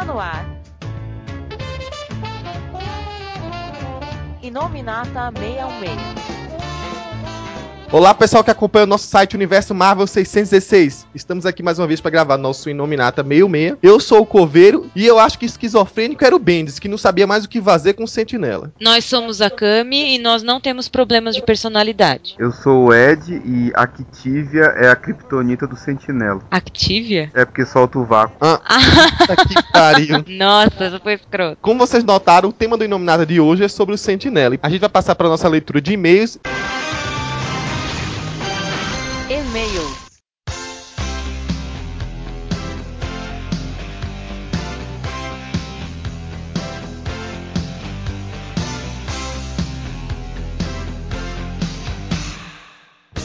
Está no ar. Inominata 616. Olá, pessoal que acompanha o nosso site Universo Marvel 616. Estamos aqui mais uma vez para gravar nosso Inominata 66. Eu sou o Coveiro e eu acho que esquizofrênico era o Bendis, que não sabia mais o que fazer com o Sentinela. Nós somos a Kami e nós não temos problemas de personalidade. Eu sou o Ed e a Activia é a criptonita do Sentinela. Activia? É porque solta o vácuo. Ah, puta que pariu. Nossa, isso foi escroto. Como vocês notaram, o tema do Inominata de hoje é sobre o Sentinela. A gente vai passar para nossa leitura de. E-mails.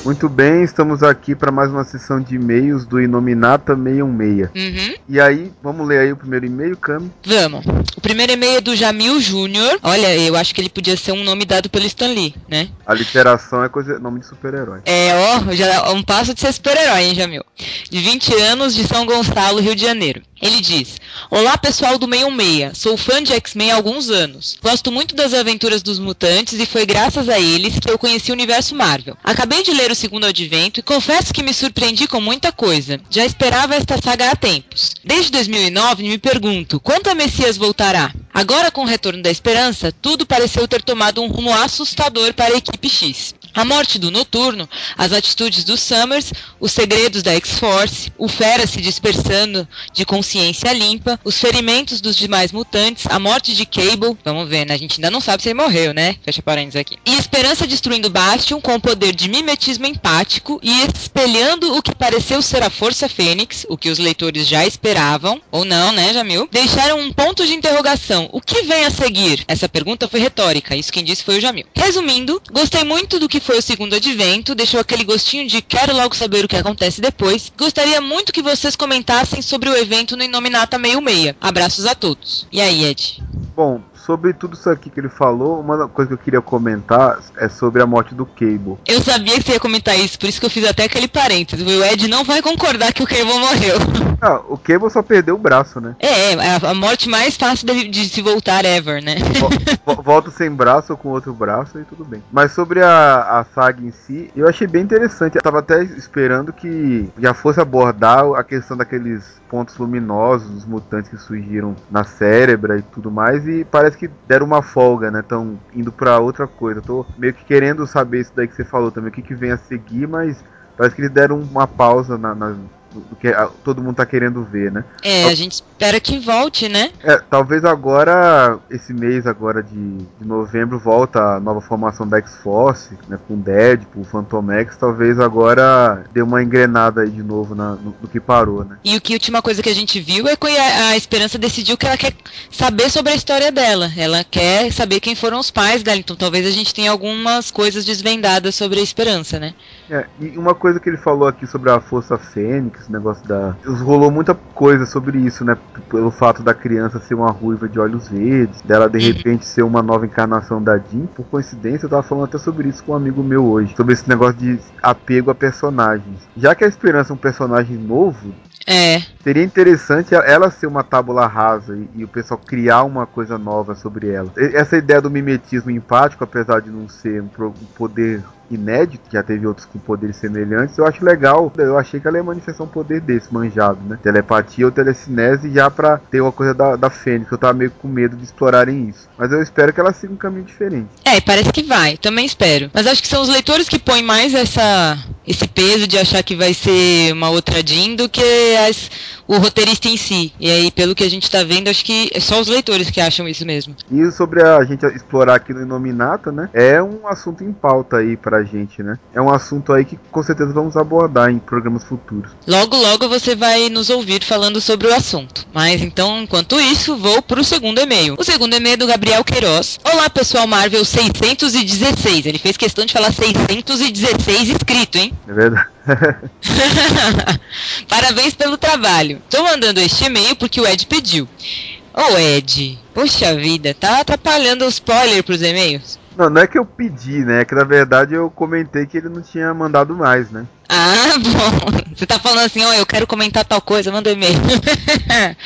Muito bem, estamos aqui para mais uma sessão de e-mails do Inominata 616. Uhum. E aí, vamos ler aí o primeiro e-mail, Cami? Vamos. O primeiro e-mail é do Jamil Júnior. Olha, eu acho que ele podia ser um nome dado pelo Stan Lee, né? A literação é coisa, nome de super-herói. É, ó, já é um passo de ser super-herói, hein, Jamil? De 20 anos, de São Gonçalo, Rio de Janeiro. Ele diz: Olá, pessoal do 616. Sou fã de X-Men há alguns anos. Gosto muito das aventuras dos mutantes e foi graças a eles que eu conheci o universo Marvel. Acabei de ler o segundo advento e confesso que me surpreendi com muita coisa. Já esperava esta saga há tempos. Desde 2009 me pergunto: quando a Messias voltará? Agora, com o retorno da esperança, tudo pareceu ter tomado um rumo assustador para a equipe X. A morte do Noturno, as atitudes do Summers, os segredos da X-Force, o Fera se dispersando de consciência limpa, os ferimentos dos demais mutantes, a morte de Cable, vamos ver, né? A gente ainda não sabe se ele morreu, né? Fecha parênteses aqui. E Esperança destruindo Bastion com o poder de mimetismo empático e espelhando o que pareceu ser a Força Fênix, o que os leitores já esperavam, ou não, né, Jamil? Deixaram um ponto de interrogação. O que vem a seguir? Essa pergunta foi retórica, isso quem disse foi o Jamil. Resumindo, gostei muito do que foi o segundo advento, deixou aquele gostinho de quero logo saber o que acontece depois. Gostaria muito que vocês comentassem sobre o evento no Inominata 66. Abraços a todos. E aí, Ed? Bom, sobre tudo isso aqui que ele falou, uma coisa que eu queria comentar é sobre a morte do Cable. Eu sabia que você ia comentar isso, por isso que eu fiz até aquele parênteses. O Ed não vai concordar que o Cable morreu. Ah, o Cable só perdeu o braço, né? É, é a, morte mais fácil de, de se voltar ever, né? Vo- vo- Volta sem braço ou com outro braço e tudo bem. Mas sobre a, a saga em si, eu achei bem interessante. Eu tava até esperando que já fosse abordar a questão daqueles pontos luminosos, dos mutantes que surgiram na cérebra e tudo mais. E parece que deram uma folga, né? Estão indo pra outra coisa. Tô meio que querendo saber isso daí que você falou também, o que, que vem a seguir, mas parece que eles deram uma pausa na. na do que a- todo mundo tá querendo ver, né? É, a gente espera que volte, né? É, talvez agora, esse mês agora de, de novembro, volta a nova formação da X-Force, né, com Deadpool, Phantom X, talvez agora dê uma engrenada aí de novo na, no, no que parou, né? E o que a última coisa que a gente viu é que a, a Esperança decidiu que ela quer saber sobre a história dela. Ela quer saber quem foram os pais dela. Então talvez a gente tenha algumas coisas desvendadas sobre a Esperança, né? É, e uma coisa que ele falou aqui sobre a Força Fênix, esse negócio da... Rolou muita coisa sobre isso, né? Pelo fato da criança ser uma ruiva de olhos verdes, dela de repente ser uma nova encarnação da Jean. Por coincidência, eu tava falando até sobre isso com um amigo meu hoje, sobre esse negócio de apego a personagens. Já que a Esperança é um personagem novo, É. Seria interessante ela ser uma tábula rasa e, e o pessoal criar uma coisa nova sobre ela. Essa ideia do mimetismo empático, apesar de não ser um poder inédito, já teve outros com poderes semelhantes, eu acho legal. Eu achei que ela ia manifestar um poder desse, manjado, né? Telepatia ou telecinese já pra ter uma coisa da, da Fênix. Eu tava meio com medo de explorarem isso. Mas eu espero que ela siga um caminho diferente. É, parece que vai, também espero. Mas acho que são os leitores que põem mais essa, esse peso de achar que vai ser uma outra Jean do que as- o roteirista em si. E aí, pelo que a gente tá vendo, acho que é só os leitores que acham isso mesmo. E sobre a gente explorar aqui no Inominata, né? É um assunto em pauta aí pra gente, né? É um assunto aí que com certeza vamos abordar em programas futuros. Logo, logo você vai nos ouvir falando sobre o assunto. Mas então, enquanto isso, vou pro segundo e-mail. O segundo e-mail é do Gabriel Queiroz. Olá, pessoal Marvel 616. Ele fez questão de falar 616 escrito, hein? É verdade. Parabéns pelo trabalho. Tô mandando este e-mail porque o Ed pediu. Ô Ed, poxa vida, tá atrapalhando o spoiler pros e-mails. Não, não é que eu pedi, né? É que na verdade eu comentei que ele não tinha mandado mais, né? Ah, bom. Você tá falando assim, ó, eu quero comentar tal coisa, manda um e-mail.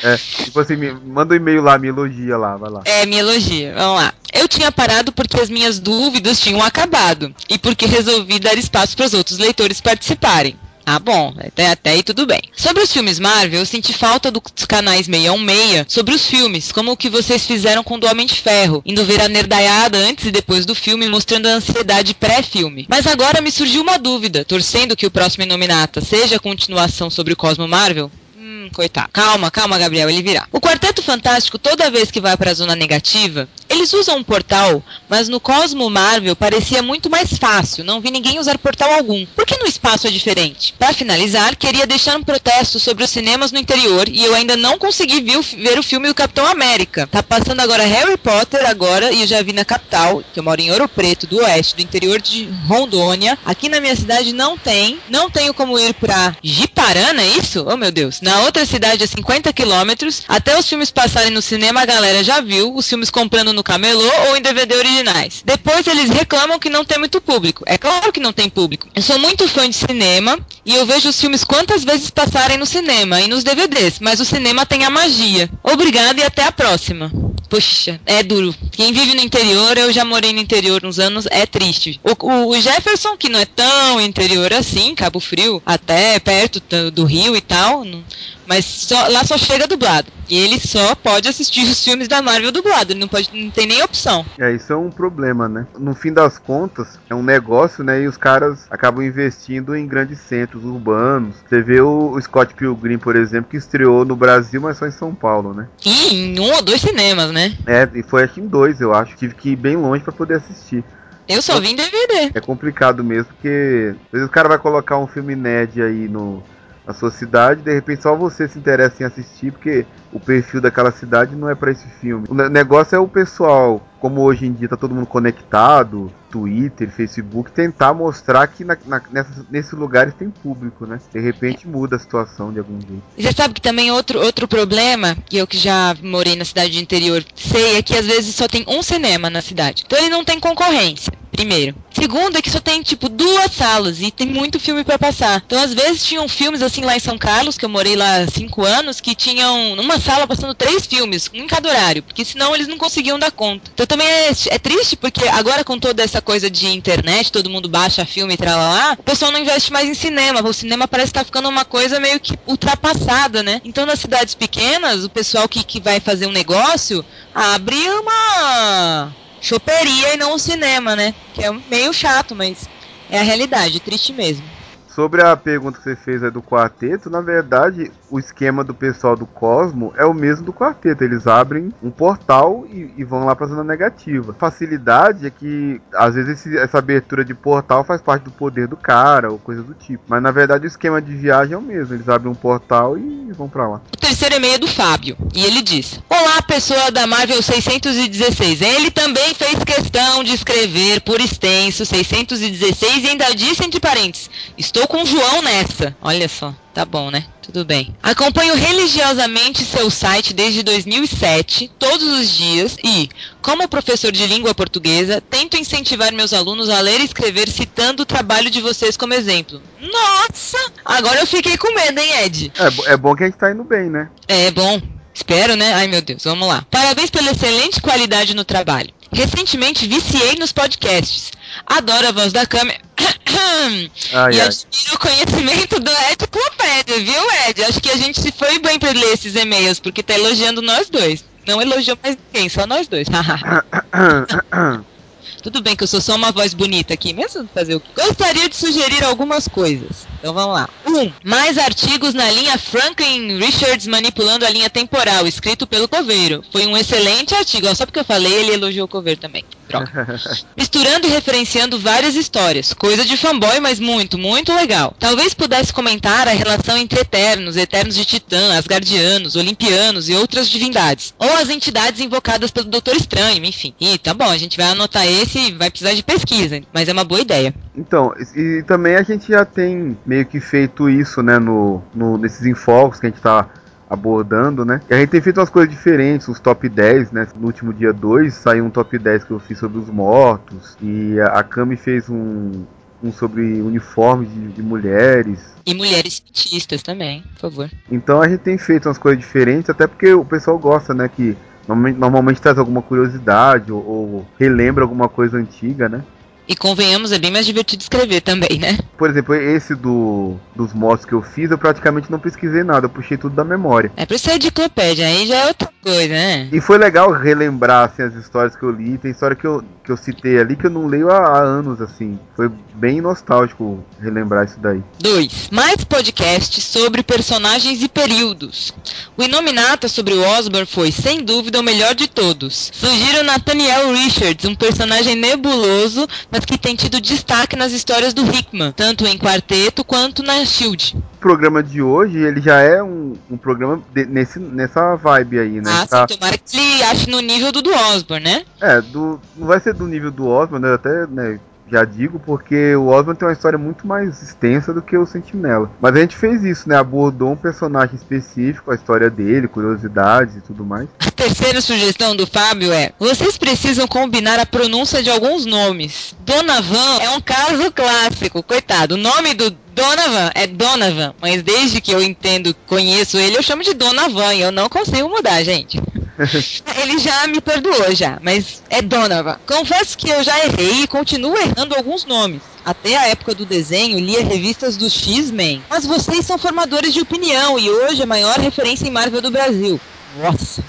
É, tipo assim, me, manda um e-mail lá, me elogia lá, vai lá. É, me elogia. Vamos lá. Eu tinha parado porque as minhas dúvidas tinham acabado e porque resolvi dar espaço para os outros leitores participarem. Ah, bom, até, até aí tudo bem. Sobre os filmes Marvel, eu senti falta dos canais 616 sobre os filmes, como o que vocês fizeram com o do Homem de Ferro, indo ver a nerdaiada antes e depois do filme, mostrando a ansiedade pré-filme. Mas agora me surgiu uma dúvida, torcendo que o próximo Inominata seja a continuação sobre o Cosmo Marvel, Coitado. Calma, calma, Gabriel, ele virá. O Quarteto Fantástico, toda vez que vai para a zona negativa, eles usam um portal, mas no Cosmo Marvel parecia muito mais fácil. Não vi ninguém usar portal algum. Por que no espaço é diferente? Para finalizar, queria deixar um protesto sobre os cinemas no interior e eu ainda não consegui ver o, filme do Capitão América. Tá passando agora Harry Potter agora e eu já vi na capital, que eu moro em Ouro Preto, do oeste, do interior de Rondônia. Aqui na minha cidade não tem. Não tenho como ir pra Jiparana, é isso? Oh meu Deus. Na outra cidade a 50 quilômetros. Até os filmes passarem no cinema a galera já viu, os filmes comprando no camelô ou em DVD originais. Depois eles reclamam que não tem muito público. É claro que não tem público. Eu sou muito fã de cinema e eu vejo os filmes quantas vezes passarem no cinema e nos DVDs, mas o cinema tem a magia. Obrigada e até a próxima. Poxa, é duro. Quem vive no interior, eu já morei no interior uns anos, é triste. O, o, o Jefferson, que não é tão interior assim, Cabo Frio, até perto do, do Rio e tal, não, mas só, lá só chega dublado. E ele só pode assistir os filmes da Marvel dublado. Ele não, pode, não tem nem opção. É, isso é um problema, né? No fim das contas, é um negócio, né? E os caras acabam investindo em grandes centros urbanos. Você vê o, o Scott Pilgrim, por exemplo, que estreou no Brasil, mas só em São Paulo, né? E em um ou dois cinemas, né? É, e foi aqui em dois, eu acho. Tive que ir bem longe para poder assistir. Eu só vim DVD. É complicado mesmo, porque às vezes o cara vai colocar um filme nerd aí no, na sua cidade, de repente só você se interessa em assistir, porque o perfil daquela cidade não é para esse filme. O negócio é o pessoal, como hoje em dia tá todo mundo conectado, Twitter, Facebook, tentar mostrar que na, na, nesses lugares tem público, né? De repente muda a situação de algum jeito. Você sabe que também outro, outro problema, que eu que já morei na cidade de interior sei, é que às vezes só tem um cinema na cidade. Então ele não tem concorrência. Primeiro. Segundo é que só tem, tipo, duas salas e tem muito filme para passar. Então, às vezes, tinham filmes, assim, lá em São Carlos, que eu morei lá há cinco anos, que tinham numa sala passando três filmes, um em cada horário, porque senão eles não conseguiam dar conta. Então, também é, é triste, porque agora com toda essa coisa de internet, todo mundo baixa filme e lá, o pessoal não investe mais em cinema. O cinema parece estar tá ficando uma coisa meio que ultrapassada, né? Então, nas cidades pequenas, o pessoal que, que vai fazer um negócio abre uma choperia e não o cinema, né? Que é meio chato, mas é a realidade, triste mesmo. Sobre a pergunta que você fez aí do quarteto, na verdade, o esquema do pessoal do Cosmo é o mesmo do quarteto. Eles abrem um portal e, e vão lá pra zona negativa. Facilidade é que, às vezes, esse, essa abertura de portal faz parte do poder do cara ou coisa do tipo. Mas na verdade, o esquema de viagem é o mesmo. Eles abrem um portal e vão pra lá. O terceiro e-mail é do Fábio. E ele diz: Olá, pessoa da Marvel 616. Ele também fez questão de escrever por extenso 616 e ainda disse entre parênteses: Estou com o João nessa. Olha só. Tá bom, né? Tudo bem. Acompanho religiosamente seu site desde 2007, todos os dias, e, como professor de língua portuguesa, tento incentivar meus alunos a ler e escrever citando o trabalho de vocês como exemplo. Nossa! Agora eu fiquei com medo, hein, Ed? É, é bom que a gente tá indo bem, né? É bom. Espero, né? Ai, meu Deus, vamos lá. Parabéns pela excelente qualidade no trabalho. Recentemente viciei nos podcasts. Adoro a voz da câmera. Ai, e ai. admiro o conhecimento do Ed Clopédia, viu, Ed? Acho que a gente se foi bem pra ler esses e-mails, porque tá elogiando nós dois. Não elogiou mais ninguém, só nós dois. Tudo bem que eu sou só uma voz bonita aqui, mesmo fazer o? Gostaria de sugerir algumas coisas. Então vamos lá. 1. Um, mais artigos na linha Franklin Richards manipulando a linha temporal, escrito pelo Coveiro. Foi um excelente artigo. Só porque eu falei, ele elogiou o Coveiro também. Droga. Misturando e referenciando várias histórias. Coisa de fanboy, mas muito, muito legal. Talvez pudesse comentar a relação entre Eternos, Eternos de Titã, Asgardianos, Olimpianos e outras divindades. Ou as entidades invocadas pelo Doutor Estranho, enfim. E tá bom, a gente vai anotar esse e vai precisar de pesquisa, mas é uma boa ideia. Então, e e também a gente já tem meio que feito isso, né, no, no- nesses infocos que a gente tá abordando, né? E a gente tem feito umas coisas diferentes, uns top 10, né? No último dia 2 saiu um top 10 que eu fiz sobre os mortos. E a, a Cami fez um, um sobre uniformes de, de, mulheres. E mulheres cientistas também, por favor. Então a gente tem feito umas coisas diferentes, até porque o pessoal gosta, né? Que normalmente, normalmente traz alguma curiosidade ou, ou relembra alguma coisa antiga, né? E convenhamos, é bem mais divertido escrever também, né? Por exemplo, esse do, dos mods que eu fiz, eu praticamente não pesquisei nada, eu puxei tudo da memória. É pra ser enciclopédia, aí já é outra coisa, né? E foi legal relembrar, assim, as histórias que eu li. Tem história que eu, que eu citei ali que eu não leio há, há anos, assim. Foi bem nostálgico relembrar isso daí. 2. Mais podcasts sobre personagens e períodos. O Inominata sobre o Osborn foi, sem dúvida, o melhor de todos. Surgiram Nathaniel Richards, um personagem nebuloso, mas que tem tido destaque nas histórias do Hickman, tanto em quarteto quanto na Shield. O programa de hoje, ele já é um, um programa de, nesse, nessa vibe aí, né? Ah, tá... sim, tomara que ele ache no nível do, do Osborn, né? É, do, não vai ser do nível do Osborn, né? Até, né, já digo, porque o Osborn tem uma história muito mais extensa do que o Sentinela. Mas a gente fez isso, né? Abordou um personagem específico, a história dele, curiosidades e tudo mais. A terceira sugestão do Fábio é: vocês precisam combinar a pronúncia de alguns nomes. Donavan é um caso clássico, coitado. O nome do Donovan é Donovan, mas desde que eu entendo, conheço ele, eu chamo de Donovan e eu não consigo mudar, gente. Ele já me perdoou já, mas é Donovan. Confesso que eu já errei e continuo errando alguns nomes. Até a época do desenho, lia revistas do X-Men. Mas vocês são formadores de opinião e hoje a maior referência em Marvel do Brasil. Nossa.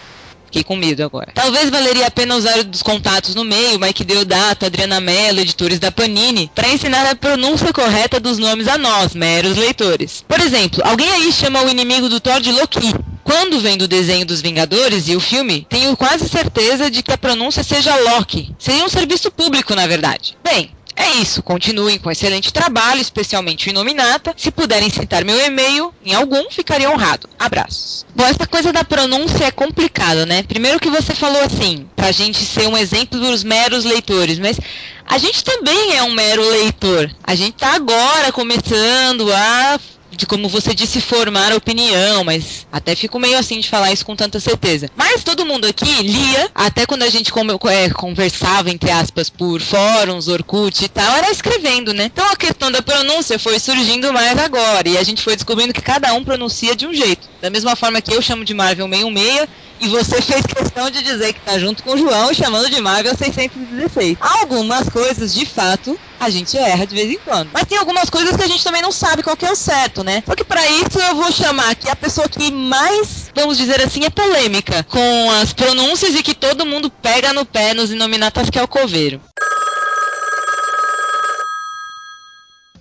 Fiquei com medo agora. Talvez valeria a pena usar os contatos no meio, Mike Deodato, Adriana Mello, editores da Panini, para ensinar a pronúncia correta dos nomes a nós, meros leitores. Por exemplo, alguém aí chama o inimigo do Thor de Loki. Quando vem do desenho dos Vingadores e o filme, tenho quase certeza de que a pronúncia seja Loki. Seria um serviço público, na verdade. Bem, é isso, continuem com excelente trabalho, especialmente o Inominata. Se puderem citar meu e-mail, em algum, ficaria honrado. Abraços. Bom, essa coisa da pronúncia é complicado, né? Primeiro que você falou assim, pra gente ser um exemplo dos meros leitores, mas a gente também é um mero leitor. A gente tá agora começando a de como você disse, formar opinião, mas até fico meio assim de falar isso com tanta certeza. Mas todo mundo aqui lia, até quando a gente é, conversava, entre aspas, por fóruns, Orkut e tal, era escrevendo, né? Então a questão da pronúncia foi surgindo mais agora, e a gente foi descobrindo que cada um pronuncia de um jeito. Da mesma forma que eu chamo de Marvel 66, e você fez questão de dizer que tá junto com o João chamando de Marvel 616. Algumas coisas, de fato, a gente erra de vez em quando. Mas tem algumas coisas que a gente também não sabe qual que é o certo, né? Só que para isso eu vou chamar aqui a pessoa que mais, vamos dizer assim, é polêmica com as pronúncias e que todo mundo pega no pé nos inominatas que é o coveiro.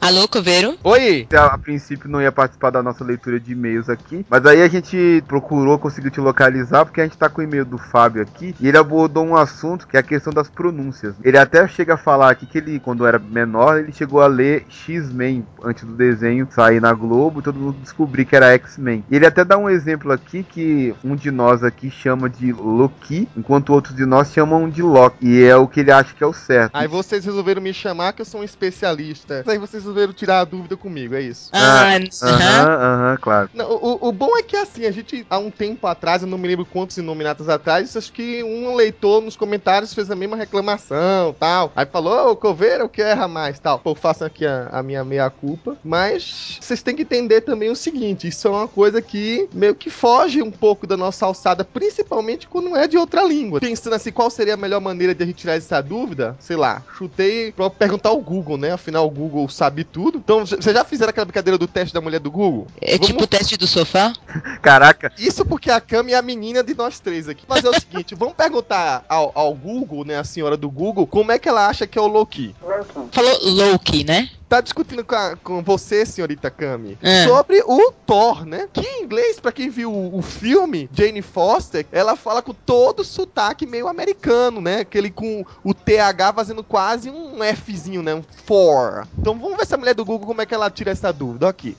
Alô, Coveiro? Oi! A, a, princípio não ia participar da nossa leitura de e-mails aqui, mas aí a gente procurou, conseguiu te localizar, porque a gente tá com o e-mail do Fábio aqui, e ele abordou um assunto que é a questão das pronúncias. Ele até chega a falar aqui que ele, quando era menor, ele chegou a ler X-Men antes do desenho sair na Globo, todo mundo descobrir que era X-Men. E ele até dá um exemplo aqui que um de nós aqui chama de Loki, enquanto outros de nós chamam de Loki, e é o que ele acha que é o certo. Aí vocês resolveram me chamar que eu sou um especialista. Aí vocês resolveram tirar a dúvida comigo, é isso. Ah, aham, aham, claro. Não, o, o bom é que assim, a gente, há um tempo atrás, eu não me lembro quantos inominatos atrás, acho que um leitor nos comentários fez a mesma reclamação tal. Aí falou, ô Coveira, o que erra mais tal. Pô, faço aqui a, a minha meia-culpa. Mas vocês têm que entender também o seguinte: isso é uma coisa que meio que foge um pouco da nossa alçada, principalmente quando é de outra língua. Pensando assim, qual seria a melhor maneira de a gente tirar essa dúvida? Sei lá, chutei pra perguntar ao Google, né? Afinal, o Google sabe tudo. Então, vocês já fizeram aquela brincadeira do teste da mulher do Google? É Vamos... tipo o teste do sofá? Caraca. Isso porque a Cami é a menina de nós três aqui. Mas é o seguinte, vamos perguntar ao, ao Google, né, a senhora do Google, como é que ela acha que é o Loki. Falou Loki, né? Tá discutindo com, a, com você, senhorita Kami, é. sobre o Thor, né? Que em inglês, pra quem viu o, o, filme, Jane Foster, ela fala com todo o sotaque meio americano, né? Aquele com o TH fazendo quase um Fzinho, né? Um for. Então vamos ver se a mulher do Google como é que ela tira essa dúvida aqui.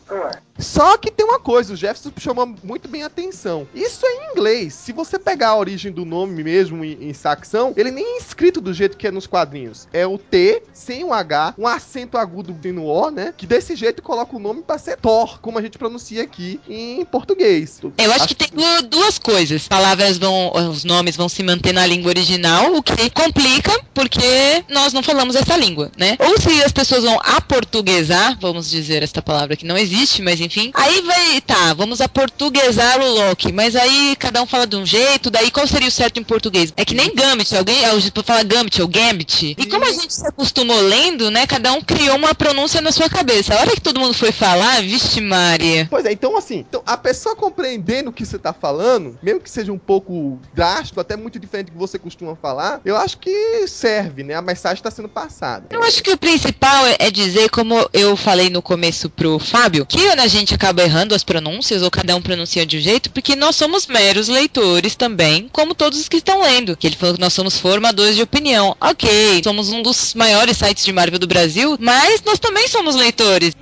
Só que tem uma coisa, o Jefferson chamou muito bem a atenção. Isso é em inglês. Se você pegar a origem do nome mesmo em, em saxão, ele nem é escrito do jeito que é nos quadrinhos. É o T sem o H, um acento agudo no O, né? Que desse jeito coloca o nome para ser Thor, como a gente pronuncia aqui em português. Eu acho, acho que tem que... duas coisas. Palavras vão, os nomes vão se manter na língua original, o que complica porque nós não falamos essa língua, né? Ou se as pessoas vão aportuguesar, vamos dizer esta palavra que não existe, mas enfim, aí vai, tá, vamos aportuguesar o Loki, mas aí cada um fala de um jeito, daí qual seria o certo em português? É que nem Gambit, alguém fala Gambit ou Gambit. E como a gente se acostumou lendo, né, cada um criou uma pronúncia na sua cabeça. A hora que todo mundo foi falar, vixe Maria. Pois é, então assim, então, a pessoa compreendendo o que você tá falando, mesmo que seja um pouco drástico, até muito diferente do que você costuma falar, eu acho que serve, né? A mensagem está sendo passada. Eu acho que o principal é, é dizer, como eu falei no começo pro Fábio, que a gente acaba errando as pronúncias, ou cada um pronuncia de um jeito, porque nós somos meros leitores também, como todos os que estão lendo. Que ele falou que nós somos formadores de opinião. Ok, somos um dos maiores sites de Marvel do Brasil, mas nós também somos leitores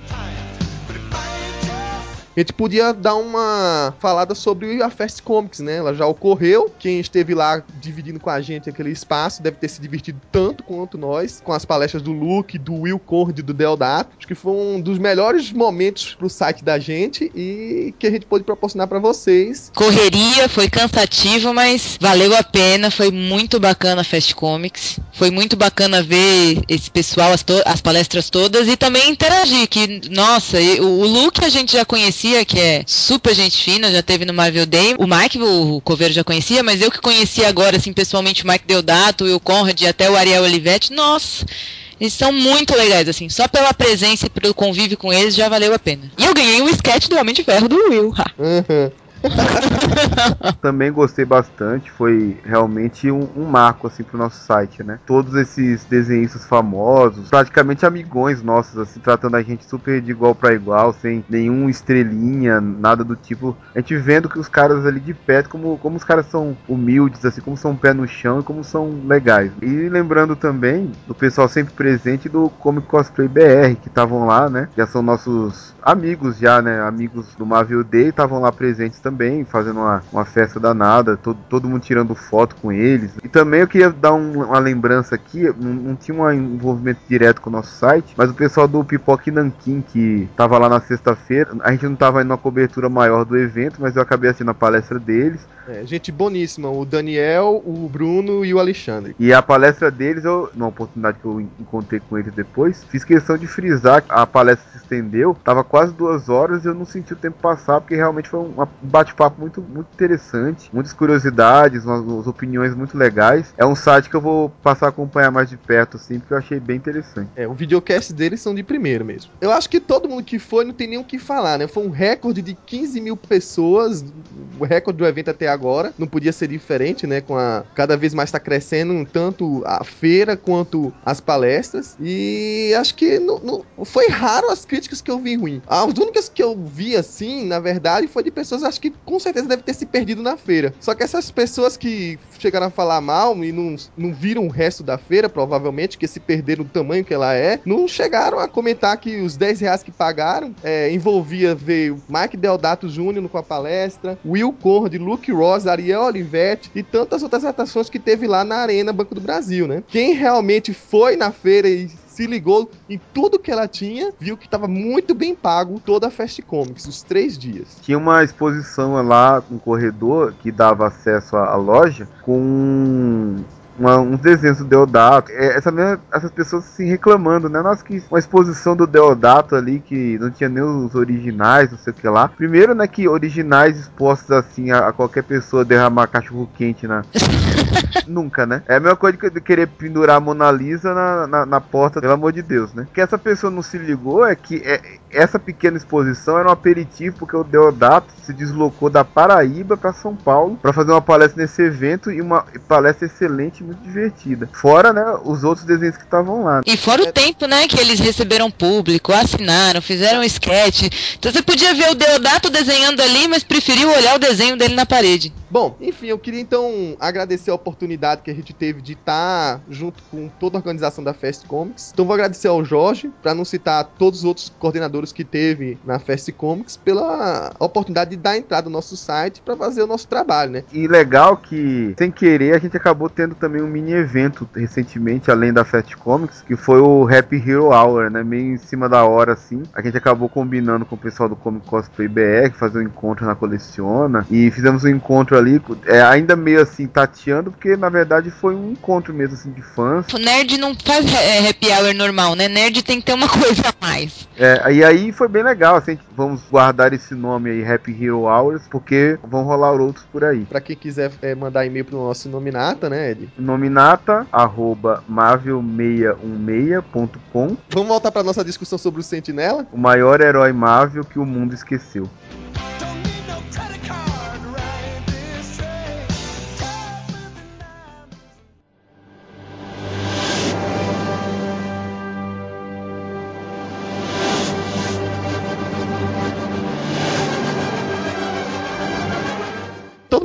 a gente podia dar uma falada sobre a Fast Comics, né? Ela já ocorreu. Quem esteve lá dividindo com a gente aquele espaço deve ter se divertido tanto quanto nós, com as palestras do Luke, do Will Cord e do Deodato. Acho que foi um dos melhores momentos pro site da gente e que a gente pôde proporcionar para vocês. Correria, foi cansativo, mas valeu a pena. Foi muito bacana a Fast Comics. Foi muito bacana ver esse pessoal, as, as palestras todas e também interagir. Que, nossa, o, o Luke a gente já conhecia conhecia, que é super gente fina, já teve no Marvel Day. O Mike, o Coveiro já conhecia, mas eu que conheci agora, assim, pessoalmente, o Mike Deodato, o Conrad e até o Ariel Olivetti, nossa, eles são muito legais, assim. Só pela presença e pelo convívio com eles já valeu a pena. E eu ganhei um sketch do Homem de Ferro do Will. Uhum. Também gostei bastante, foi realmente um, um, marco assim pro nosso site, né? Todos esses desenhistas famosos, praticamente amigões nossos, assim, tratando a gente super de igual para igual, sem nenhum estrelinha, nada do tipo. A gente vendo que os caras ali de perto, como, como os caras são humildes, assim, como são pé no chão e como são legais. E lembrando também do pessoal sempre presente do Comic Cosplay BR, que estavam lá, né? Já são nossos amigos já, né? Amigos do Marvel Day, estavam lá presentes também também, fazendo uma, uma festa danada, todo, todo mundo tirando foto com eles. E também eu queria dar um, uma lembrança aqui, não, não, tinha um envolvimento direto com o nosso site, mas o pessoal do Pipoque Nankin, que tava lá na sexta-feira, a gente não tava indo na cobertura maior do evento, mas eu acabei assistindo a palestra deles. É, gente boníssima, o Daniel, o Bruno e o Alexandre. E a palestra deles, eu, numa oportunidade que eu encontrei com eles depois, fiz questão de frisar que a palestra se estendeu, tava quase duas horas e eu não senti o tempo passar, porque realmente foi um bate-papo muito, muito interessante, muitas curiosidades, umas, umas, opiniões muito legais. É um site que eu vou passar a acompanhar mais de perto, assim, porque eu achei bem interessante. É, o videocast deles são de primeiro mesmo. Eu acho que todo mundo que foi não tem nem o que falar, né? Foi um recorde de 15 mil pessoas, o recorde do evento até agora agora, não podia ser diferente, né? Com a cada vez mais está crescendo tanto a feira quanto as palestras e acho que não, não, foi raro as críticas que eu vi ruim. As únicas que eu vi assim, na verdade, foi de pessoas acho que com certeza deve ter se perdido na feira. Só que essas pessoas que chegaram a falar mal e não, não viram o resto da feira, provavelmente, que se perderam o tamanho que ela é, não chegaram a comentar que os 10 reais que pagaram é, envolvia ver Mike Deodato Jr. com a palestra, Will Conrad, Luke Ross Ariel Olivetti e tantas outras atrações que teve lá na Arena Banco do Brasil, né? Quem realmente foi na feira e se ligou em tudo que ela tinha, viu que estava muito bem pago toda a Fast Comics, os três dias. Tinha uma exposição lá, um corredor que dava acesso à loja com uma, uns desenhos do Deodato. É, essa mesma, essas pessoas se assim, reclamando, né? Nossa, que uma exposição do Deodato ali que não tinha nem os originais, não sei o que lá. Primeiro, né, que originais expostos assim a, a qualquer pessoa derramar cachorro quente na. Nunca, né? É a mesma coisa de querer pendurar a Mona Lisa na, na, na, porta, pelo amor de Deus, né? O que essa pessoa não se ligou é que é, essa pequena exposição era um aperitivo porque o Deodato se deslocou da Paraíba para São Paulo para fazer uma palestra nesse evento e uma palestra excelente muito divertida. Fora, né, os outros desenhos que estavam lá. E fora o tempo, né, que eles receberam público, assinaram, fizeram um sketch. Então você podia ver o Deodato desenhando ali, mas preferiu olhar o desenho dele na parede. Bom, enfim, eu queria então agradecer a oportunidade que a gente teve de estar junto com toda a organização da Fast Comics. Então vou agradecer ao Jorge, para não citar todos os outros coordenadores que teve na Fast Comics, pela oportunidade de dar entrada no nosso site para fazer o nosso trabalho, né? E legal que, sem querer, a gente acabou tendo também um mini evento recentemente, além da Fast Comics, que foi o Happy Hero Hour, né? Meio em cima da hora, assim. A gente acabou combinando com o pessoal do Comic Cosplay BR, fazer um encontro na Coleciona. E fizemos um encontro ali, é, ainda meio assim, tateando, porque na verdade foi um encontro mesmo, assim, de fãs. O nerd não faz é, happy hour normal, né? Nerd tem que ter uma coisa a mais. É, e aí foi bem legal, assim, vamos guardar esse nome aí, Happy Hero Hours, porque vão rolar outros por aí. Para quem quiser é, mandar e-mail pro nosso Nominata, né, Ed? Nominata, arroba marvel616.com Vamos voltar pra nossa discussão sobre o Sentinela? O maior herói Marvel que o mundo esqueceu.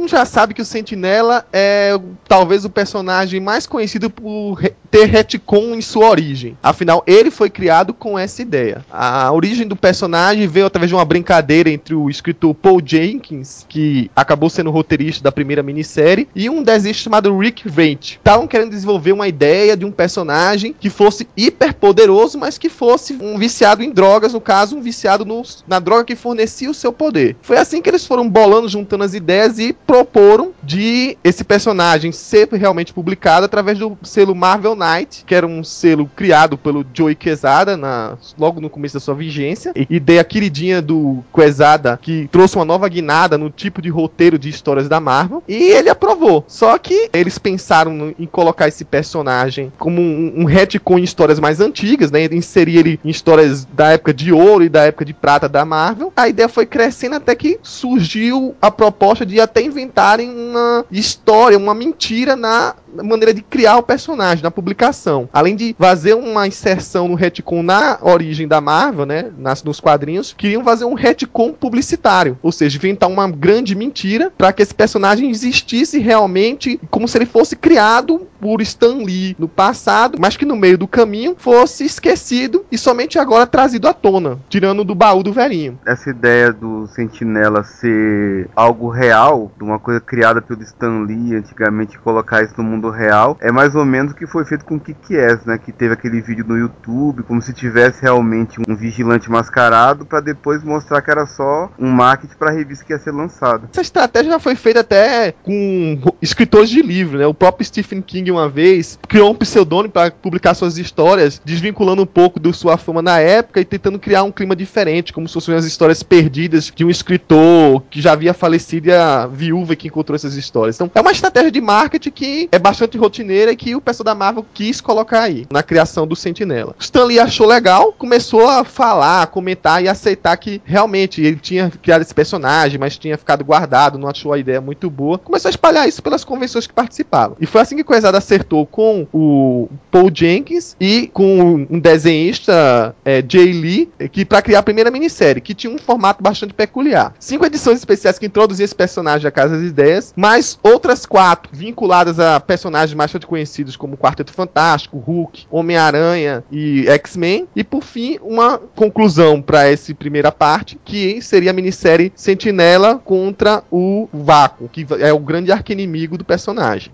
Mundo já sabe que o Sentinela é talvez o personagem mais conhecido por ter retcon em sua origem. Afinal, ele foi criado com essa ideia. A origem do personagem veio através de uma brincadeira entre o escritor Paul Jenkins, que acabou sendo roteirista da primeira minissérie, e um desenhista chamado Rick Veit. Estavam querendo desenvolver uma ideia de um personagem que fosse hiper poderoso, mas que fosse um viciado em drogas, no caso, um viciado no- na droga que fornecia o seu poder. Foi assim que eles foram bolando, juntando as ideias e proporam de esse personagem ser realmente publicado através do selo Marvel Knight, que era um selo criado pelo Joey Quesada na- logo no começo da sua vigência. E ideia queridinha do Quesada, que trouxe uma nova guinada no tipo de roteiro de histórias da Marvel. E ele aprovou. Só que eles pensaram em colocar esse personagem como um, um retcon em histórias mais antigas, né? Inserir ele em histórias da época de ouro e da época de prata da Marvel. A ideia foi crescendo até que surgiu a proposta de até inventarem uma história, uma mentira na maneira de criar o personagem, na publicação. Além de fazer uma inserção no retcon na origem da Marvel, né, nas, nos quadrinhos, queriam fazer um retcon publicitário, ou seja, inventar uma grande mentira para que esse personagem existisse realmente como se ele fosse criado por Stan Lee no passado, mas que no meio do caminho fosse esquecido e somente agora trazido à tona, tirando do baú do velhinho. Essa ideia do Sentinela ser algo real, de uma coisa criada pelo Stan Lee antigamente, colocar isso no mundo real, é mais ou menos o que foi feito com o Kick-Ass, né? Que teve aquele vídeo no YouTube, como se tivesse realmente um vigilante mascarado, para depois mostrar que era só um marketing para a revista que ia ser lançada. Essa estratégia já foi feita até com escritores de livro, né? O próprio Stephen King uma vez criou um pseudônimo para publicar suas histórias, desvinculando um pouco da sua fama na época e tentando criar um clima diferente, como se fossem as histórias perdidas de um escritor que já havia falecido e a viúva que encontrou essas histórias. Então, é uma estratégia de marketing que é bastante rotineira e que o pessoal da Marvel quis colocar aí na criação do Sentinela. Stan Lee achou legal, começou a falar, a comentar e aceitar que realmente ele tinha criado esse personagem, mas tinha ficado guardado, não achou a ideia muito boa. Começou a espalhar isso pelas convenções que participavam. E foi assim que o Coesada acertou com o Paul Jenkins e com um desenhista, é, Jay Lee, que para criar a primeira minissérie, que tinha um formato bastante peculiar. Cinco edições especiais que introduziam esse personagem à Casa das Ideias, mais outras quatro vinculadas a bastante conhecidos como Quarteto Fantástico, Hulk, Homem-Aranha e X-Men. E por fim, uma conclusão para essa primeira parte, que seria a minissérie Sentinela contra o Vácuo, que é o grande arquinimigo do personagem.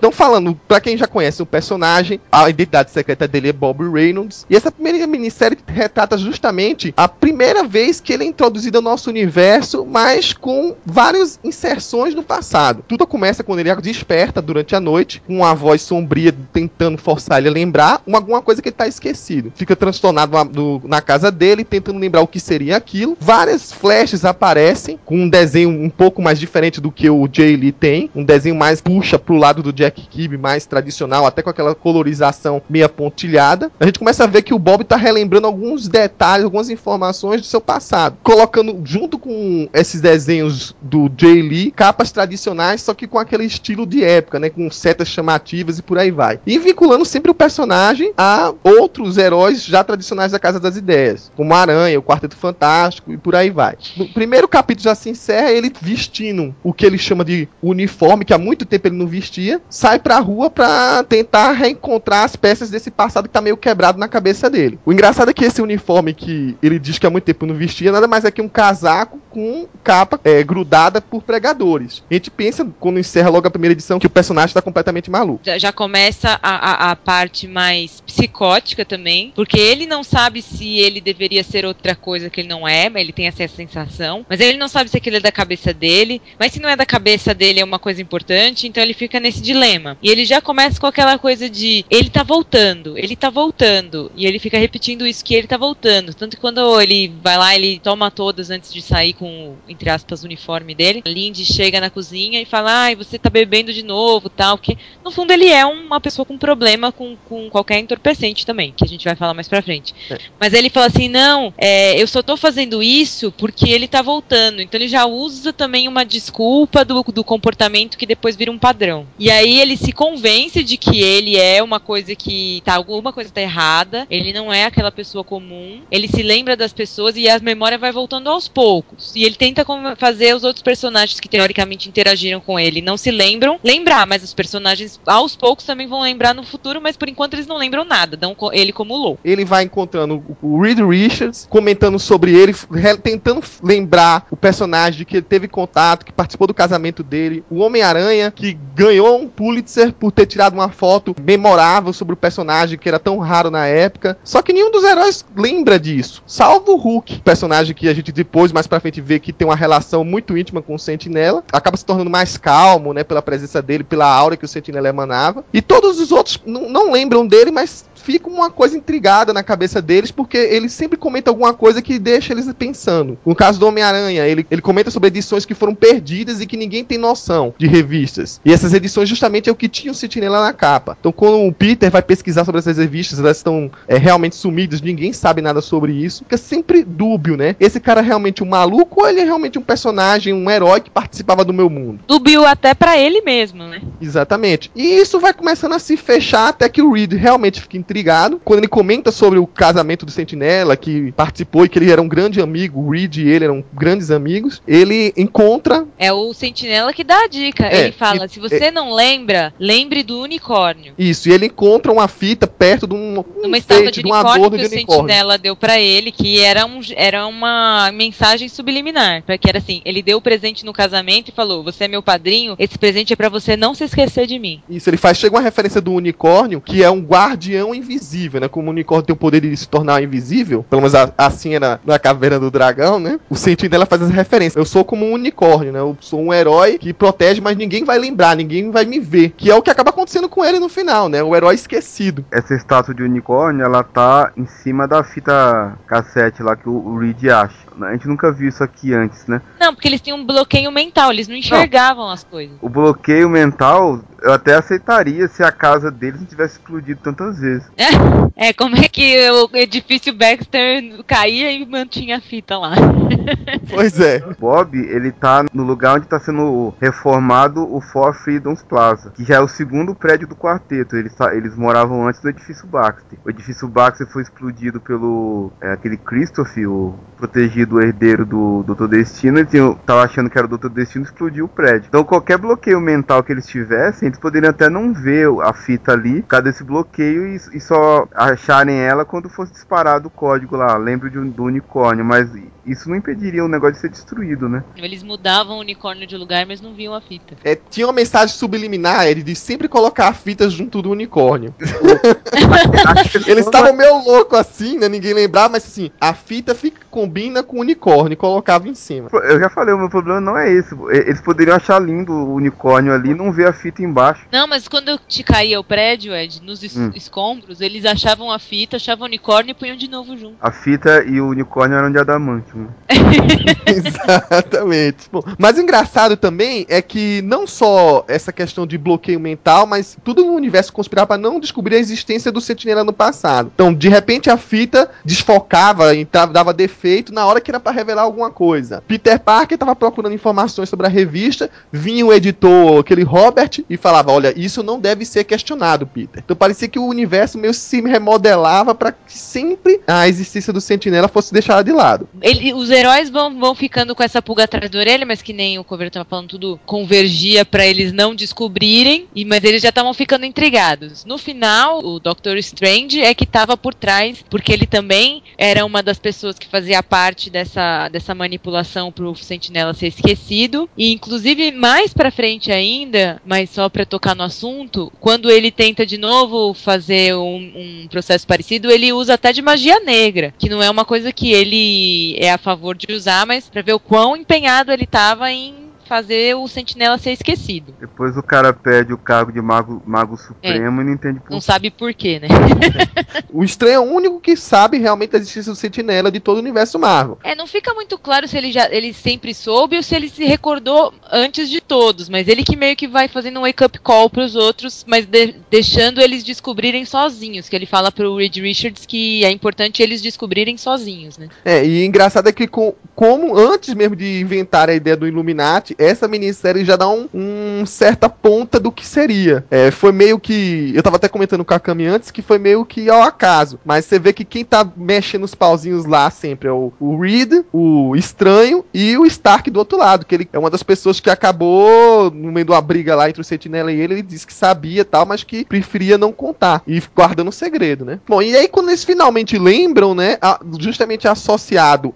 Então, falando, pra quem já conhece o personagem, a identidade secreta dele é Bob Reynolds. E essa primeira minissérie retrata justamente a primeira vez que ele é introduzido ao nosso universo, mas com várias inserções no passado. Tudo começa quando ele desperta durante a noite, com uma voz sombria tentando forçar ele a lembrar uma, alguma coisa que ele tá esquecido. Fica transtornado na, do- na casa dele, tentando lembrar o que seria aquilo. Várias flashes aparecem, com um desenho um pouco mais diferente do que o Jay Lee tem. Um desenho mais puxa pro lado do do Jack Kirby mais tradicional, até com aquela colorização meia pontilhada, a gente começa a ver que o Bob tá relembrando alguns detalhes, algumas informações do seu passado, colocando junto com esses desenhos do Jay Lee, capas tradicionais, só que com aquele estilo de época, né, com setas chamativas e por aí vai. E vinculando sempre o personagem a outros heróis já tradicionais da Casa das Ideias, como a Aranha, o Quarteto Fantástico e por aí vai. No primeiro capítulo já se encerra ele vestindo o que ele chama de uniforme, que há muito tempo ele não vestia, sai pra rua pra tentar reencontrar as peças desse passado que tá meio quebrado na cabeça dele. O engraçado é que esse uniforme que ele diz que há muito tempo não vestia, nada mais é que um casaco com capa é, grudada por pregadores. A gente pensa, quando encerra logo a primeira edição, que o personagem tá completamente maluco. Já, já começa a, a, a parte mais psicótica também, porque ele não sabe se ele deveria ser outra coisa que ele não é, mas ele tem essa sensação, mas ele não sabe se aquilo é da cabeça dele, mas se não é da cabeça dele é uma coisa importante, então ele fica nesse dilema. E ele já começa com aquela coisa de ele tá voltando, ele tá voltando, e ele fica repetindo isso que ele tá voltando, tanto que quando ele vai lá, ele toma todas antes de sair com, entre aspas, o uniforme dele, a Lindy chega na cozinha e fala, ai, você tá bebendo de novo, tal, porque no fundo ele é uma pessoa com problema com, com qualquer entorpecente também, que a gente vai falar mais pra frente. É. Mas ele fala assim, não, é, eu só tô fazendo isso porque ele tá voltando. Então ele já usa também uma desculpa do, do comportamento que depois vira um padrão. E aí ele se convence de que ele é uma coisa que tá, alguma coisa tá errada, ele não é aquela pessoa comum, ele se lembra das pessoas e a memória vai voltando aos poucos. E ele tenta fazer os outros personagens que teoricamente interagiram com ele não se lembram, lembrar, mas os personagens aos poucos também vão lembrar no futuro, mas por enquanto eles não lembram nada, dão ele como louco. ele vai encontrando o Reed Richards, comentando sobre ele, tentando lembrar o personagem que ele teve contato, que participou do casamento dele, o Homem-Aranha, que ganhou um Pulitzer por ter tirado uma foto memorável sobre o personagem que era tão raro na época. Só que nenhum dos heróis lembra disso, salvo o Hulk, personagem que a gente depois, mais pra frente, vê que tem uma relação muito íntima com o Sentinela, acaba se tornando mais calmo, né, pela presença dele, pela aura que o Sentinela emanava. E todos os outros não, lembram dele, mas fica uma coisa intrigada na cabeça deles, porque ele sempre comenta alguma coisa que deixa eles pensando. No caso do Homem-Aranha, ele, ele comenta sobre edições que foram perdidas e que ninguém tem noção de revistas. E essas edições justamente é o que tinha o Sentinela na capa. Então quando o Peter vai pesquisar sobre essas revistas, elas estão é, realmente sumidas, ninguém sabe nada sobre isso. Fica sempre dúbio, né? Esse cara é realmente um maluco ou ele é realmente um personagem, um herói que participava do meu mundo? Subiu até pra ele mesmo, né? Exatamente. E isso vai começando a se fechar até que o Reed realmente fica intrigado. Quando ele comenta sobre o casamento do Sentinela, que participou e que ele era um grande amigo, o Reed e ele eram grandes amigos, ele encontra. É o sentinela que dá a dica. É, ele fala: e- se você não lembra, lembre do unicórnio. Isso, e ele encontra uma fita perto de um. um Numa estátua de de um unicórnio adorno que de o unicórnio. sentinela deu pra ele, que era, um, era uma mensagem subliminar. Pra que era assim: ele deu o presente no casamento e falou: Você é meu padrinho, esse presente é pra você não se esquecer de mim. Isso, ele faz. Chega uma referência do unicórnio, que é um guardião invisível, né? Como o unicórnio tem o poder de se tornar invisível, pelo menos a- assim era na caverna do dragão, né? O Sentinela faz essa referência. Eu sou como um unicórnio, né? Eu sou um herói que protege, mas ninguém vai lembrar, ninguém vai me ver. Que é o que acaba acontecendo com ele no final, né? O herói esquecido. Essa estátua de unicórnio, ela tá em cima da fita cassete lá que o, Reed acha. A gente nunca viu isso aqui antes, né? Não, porque eles tinham um bloqueio mental, eles não enxergavam as coisas. O bloqueio mental, eu até aceitaria se a casa deles não tivesse explodido tantas vezes. É, como é que o edifício Baxter caía e mantinha a fita lá? Pois é. Bob, ele tá no lugar onde tá sendo reformado o Four Freedoms Plaza, que já é o segundo prédio do quarteto. Eles, tá- eles moravam antes do edifício Baxter. O edifício Baxter foi explodido pelo é, aquele Christopher, o protegido herdeiro do Dr. Destino. Ele tinha, tava achando que era o Dr. Destino explodiu o prédio. Então qualquer bloqueio mental que eles tivessem, eles poderiam até não ver a fita ali, por causa desse bloqueio, e, e só acharem ela quando fosse disparado o código lá. Lembro de um- do unicórnio, mas isso não impediria o negócio de ser destruído, né? Eles mudavam o unicórnio de lugar, mas não viam a fita. É, tinha uma mensagem subliminar, ele de sempre colocar a fita junto do unicórnio. Eles estavam meio loucos assim, né? Ninguém lembrava, mas assim, a fita fica, combina com o unicórnio e colocava em cima. Eu já falei, o meu problema não é esse. Eles poderiam achar lindo o unicórnio ali e não ver a fita embaixo. Não, mas quando te caía o prédio, Ed, nos es- Hum. escombros, eles achavam a fita, achavam o unicórnio e punham de novo junto. A fita e o unicórnio eram de adamantium. Exatamente. Bom, mas o engraçado também é que não só essa questão de bloqueio mental, mas tudo no universo conspirava para não descobrir a existência do Sentinela no passado. Então, de repente, a fita desfocava, entrava, dava defeito na hora que era para revelar alguma coisa. Peter Parker estava procurando informações sobre a revista, vinha o editor, aquele Robert, e falava: Olha, isso não deve ser questionado, Peter. Então parecia que o universo meio se remodelava para que sempre a existência do Sentinela fosse deixada de lado. Ele- os heróis vão, vão ficando com essa pulga atrás da orelha, mas que nem o Coveiro tava falando, tudo convergia pra eles não descobrirem, e, mas eles já estavam ficando intrigados. No final, o Doctor Strange é que tava por trás, porque ele também era uma das pessoas que fazia parte dessa, dessa manipulação pro Sentinela ser esquecido, e inclusive mais pra frente ainda, mas só pra tocar no assunto, quando ele tenta de novo fazer um, um processo parecido, ele usa até de magia negra, que não é uma coisa que ele é a favor de usar, mas pra ver o quão empenhado ele tava em fazer o Sentinela ser esquecido. Depois o cara pede o cargo de mago, mago supremo e não entende por Não sabe por quê, né? O estranho é o único que sabe realmente da existência do Sentinela de todo o universo Marvel. É, não fica muito claro se ele já ele sempre soube ou se ele se recordou antes de todos, mas ele que meio que vai fazendo um wake up call pros outros, mas de- deixando eles descobrirem sozinhos, que ele fala pro Reed Richards que é importante eles descobrirem sozinhos, né? É, e engraçado é que com- como antes mesmo de inventar a ideia do Illuminati, essa minissérie já dá um, um certa ponta do que seria. É, foi meio que. Eu tava até comentando com a Cami antes que foi meio que ao acaso. Mas você vê que quem tá mexendo os pauzinhos lá sempre é o, o Reed, o Estranho e o Stark do outro lado. Que ele é uma das pessoas que acabou, no meio de uma briga lá entre o Sentinela e ele, ele disse que sabia tal, mas que preferia não contar. E guardando o segredo, né? Bom, e aí quando eles finalmente lembram, né? a- justamente associado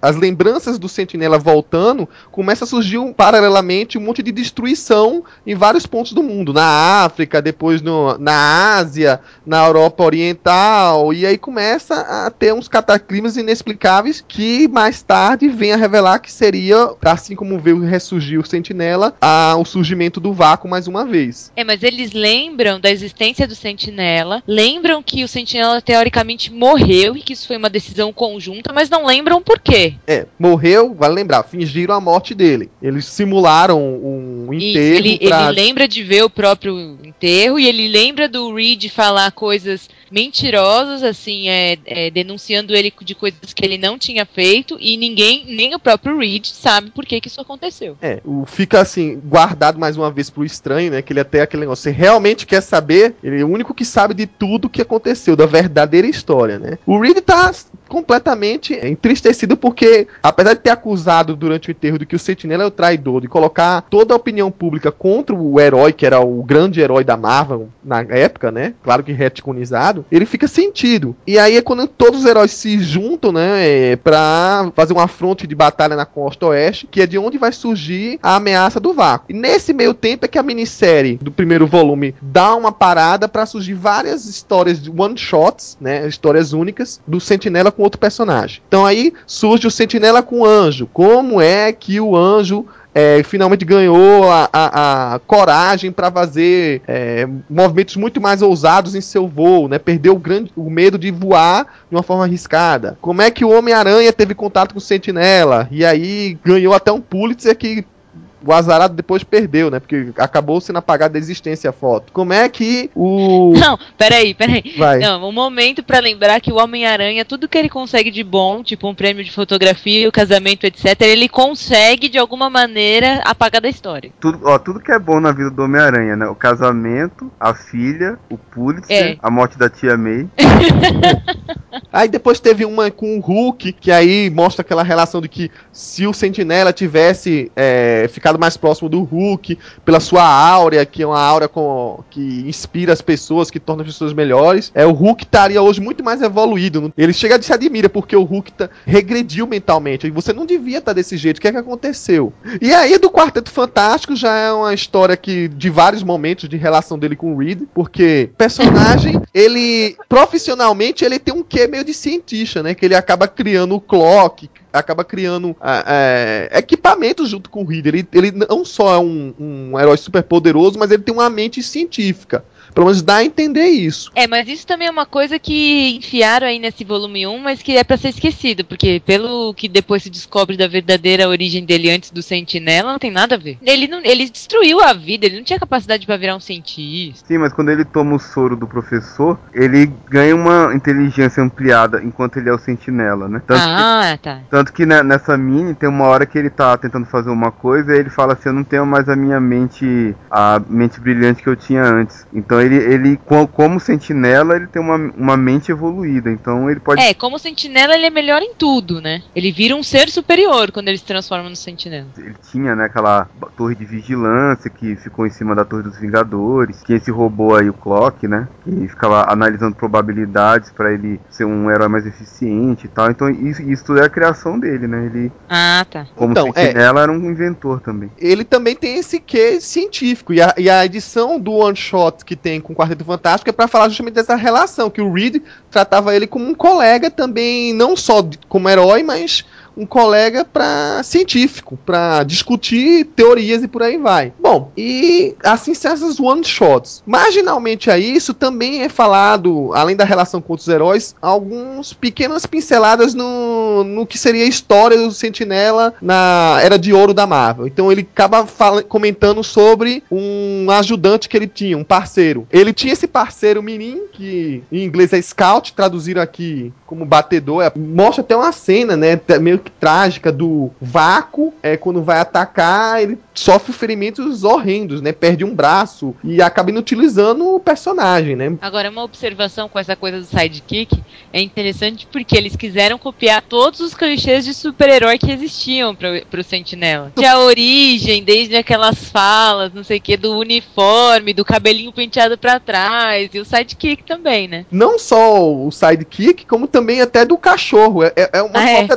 as lembranças do Sentinela voltando, começa a surgir um, paralelamente um monte de destruição em vários pontos do mundo. Na África, depois no, na Ásia, na Europa Oriental. E aí começa a ter uns cataclismos inexplicáveis que mais tarde vem a revelar que seria, assim como veio ressurgir o Sentinela, a, o surgimento do vácuo mais uma vez. É, mas eles lembram da existência do Sentinela, lembram que o Sentinela teoricamente morreu e que isso foi uma decisão conjunta, mas não lembram por quê. É, morreu, vale lembrar, fingiram a morte dele. Eles simularam um enterro ele, pra... ele lembra de ver o próprio enterro e ele lembra do Reed falar coisas mentirosas, assim, é, é, denunciando ele de coisas que ele não tinha feito e ninguém, nem o próprio Reed, sabe por que, que isso aconteceu. É, o fica assim, guardado mais uma vez pro estranho, né? Que ele até aquele negócio. Você realmente quer saber? Ele é o único que sabe de tudo que aconteceu, da verdadeira história, né? O Reed tá completamente entristecido porque, apesar de ter acusado durante o enterro de que o Sentinela é o traidor, de colocar toda a opinião pública contra o herói, que era o grande herói da Marvel na época, né? Claro que retconizado, ele fica sentido. E aí é quando todos os heróis se juntam, né? É, pra fazer uma fronte de batalha na costa oeste, que é de onde vai surgir a ameaça do vácuo. E nesse meio tempo é que a minissérie do primeiro volume dá uma parada pra surgir várias histórias de one shots, né? Histórias únicas do Sentinela com outro personagem. Então aí surge o Sentinela com o Anjo. Como é que o Anjo é, finalmente ganhou a, a- a coragem para fazer é, movimentos muito mais ousados em seu voo, né? Perdeu o, grande, o medo de voar de uma forma arriscada. Como é que o Homem-Aranha teve contato com o Sentinela e aí ganhou até um Pulitzer que o azarado depois perdeu, né? Porque acabou sendo apagada da existência a foto. Como é que o. Não, peraí, peraí. Vai. Não, um momento pra lembrar que o Homem-Aranha, tudo que ele consegue de bom, tipo um prêmio de fotografia, o casamento, etc., ele consegue de alguma maneira apagar da história. Tudo, ó, tudo que é bom na vida do Homem-Aranha, né? O casamento, a filha, o Pulitzer, É. a morte da tia May. Aí depois teve uma com o Hulk, que aí mostra aquela relação de que se o Sentinela tivesse é, ficado mais próximo do Hulk, pela sua áurea, que é uma áurea com, que inspira as pessoas, que torna as pessoas melhores, é, o Hulk estaria hoje muito mais evoluído. Ele chega de se admira porque o Hulk tá- regrediu mentalmente. E você não devia estar desse jeito. O que é que aconteceu? E aí do Quarteto Fantástico já é uma história que de vários momentos de relação dele com o Reed, porque personagem, ele profissionalmente ele tem um quê meio de cientista, né? Que ele acaba criando o Clock, acaba criando ah, é, equipamentos junto com o Reed. Ele, ele não só é um, um herói super poderoso, mas ele tem uma mente científica. Pelo menos dá a entender isso. É, mas isso também é uma coisa que enfiaram aí nesse volume 1, mas que é pra ser esquecido, porque pelo que depois se descobre da verdadeira origem dele antes do Sentinela, não tem nada a ver. Ele, não, ele destruiu a vida, ele não tinha capacidade pra virar um cientista. Sim, mas quando ele toma o soro do professor, ele ganha uma inteligência ampliada enquanto ele é o sentinela, né? Tanto, ah, tá. que, tanto que ne- nessa mini tem uma hora que ele tá tentando fazer uma coisa e ele fala assim, eu não tenho mais a minha mente, a mente brilhante que eu tinha antes. Então ele, ele co- como sentinela, ele tem uma, uma mente evoluída, então ele pode... É, como sentinela ele é melhor em tudo, né? Ele vira um ser superior quando ele se transforma no sentinela. Ele tinha, né, aquela torre de vigilância que ficou em cima da torre dos Vingadores. Tinha esse robô aí, o Clock, né? Que ficava analisando probabilidades pra ele ser um herói mais eficiente e tal. Então isso, isso tudo é a criação dele, né? Ele, Ah, tá. como Então, é. sentinela, era um inventor também. Ele também tem esse quê científico. E a, e a edição do One Shot que tem com o Quarteto Fantástico é pra falar justamente dessa relação. Que o Reed tratava ele como um colega também, não só como herói, mas um colega para científico, para discutir teorias e por aí vai. Bom, e assim são essas one shots. Marginalmente a isso também é falado, além da relação com outros heróis, alguns pequenas pinceladas no, no que seria a história do Sentinela na era de ouro da Marvel. Então ele acaba comentando sobre um ajudante que ele tinha, um parceiro. Ele tinha esse parceiro menino que em inglês é Scout, traduziram aqui como batedor. É- mostra até uma cena, né, meio que trágica do vácuo, é quando vai atacar, ele sofre ferimentos horrendos, né? Perde um braço e acaba inutilizando o personagem, né? Agora, uma observação com essa coisa do sidekick é interessante porque eles quiseram copiar todos os clichês de super-herói que existiam pro, pro Sentinela. De a origem, desde aquelas falas, não sei o que, do uniforme, do cabelinho penteado pra trás, e o sidekick também, né? Não só o sidekick, como também até do cachorro. É, é- é uma Ah, é?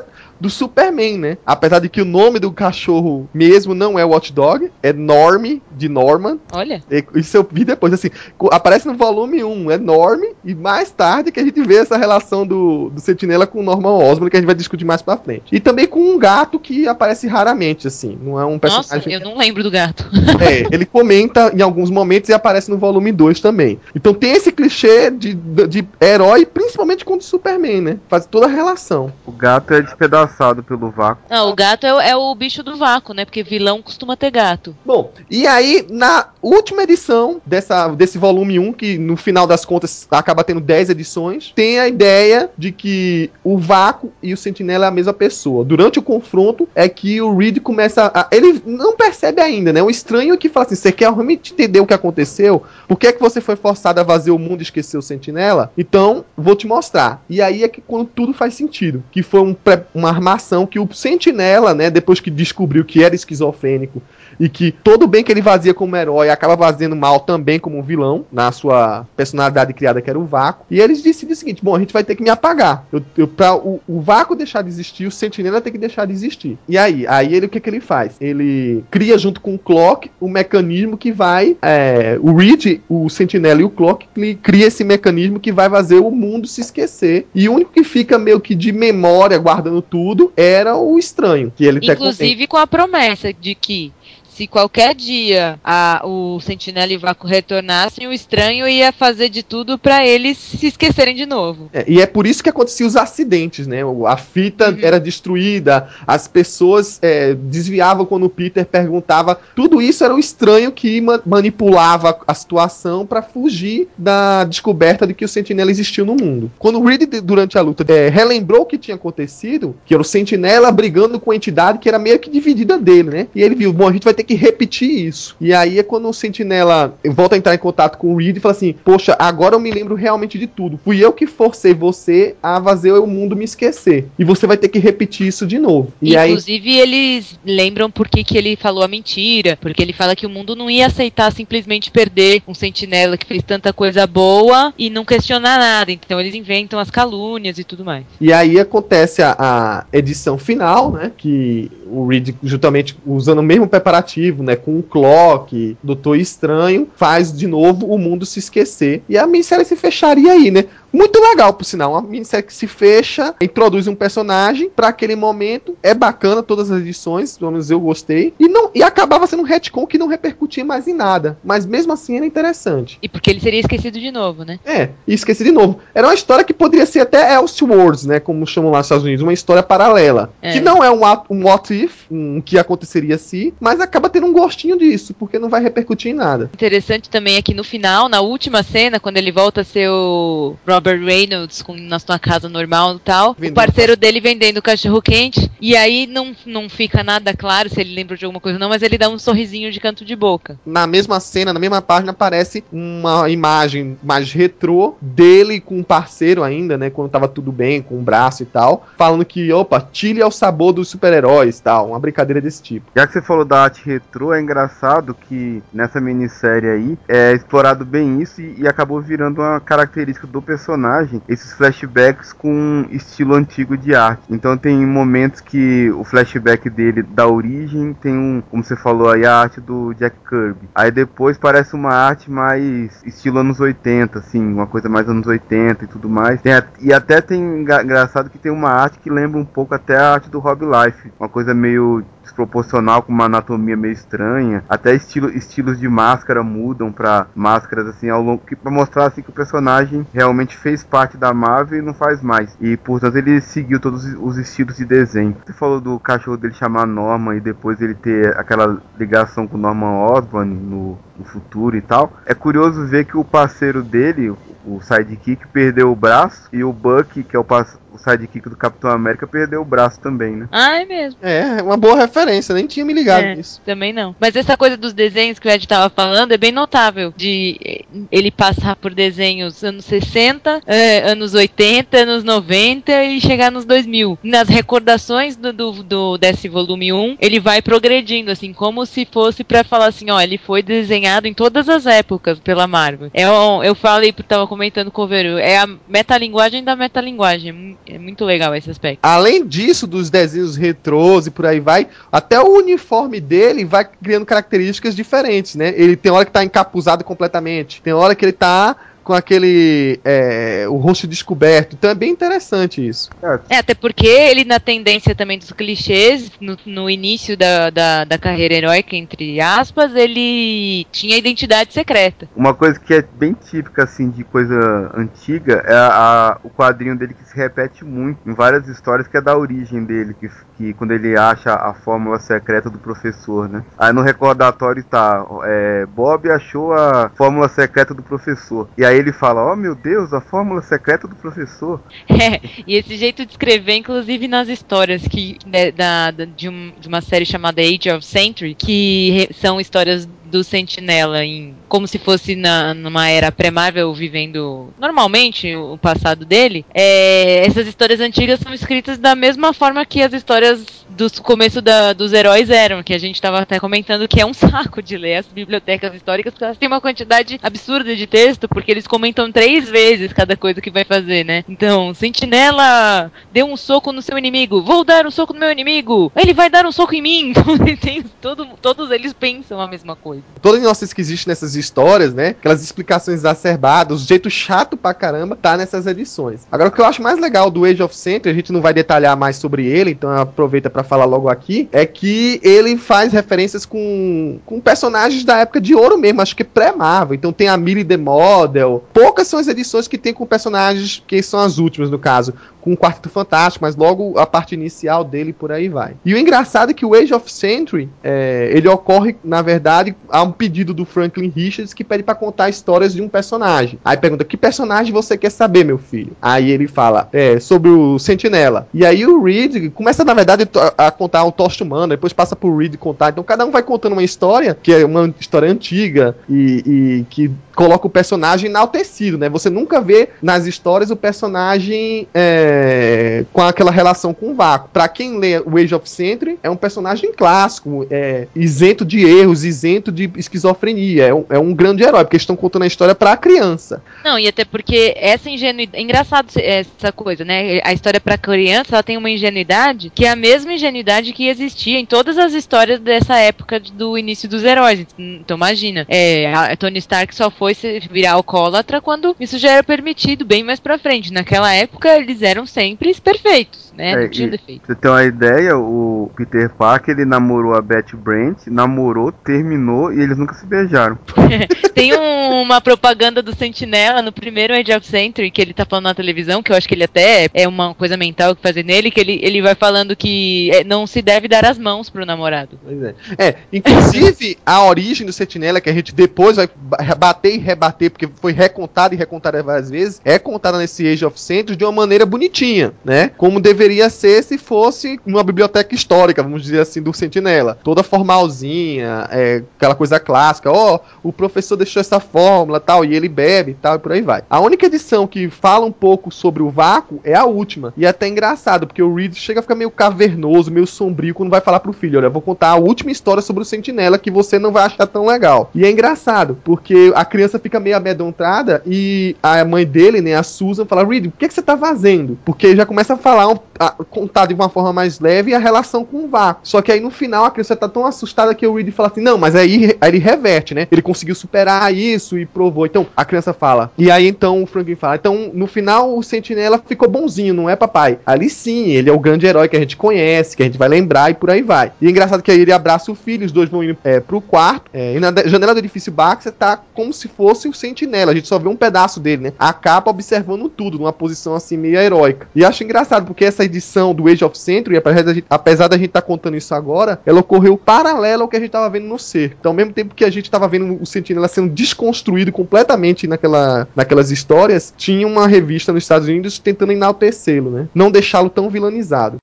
Do Superman, né? Apesar de que o nome do cachorro mesmo não é Watchdog, é Norm, de Norman. Olha. E- Isso eu vi depois, assim, aparece no volume 1, é Norm, e mais tarde que a gente vê essa relação do, do Sentinela com o Norman Osborn, que a gente vai discutir mais pra frente. E também com um gato que aparece raramente, assim, não é um Nossa, personagem... eu não lembro do gato. É, ele comenta em alguns momentos e aparece no volume 2 também. Então tem esse clichê de, de, de herói, principalmente com o de Superman, né? Faz toda a relação. O gato é despedaçado pelo vácuo. Não, o gato é, o- é o bicho do vácuo, né? Porque vilão costuma ter gato. Bom, e aí, na última edição dessa, desse volume 1, que no final das contas acaba tendo 10 edições, tem a ideia de que o Vácuo e o Sentinela é a mesma pessoa. Durante o confronto, é que o Reed começa a. Ele não percebe ainda, né? O estranho é que fala assim: você quer realmente entender o que aconteceu? Por que, é que você foi forçado a vazar o mundo e esquecer o Sentinela? Então, vou te mostrar. E aí é que quando tudo faz sentido. Que foi um pré- uma armação que o Sentinela, né, depois que descobriu que era esquizofrênico e que todo bem que ele vazia como herói acaba fazendo mal também como vilão, na sua personalidade criada que era o Vácuo. E eles decidem o seguinte: bom, a gente vai ter que me apagar. Eu, eu, pra o, o Vácuo deixar de existir, o Sentinela tem que deixar de existir. E aí? Aí ele o que, que ele faz? Ele cria junto com o Clock o mecanismo que vai. é, o Reed, o Sentinela e o Clock cria esse mecanismo que vai fazer o mundo se esquecer. E o único que fica meio que de memória, guardando tudo, era o estranho. Que ele. Inclusive com a promessa de que se qualquer dia a- o Sentinela e o Vácuo retornassem, o estranho ia fazer de tudo pra eles se esquecerem de novo. É, e é por isso que aconteciam os acidentes, né? A fita Uhum. era destruída, as pessoas é, desviavam quando o Peter perguntava. Tudo isso era o estranho que ma- manipulava a situação para fugir da descoberta de que o Sentinela existiu no mundo. Quando o Reed, durante a luta, é, relembrou o que tinha acontecido, que era o Sentinela brigando com a entidade que era meio que dividida dele, né? E ele viu, bom, a gente vai ter que repetir isso. E aí é quando o Sentinela volta a entrar em contato com o Reed e fala assim: Poxa, agora eu me lembro realmente de tudo. Fui eu que forcei você a fazer o mundo me esquecer. E você vai ter que repetir isso de novo. E aí. Inclusive, eles lembram por que, que ele falou a mentira. Porque ele fala que o mundo não ia aceitar simplesmente perder um sentinela que fez tanta coisa boa e não questionar nada. Então eles inventam as calúnias e tudo mais. E aí acontece a, a edição final, né? Que o Reed, justamente usando o mesmo preparativo interativo, né? Com o Clock, Doutor Estranho, faz de novo o mundo se esquecer. E a minissérie se fecharia aí, né? Muito legal, por sinal. Uma minissérie que se fecha, introduz um personagem para aquele momento. É bacana todas as edições, pelo menos eu gostei. E, não, e acabava sendo um retcon que não repercutia mais em nada. Mas mesmo assim era interessante. E porque ele seria esquecido de novo, né? É, e esqueci de novo. Era uma história que poderia ser até Elseworlds, né? Como chamam lá nos Estados Unidos, uma história paralela. É. Que não é um, um what if, um que aconteceria se, mas acaba tendo um gostinho disso, porque não vai repercutir em nada. Interessante também aqui no final, na última cena, quando ele volta a ser o Robert Reynolds com, na sua casa normal e tal, Vendendo o parceiro dele vendendo cachorro quente, e aí não, não fica nada claro se ele lembra de alguma coisa ou não, mas ele dá um sorrisinho de canto de boca. Na mesma cena, na mesma página, aparece uma imagem mais retrô dele com um parceiro ainda, né? Quando tava tudo bem, com o braço e tal, falando que, opa, Chile é o sabor dos super-heróis tal. Uma brincadeira desse tipo. Já que você falou da arte retrô, é engraçado que nessa minissérie aí é explorado bem isso e, e acabou virando uma característica do personagem, esses flashbacks com estilo antigo de arte. Então tem momentos que o flashback dele da origem tem um, como você falou aí, a arte do Jack Kirby. Aí depois parece uma arte mais estilo anos 80, assim, uma coisa mais anos 80 e tudo mais. Tem e até tem engraçado que tem uma arte que lembra um pouco até a arte do Rob Life, uma coisa meio desproporcional com uma anatomia meio estranha, até estilo, estilos de máscara mudam pra máscaras assim ao longo que para mostrar assim que o personagem realmente fez parte da Marvel e não faz mais. E portanto ele seguiu todos os- os estilos de desenho. Você falou do cachorro dele chamar Norman e depois ele ter aquela ligação com Norman Osborn no, no futuro e tal. É curioso ver que o parceiro dele, o- sidekick, perdeu o braço e o Buck, que é o, o sidekick do Capitão América, perdeu o braço também, né? Ah, é mesmo. É, uma boa referência, nem tinha me ligado É. nisso. Também não. Mas essa coisa dos desenhos que o Ed tava falando é bem notável. De eh, ele passar por desenhos anos 60, eh, anos 80, anos 90 e chegar nos 2000. Nas recordações do, do, do- desse volume 1, ele vai progredindo, assim, como se fosse pra falar assim, ó, ele foi desenhado em todas as épocas pela Marvel. É um- eu falei, tava comentando com o Veru, é a metalinguagem da metalinguagem. É É muito legal esse aspecto. Além disso, dos desenhos retrôs e por aí vai, até o uniforme dele vai criando características diferentes, né? Ele tem hora que tá encapuzado completamente, tem hora que ele tá com aquele. é, o rosto descoberto. Então é bem interessante isso. É, até porque ele, na tendência também dos clichês, no, no início da, da, da carreira heróica, entre aspas, ele tinha identidade secreta. Uma coisa que é bem típica assim de coisa antiga é a- o quadrinho dele que se repete muito em várias histórias que é da origem dele, que, que quando ele acha a fórmula secreta do professor, né? Aí no recordatório tá, é, Bob achou a fórmula secreta do professor. E aí ele fala, oh meu Deus, a fórmula secreta do professor. É, e esse jeito de escrever, inclusive nas histórias que né, da, de, um- de uma série chamada Age of Century, que são histórias do Sentinela em como se fosse na, numa era pré-Marvel vivendo normalmente o, passado dele. É, essas histórias antigas são escritas da mesma forma que as histórias do começo da- dos heróis eram, que a gente estava até comentando que é um saco de ler as bibliotecas históricas, porque elas têm uma quantidade absurda de texto, porque eles comentam três vezes cada coisa que vai fazer, né? Então, Sentinela deu um soco no seu inimigo, vou dar um soco no meu inimigo, ele vai dar um soco em mim. Então, tem todo, todos eles pensam a mesma coisa. Toda a inocência que existe nessas histórias, né? Aquelas explicações exacerbadas, o jeito chato pra caramba, tá nessas edições. Agora, o que eu acho mais legal do Age of Century, a gente não vai detalhar mais sobre ele, então aproveita pra falar logo aqui, é que ele faz referências com, com personagens da época de ouro mesmo, acho que pré-Marvel. Então tem a Millie the Model. Poucas são as edições que tem com personagens que são as últimas, no caso, com o Quarteto Fantástico, mas logo a parte inicial dele por aí vai. E o engraçado é que o Age of Century, é, ele ocorre, na verdade, a um pedido do Franklin Richards que pede pra contar histórias de um personagem. Aí pergunta, que personagem você quer saber, meu filho? Aí ele fala, é, sobre o Sentinela. E aí o Reed começa, na verdade, a contar um tosto humano, depois passa pro Reed contar. Então cada um vai contando uma história, que é uma história antiga e, e que coloca o personagem enaltecido, né? Você nunca vê nas histórias o personagem é, com aquela relação com o vácuo. Pra quem lê o Age of Century, é um personagem clássico, é, isento de erros, isento de de esquizofrenia. É um, é um grande herói, porque eles estão contando a história pra criança. Não, e até porque essa ingenuidade. É engraçado essa coisa, né? A história pra criança ela tem uma ingenuidade que é a mesma ingenuidade que existia em todas as histórias dessa época do início dos heróis. Então imagina, é, a Tony Stark só foi virar alcoólatra quando isso já era permitido, bem mais pra frente. Naquela época eles eram sempre perfeitos, né? É, Não tinha defeito. Você ter uma ideia, o Peter Parker, ele namorou a Betty Brant, namorou, terminou e eles nunca se beijaram. Tem um- uma propaganda do Sentinela no primeiro Age of Century que ele tá falando na televisão, que eu acho que ele até é uma coisa mental que fazer nele, que ele, ele vai falando que é, não se deve dar as mãos pro namorado. Pois é. É, inclusive a origem do Sentinela, que a gente depois vai ba- bater e rebater, porque foi recontada e recontada várias vezes, é contada nesse Age of Century de uma maneira bonitinha, né? Como deveria ser se fosse uma biblioteca histórica, vamos dizer assim, do Sentinela. Toda formalzinha, é, aquela coisa clássica, ó, o professor deixou essa fórmula tal, e ele bebe e tal, e por aí vai. A única edição que fala um pouco sobre o vácuo é a última. E é até engraçado, porque o Reed chega a ficar meio cavernoso, meio sombrio quando vai falar pro filho: olha, vou contar a última história sobre o Sentinela que você não vai achar tão legal. E é engraçado, porque a criança fica meio amedrontada e a mãe dele, né, a Susan, fala: Reed, o que, que você tá fazendo? Porque já começa a falar, um- a contar de uma forma mais leve a relação com o vácuo. Só que aí no final a criança tá tão assustada que o Reed fala assim: não, mas aí, aí ele reverte, né? Ele conseguiu superar isso e provou. Então a criança fala. E aí então o Franklin fala: então no final o Sentinela ficou bonzinho, não é papai? Ali sim, ele é o grande herói que a gente conhece, que a gente vai lembrar e por aí vai. E é engraçado que aí ele abraça o filho, os dois vão indo é, pro quarto. é, e na janela do edifício Baxter tá como se fosse o Sentinela. A gente só vê um pedaço dele, né? A capa observando tudo, numa posição assim meio heróica. E acho engraçado porque essa edição do Age of Century, apesar da gente, apesar da gente tá contando isso agora, ela ocorreu paralelo ao que a gente tava vendo no cerco. Então, ao mesmo tempo que a gente tava vendo o Sentinela sendo desconstruído completamente naquela, naquelas histórias, tinha uma revista nos Estados Unidos tentando enaltecê-lo, né? Não deixá-lo tão vilanizado.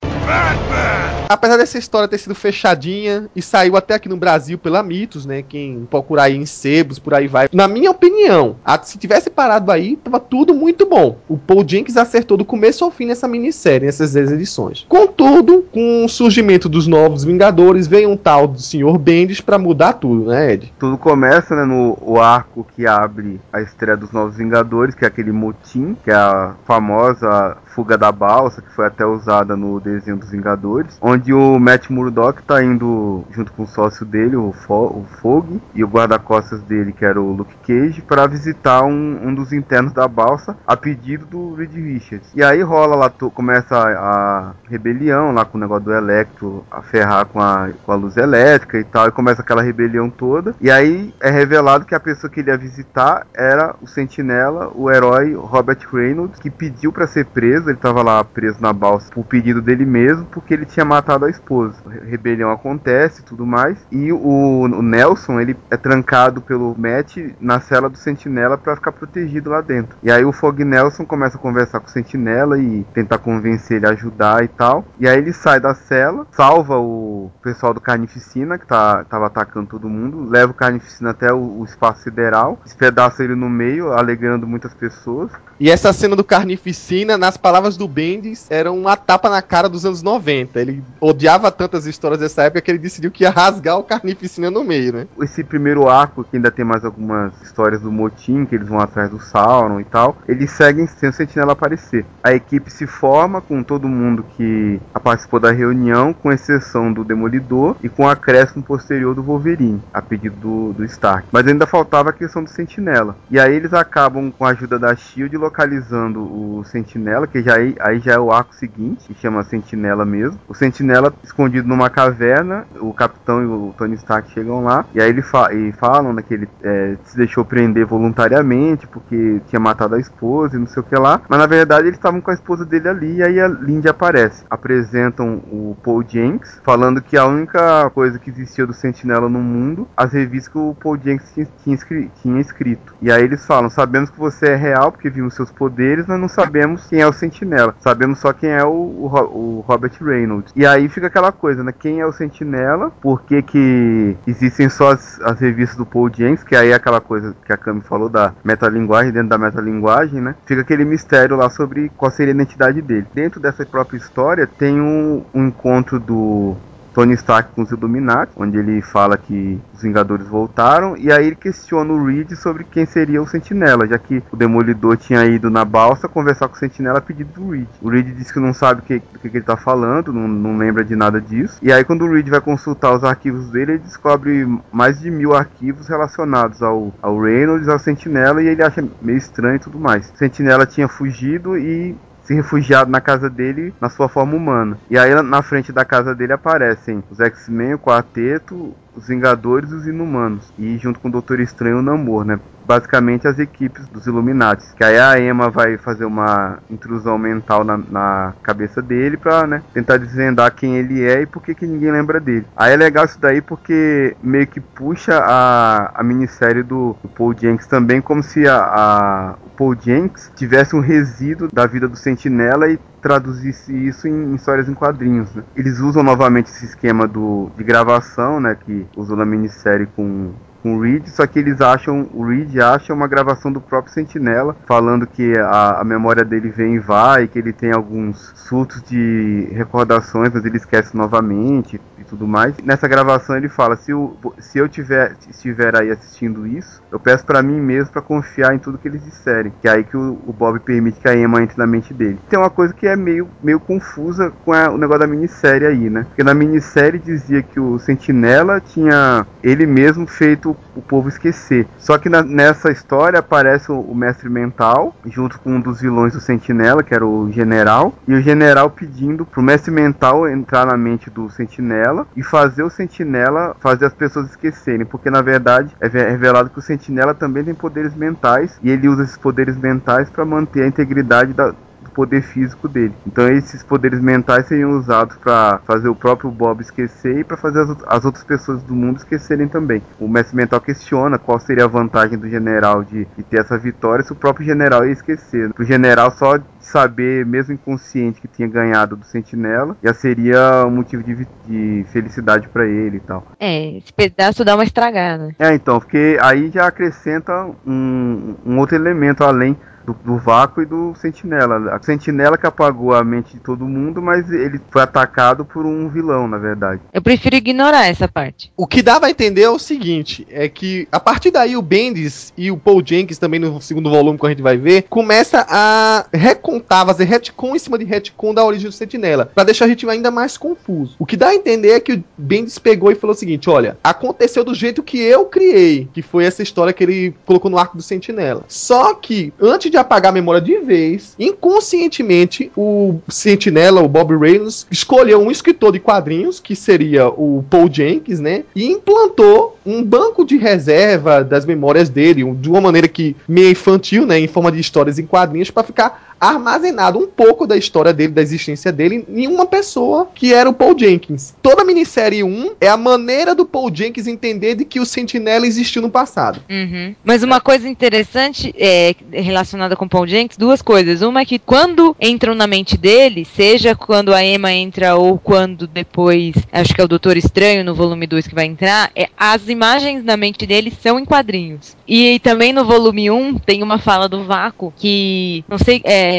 Apesar dessa história ter sido fechadinha e saiu até aqui no Brasil pela Mitos, né? Quem procurar aí em sebos, por aí vai. Na minha opinião, a- se tivesse parado aí, tava tudo muito bom. O Paul Jenkins acertou do começo ao fim nessa minissérie, nessas 10 edições. Contudo, com o surgimento dos novos Vingadores, veio um tal do Sr. Bendis pra mudar tudo, né, Ed? Tudo começa né, no o arco que abre a estreia dos Novos Vingadores, que é aquele motim, que é a famosa fuga da balsa, que foi até usada no desenho dos Vingadores, onde o Matt Murdock tá indo junto com o sócio dele, o, Fo o Fogg, e o guarda-costas dele, que era o Luke Cage, para visitar um, um dos internos da balsa a pedido do Reed Richards. E aí rola lá, começa a, a rebelião lá com o negócio do Electro a ferrar com a, com a luz elétrica e tal, e começa aquela rebelião toda. E aí é revelado que a pessoa que ele ia visitar era o Sentinela, o herói Robert Reynolds, que pediu para ser preso. Ele tava lá preso na balsa por pedido dele mesmo, porque ele tinha matado a esposa. Rebelião acontece e tudo mais. E o, o Nelson, ele é trancado pelo Matt na cela do Sentinela para ficar protegido lá dentro. E aí o Fog Nelson começa a conversar com o Sentinela e tentar convencer ele a ajudar e tal. E aí ele sai da cela, salva o pessoal do Carnificina, que tá, tava atacando todo mundo, leva o Carnificina até o, o espaço sideral, despedaça ele no meio, alegrando muitas pessoas. E essa cena do Carnificina, nas palavras do Bendis, era uma tapa na cara dos anos 90. Ele odiava tantas histórias dessa época que ele decidiu que ia rasgar o Carnificina no meio, né? Esse primeiro arco, que ainda tem mais algumas histórias do motim, que eles vão atrás do Sauron e tal, eles seguem sem o Sentinela aparecer. A equipe se forma com todo mundo que participou da reunião, com exceção do Demolidor e com o acréscimo posterior do Wolverine, a pedido do, do Stark. Mas ainda faltava a questão do Sentinela. E aí eles acabam, com a ajuda da SHIELD, localizando o Sentinela, que já aí, aí já é o arco seguinte, que chama Sentinela mesmo. O Sentinela escondido numa caverna, o Capitão e o Tony Stark chegam lá, e aí ele fa e falam né, que ele é, se deixou prender voluntariamente, porque tinha matado a esposa e não sei o que lá. Mas na verdade eles estavam com a esposa dele ali, e aí a Lindy aparece. Apresentam o Paul Jenks, falando que a única coisa que existia do Sentinela no mundo, as revistas que o Paul Jenks tinha, tinha, escri- tinha escrito. E aí eles falam, sabemos que você é real, porque vimos seus poderes, mas não sabemos quem é o Sentinela. Sabemos só quem é o, o o Robert Reynolds. E aí fica aquela coisa, né? Quem é o Sentinela? Por que, que existem só as, as revistas do Paul James? Que aí é aquela coisa que a Cami falou da metalinguagem, dentro da metalinguagem, né? Fica aquele mistério lá sobre qual seria a identidade dele. Dentro dessa própria história tem um, um encontro do Tony Stark com os Illuminati, onde ele fala que os Vingadores voltaram, e aí ele questiona o Reed sobre quem seria o Sentinela, já que o Demolidor tinha ido na balsa conversar com o Sentinela a pedido do Reed. O Reed disse que não sabe o que, que, que ele tá falando, não, não lembra de nada disso. E aí quando o Reed vai consultar os arquivos dele, ele descobre mais de mil arquivos relacionados ao, ao Reynolds, ao Sentinela, e ele acha meio estranho e tudo mais. O Sentinela tinha fugido e se refugiado na casa dele na sua forma humana. E aí na frente da casa dele aparecem os X-Men, o Quarteto, os Vingadores e os Inumanos. E junto com o Doutor Estranho o Namor, né? Basicamente as equipes dos Illuminati. Que aí a Emma vai fazer uma intrusão mental na, na cabeça dele pra né, tentar desvendar quem ele é e por que que ninguém lembra dele. Aí é legal isso daí porque meio que puxa a, a minissérie do, do Paul Jenks também como se a, a, Paul Jenks tivesse um resíduo da vida do Sentinela e traduzisse isso em histórias em quadrinhos. Né? Eles usam novamente esse esquema do, de gravação, né, que usou na minissérie com com o Reed, só que eles acham, o Reed acha uma gravação do próprio Sentinela, falando que a, a memória dele vem e vai, que ele tem alguns surtos de recordações, mas ele esquece novamente e tudo mais. Nessa gravação ele fala: se, o, se eu tiver, estiver aí assistindo isso, eu peço para mim mesmo para confiar em tudo que eles disserem, que é aí que o, o, Bob permite que a Emma entre na mente dele. Tem uma coisa que é meio, meio confusa com a, o negócio da minissérie aí, né? Porque na minissérie dizia que o Sentinela tinha ele mesmo feito o povo esquecer. Só que na, nessa história aparece o, o, mestre mental, junto com um dos vilões do Sentinela, que era o general, e o general pedindo pro mestre mental entrar na mente do Sentinela e fazer o Sentinela fazer as pessoas esquecerem, porque na verdade é revelado que o Sentinela também tem poderes mentais e ele usa esses poderes mentais para manter a integridade da, poder físico dele. Então esses poderes mentais seriam usados para fazer o próprio Bob esquecer e para fazer as, as, outras pessoas do mundo esquecerem também. O mestre mental questiona qual seria a vantagem do general de, de ter essa vitória se o próprio general ia esquecer. O general só saber, mesmo inconsciente, que tinha ganhado do Sentinela, já seria um motivo de, de felicidade para ele e tal. É, esse pedaço dá uma estragada. É, então, porque aí já acrescenta um, um outro elemento além do, do, vácuo e do sentinela. A sentinela que apagou a mente de todo mundo, mas ele foi atacado por um vilão, na verdade. Eu prefiro ignorar essa parte. O que dá pra entender é o seguinte: é que a partir daí o Bendis e o Paul Jenkins, também no segundo volume que a gente vai ver, começa a recontar, fazer retcon em cima de retcon da origem do sentinela, para deixar a gente ainda mais confuso. O que dá a entender é que o Bendis pegou e falou o seguinte: olha, aconteceu do jeito que eu criei, que foi essa história que ele colocou no arco do sentinela. Só que antes de apagar a memória de vez, inconscientemente, o Sentinela, o Bob Reynolds, escolheu um escritor de quadrinhos, que seria o Paul Jenkins, né? E implantou um banco de reserva das memórias dele, de uma maneira que meio infantil, né? Em forma de histórias em quadrinhos, para ficar armazenado um pouco da história dele, da existência dele, em uma pessoa que era o Paul Jenkins. Toda a minissérie 1 é a maneira do Paul Jenkins entender de que o Sentinela existiu no passado. Uhum. Mas uma coisa interessante é, relacionada com Paul Jenkins, duas coisas. Uma é que quando entram na mente dele, seja quando a Emma entra ou quando depois, acho que é o Doutor Estranho no volume 2 que vai entrar, é, as imagens na mente dele são em quadrinhos. E, também no volume 1 tem uma fala do Vácuo que, não sei, é,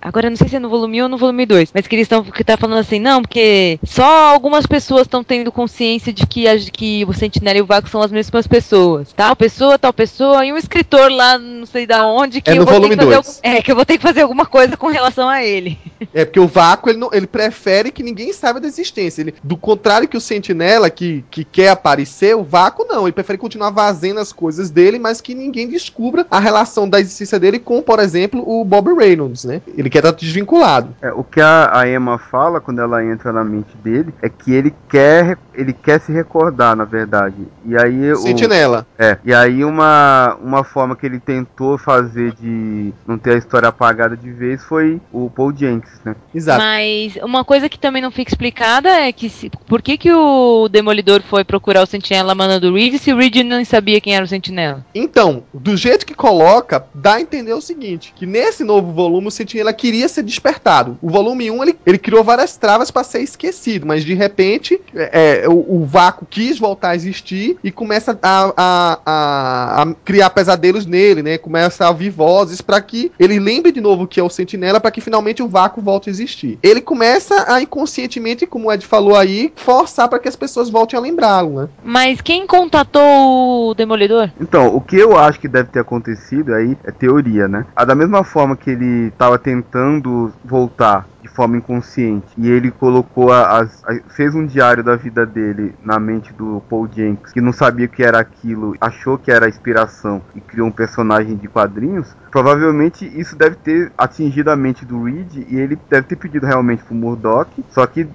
agora não sei se é no volume 1 ou no volume 2, mas que eles estão que tá falando assim, não, porque só algumas pessoas estão tendo consciência de que, a, que o Sentinela e o Vácuo são as mesmas pessoas. Tal pessoa, tal pessoa, e um escritor lá, não sei da onde, que É eu no vou volume ter que fazer dois. algu- É, que eu vou ter que fazer alguma coisa com relação a ele. É porque o vácuo ele, não- ele prefere que ninguém saiba da existência. Ele, do contrário que o Sentinela, que, que quer aparecer, o vácuo não. Ele prefere continuar vazando as coisas dele, mas que ninguém descubra a relação da existência dele com, por exemplo, o Bob Reynolds, né? Ele quer estar desvinculado. É, o que a, a Emma fala quando ela entra na mente dele é que ele quer ele quer se recordar, na verdade. E aí o, Sentinela. é, e aí uma, uma forma que ele tentou fazer de não ter a história apagada de vez foi o Paul Jenkins, né? Exato. Mas uma coisa que também não fica explicada é que se- por que, que o Demolidor foi procurar o Sentinela mandando o Reed se o Reed não sabia quem era o Sentinela? Então, do jeito que coloca, dá a entender o seguinte: que nesse novo volume o Sentinela queria ser despertado. O volume 1 ele, ele criou várias travas para ser esquecido, mas de repente é, é, o, o vácuo quis voltar a existir e começa a, a, a, a criar pesadelos nele, né? Começa a ouvir vozes para que ele lembre de novo que é o Sentinela para que finalmente o vácuo volte a existir. Ele começa a inconscientemente, como o Ed falou aí, forçar para que as pessoas voltem a lembrá-lo, né? Mas quem contatou o Demolidor? Então, o que eu acho que deve ter acontecido aí é teoria, né? A da mesma forma que ele estava tentando voltar de forma inconsciente e ele colocou a- as, fez um diário da vida dele na mente do Paul Jenkins que não sabia o que era aquilo, achou que era inspiração e criou um personagem de quadrinhos. Provavelmente isso deve ter atingido a mente do Reed e ele deve ter pedido realmente pro Murdoch. Só que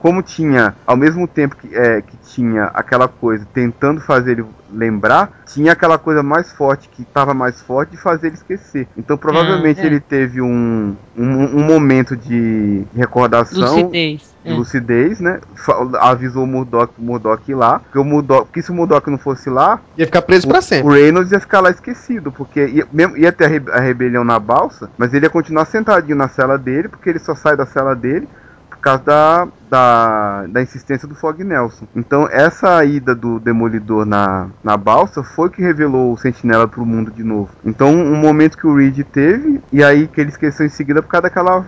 como tinha, ao mesmo tempo que, é, que tinha aquela coisa tentando fazer ele lembrar, tinha aquela coisa mais forte que estava mais forte de fazer ele esquecer. Então provavelmente é. ele teve um, um, um momento de recordação Lucidez. de É. lucidez, né? Avisou o Murdoch, o Murdoch ir lá. Porque, o Murdoch, porque se o Murdoch não fosse lá, Ia ficar preso para o sempre. Reynolds ia ficar lá esquecido. Porque ia, mesmo, ia ter a, re- a rebelião na balsa, mas ele ia continuar sentadinho na cela dele, porque ele só sai da cela dele por causa da, da, da insistência do Fog Nelson. Então, essa ida do Demolidor na, na balsa foi que revelou o Sentinela pro mundo de novo. Então, um momento que o Reed teve, e aí que ele esqueceu em seguida por causa daquela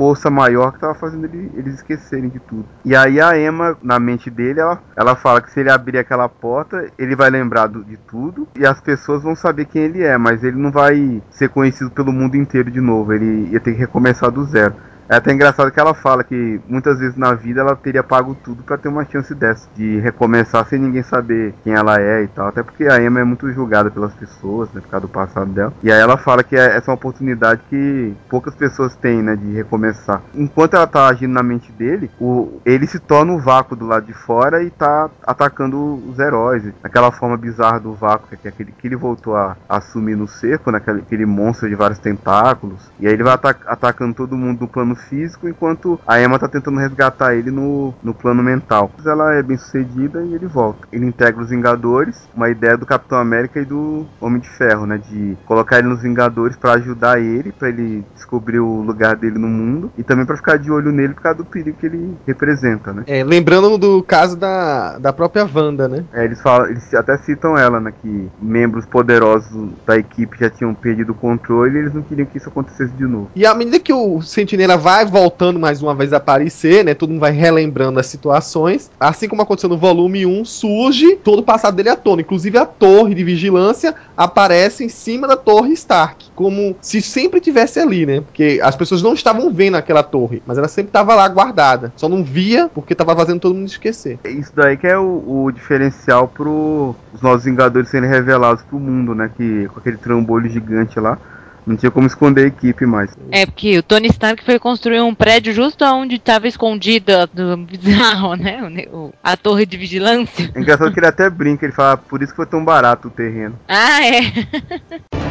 força maior que tava fazendo ele- eles esquecerem de tudo. E aí a Emma, na mente dele, ela, ela fala que se ele abrir aquela porta, ele vai lembrar do- de tudo e as pessoas vão saber quem ele é, mas ele não vai ser conhecido pelo mundo inteiro de novo. Ele ia ter que recomeçar do zero. É até engraçado que ela fala que muitas vezes na vida ela teria pago tudo pra ter uma chance dessa, de recomeçar sem ninguém saber quem ela é e tal. Até porque a Emma é muito julgada pelas pessoas, né, por causa do passado dela. E aí ela fala que é- essa é uma oportunidade que poucas pessoas têm, né, de recomeçar. Enquanto ela tá agindo na mente dele, o, ele se torna o vácuo do lado de fora e tá atacando os heróis. Aquela forma bizarra do vácuo, que é aquele que ele voltou a, a assumir no cerco, naquele aquele monstro de vários tentáculos. E aí ele vai ata- atacando todo mundo no plano físico, enquanto a Emma tá tentando resgatar ele no, no plano mental. Ela é bem sucedida e ele volta. Ele integra os Vingadores, uma ideia do Capitão América e do Homem de Ferro, né? De colocar ele nos Vingadores pra ajudar ele, pra ele descobrir o lugar dele no mundo e também pra ficar de olho nele por causa do perigo que ele representa, né? É, lembrando do caso da, da própria Wanda, né? É, eles falam, eles até citam ela, né? Que membros poderosos da equipe já tinham perdido o controle e eles não queriam que isso acontecesse de novo. E à medida que o Sentinela vai voltando mais uma vez a aparecer, né? Todo mundo vai relembrando as situações. Assim como aconteceu no volume 1, surge todo o passado dele à tona. Inclusive a torre de vigilância aparece em cima da torre Stark. Como se sempre tivesse ali, né? Porque as pessoas não estavam vendo aquela torre, mas ela sempre estava lá guardada. Só não via porque estava fazendo todo mundo esquecer. Isso daí que é o, o diferencial pro os novos Vingadores serem revelados pro mundo, né? Que com aquele trambolho gigante lá, não tinha como esconder a equipe mais. É porque o Tony Stark foi construir um prédio justo onde estava escondida do bizarro, né? o a torre de vigilância. É engraçado que ele até brinca, ele fala, "Ah, por isso que foi tão barato o terreno. Ah, é.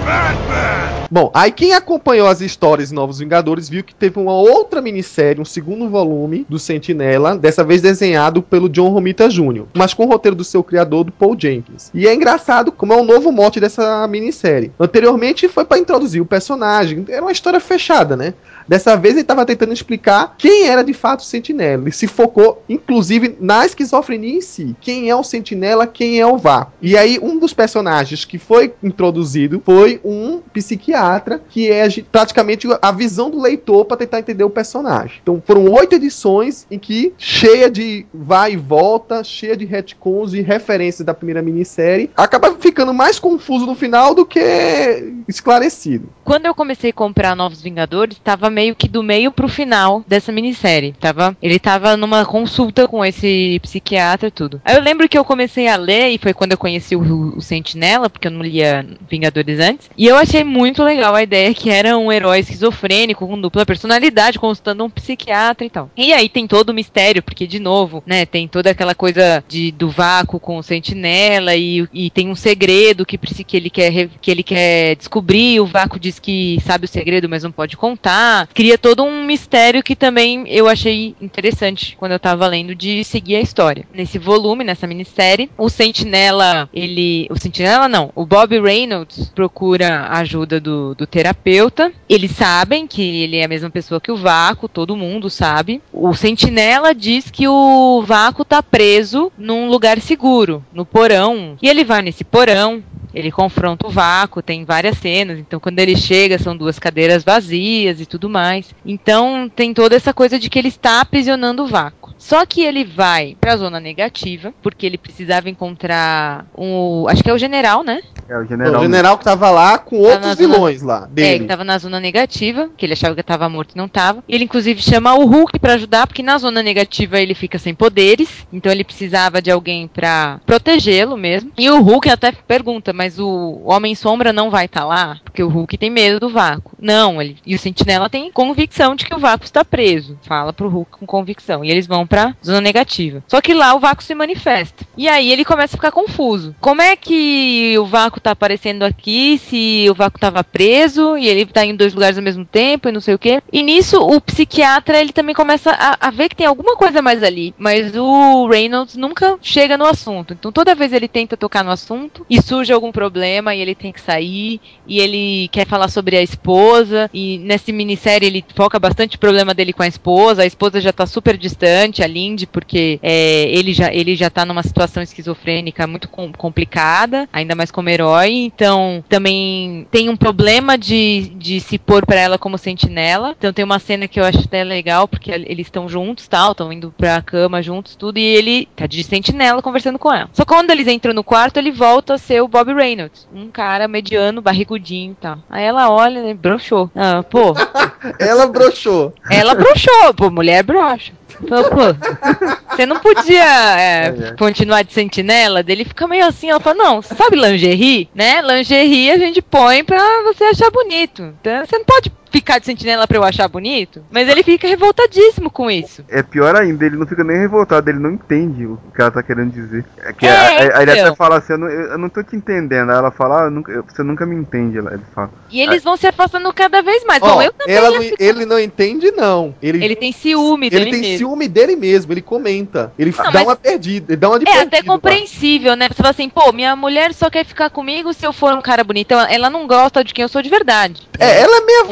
Bom, aí quem acompanhou as histórias Novos Vingadores viu que teve uma outra minissérie, um segundo volume do Sentinela, dessa vez desenhado pelo John Romita Jr., mas com o roteiro do seu criador, do Paul Jenkins. E é engraçado como é o novo mote dessa minissérie. Anteriormente foi para introduzir o personagem, era uma história fechada, né? Dessa vez ele estava tentando explicar quem era de fato o Sentinela. Ele se focou, inclusive, na esquizofrenia em si. Quem é o Sentinela, quem é o Vácuo. E aí, um dos personagens que foi introduzido foi um psiquiatra, que é praticamente a visão do leitor para tentar entender o personagem. Então, foram oito edições em que, cheia de vai e volta, cheia de retcons e referências da primeira minissérie, acaba ficando mais confuso no final do que esclarecido. Quando eu comecei a comprar Novos Vingadores, tava meio que do meio pro final dessa minissérie. Tava, ele tava numa consulta com esse psiquiatra e tudo. Aí eu lembro que eu comecei a ler, e foi quando eu conheci o, o Sentinela, porque eu não lia Vingadores antes. E eu achei muito legal a ideia que era um herói esquizofrênico, com dupla personalidade, consultando um psiquiatra e tal. E aí tem todo o mistério, porque, de novo, né, tem toda aquela coisa de, do vácuo com o Sentinela, e, e tem um segredo que, que, ele quer, que ele quer descobrir, o vácuo diz que sabe o segredo, mas não pode contar. Cria todo um mistério que também eu achei interessante quando eu tava lendo de seguir a história. Nesse volume, nessa minissérie, o Sentinela, ele. O Sentinela não, o Bob Reynolds procura a ajuda do do, do terapeuta. Eles sabem que ele é a mesma pessoa que o Vácuo, todo mundo sabe. O sentinela diz que o Vácuo tá preso num lugar seguro, no porão. E ele vai nesse porão, ele confronta o vácuo, tem várias cenas. Então, quando ele chega, são duas cadeiras vazias e tudo mais. Então, tem toda essa coisa de que ele está aprisionando o vácuo. Só que ele vai pra zona negativa, porque ele precisava encontrar um. Acho que é o general, né? É o O general. general que tava lá com Tá outros na zona- vilões lá É, que dele. tava na zona negativa, que ele achava que tava morto e não tava. Ele, inclusive, chama o Hulk pra ajudar, porque na zona negativa ele fica sem poderes. Então ele precisava de alguém pra protegê-lo mesmo. E o Hulk até pergunta, mas o Homem-Sombra não vai estar lá? Porque o Hulk tem medo do vácuo. Não, ele. E o Sentinela tem convicção de que o vácuo está preso. Fala pro Hulk com convicção. E eles vão pra zona negativa. Só que lá o vácuo se manifesta. E aí ele começa a ficar confuso. Como é que o vácuo tá aparecendo aqui se o vácuo tava preso e ele tá em dois lugares ao mesmo tempo e não sei o quê? E nisso o psiquiatra ele também começa a, a ver que tem alguma coisa mais ali. Mas o Reynolds nunca chega no assunto. Então toda vez ele tenta tocar no assunto e surge algum problema e ele tem que sair e ele quer falar sobre a esposa e nessa minissérie ele foca bastante o problema dele com a esposa. A esposa já tá super distante, a Lindy, porque é, ele, já, ele já tá numa situação esquizofrênica muito com- complicada, ainda mais como herói. Então também tem um problema de, de se pôr pra ela como sentinela. Então tem uma cena que eu acho até legal, porque eles estão juntos, tal, estão indo pra cama juntos, tudo, e ele tá de sentinela conversando com ela. Só que quando eles entram no quarto, ele volta a ser o Bob Reynolds, um cara mediano, barrigudinho e tal. Aí ela olha e broxou. Ah, pô, Ela broxou. ela broxou, pô, mulher broxa. Pô, você não podia é, É, é. continuar de sentinela? Dele fica meio assim, ela fala, não, sabe lingerie, né? Lingerie a gente põe pra você achar bonito. Então você não pode ficar de sentinela pra eu achar bonito. Mas ele fica revoltadíssimo com isso. É pior ainda, ele não fica nem revoltado, ele não entende o que ela tá querendo dizer. É que É, a- a- ele então. até fala assim, eu não, eu não tô te entendendo. Aí ela fala, ah, eu nunca- eu- você nunca me entende, ele fala. E eles vão se afastando cada vez mais. Ó, Bom, eu também ela ficar- ele não entende, não. Ele, Ele tem ciúme ele dele tem mesmo. ciúme dele mesmo, ele comenta. Ele Não, dá mas- uma perdida, ele dá uma de É até perdido, lá. compreensível, né? Você fala assim, pô, minha mulher só quer ficar comigo se eu for um cara bonito. Ela- Ela não gosta de quem eu sou de verdade. É, ela é meio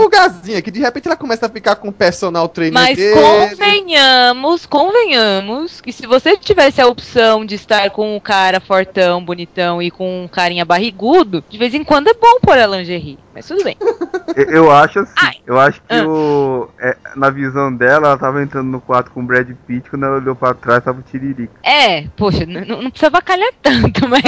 que de repente ela começa a ficar com o personal trainer Mas dele. convenhamos, convenhamos que se você tivesse a opção de estar com um cara fortão, bonitão e com um carinha barrigudo, de vez em quando é bom pôr a lingerie. Mas tudo bem. Eu, eu acho assim, Ai. eu acho que Ah. o. é, na visão dela, ela tava entrando no quarto com o Brad Pitt, quando ela olhou pra trás, tava o Tiririca. É, poxa, n- n- não precisa vacalhar tanto, mas,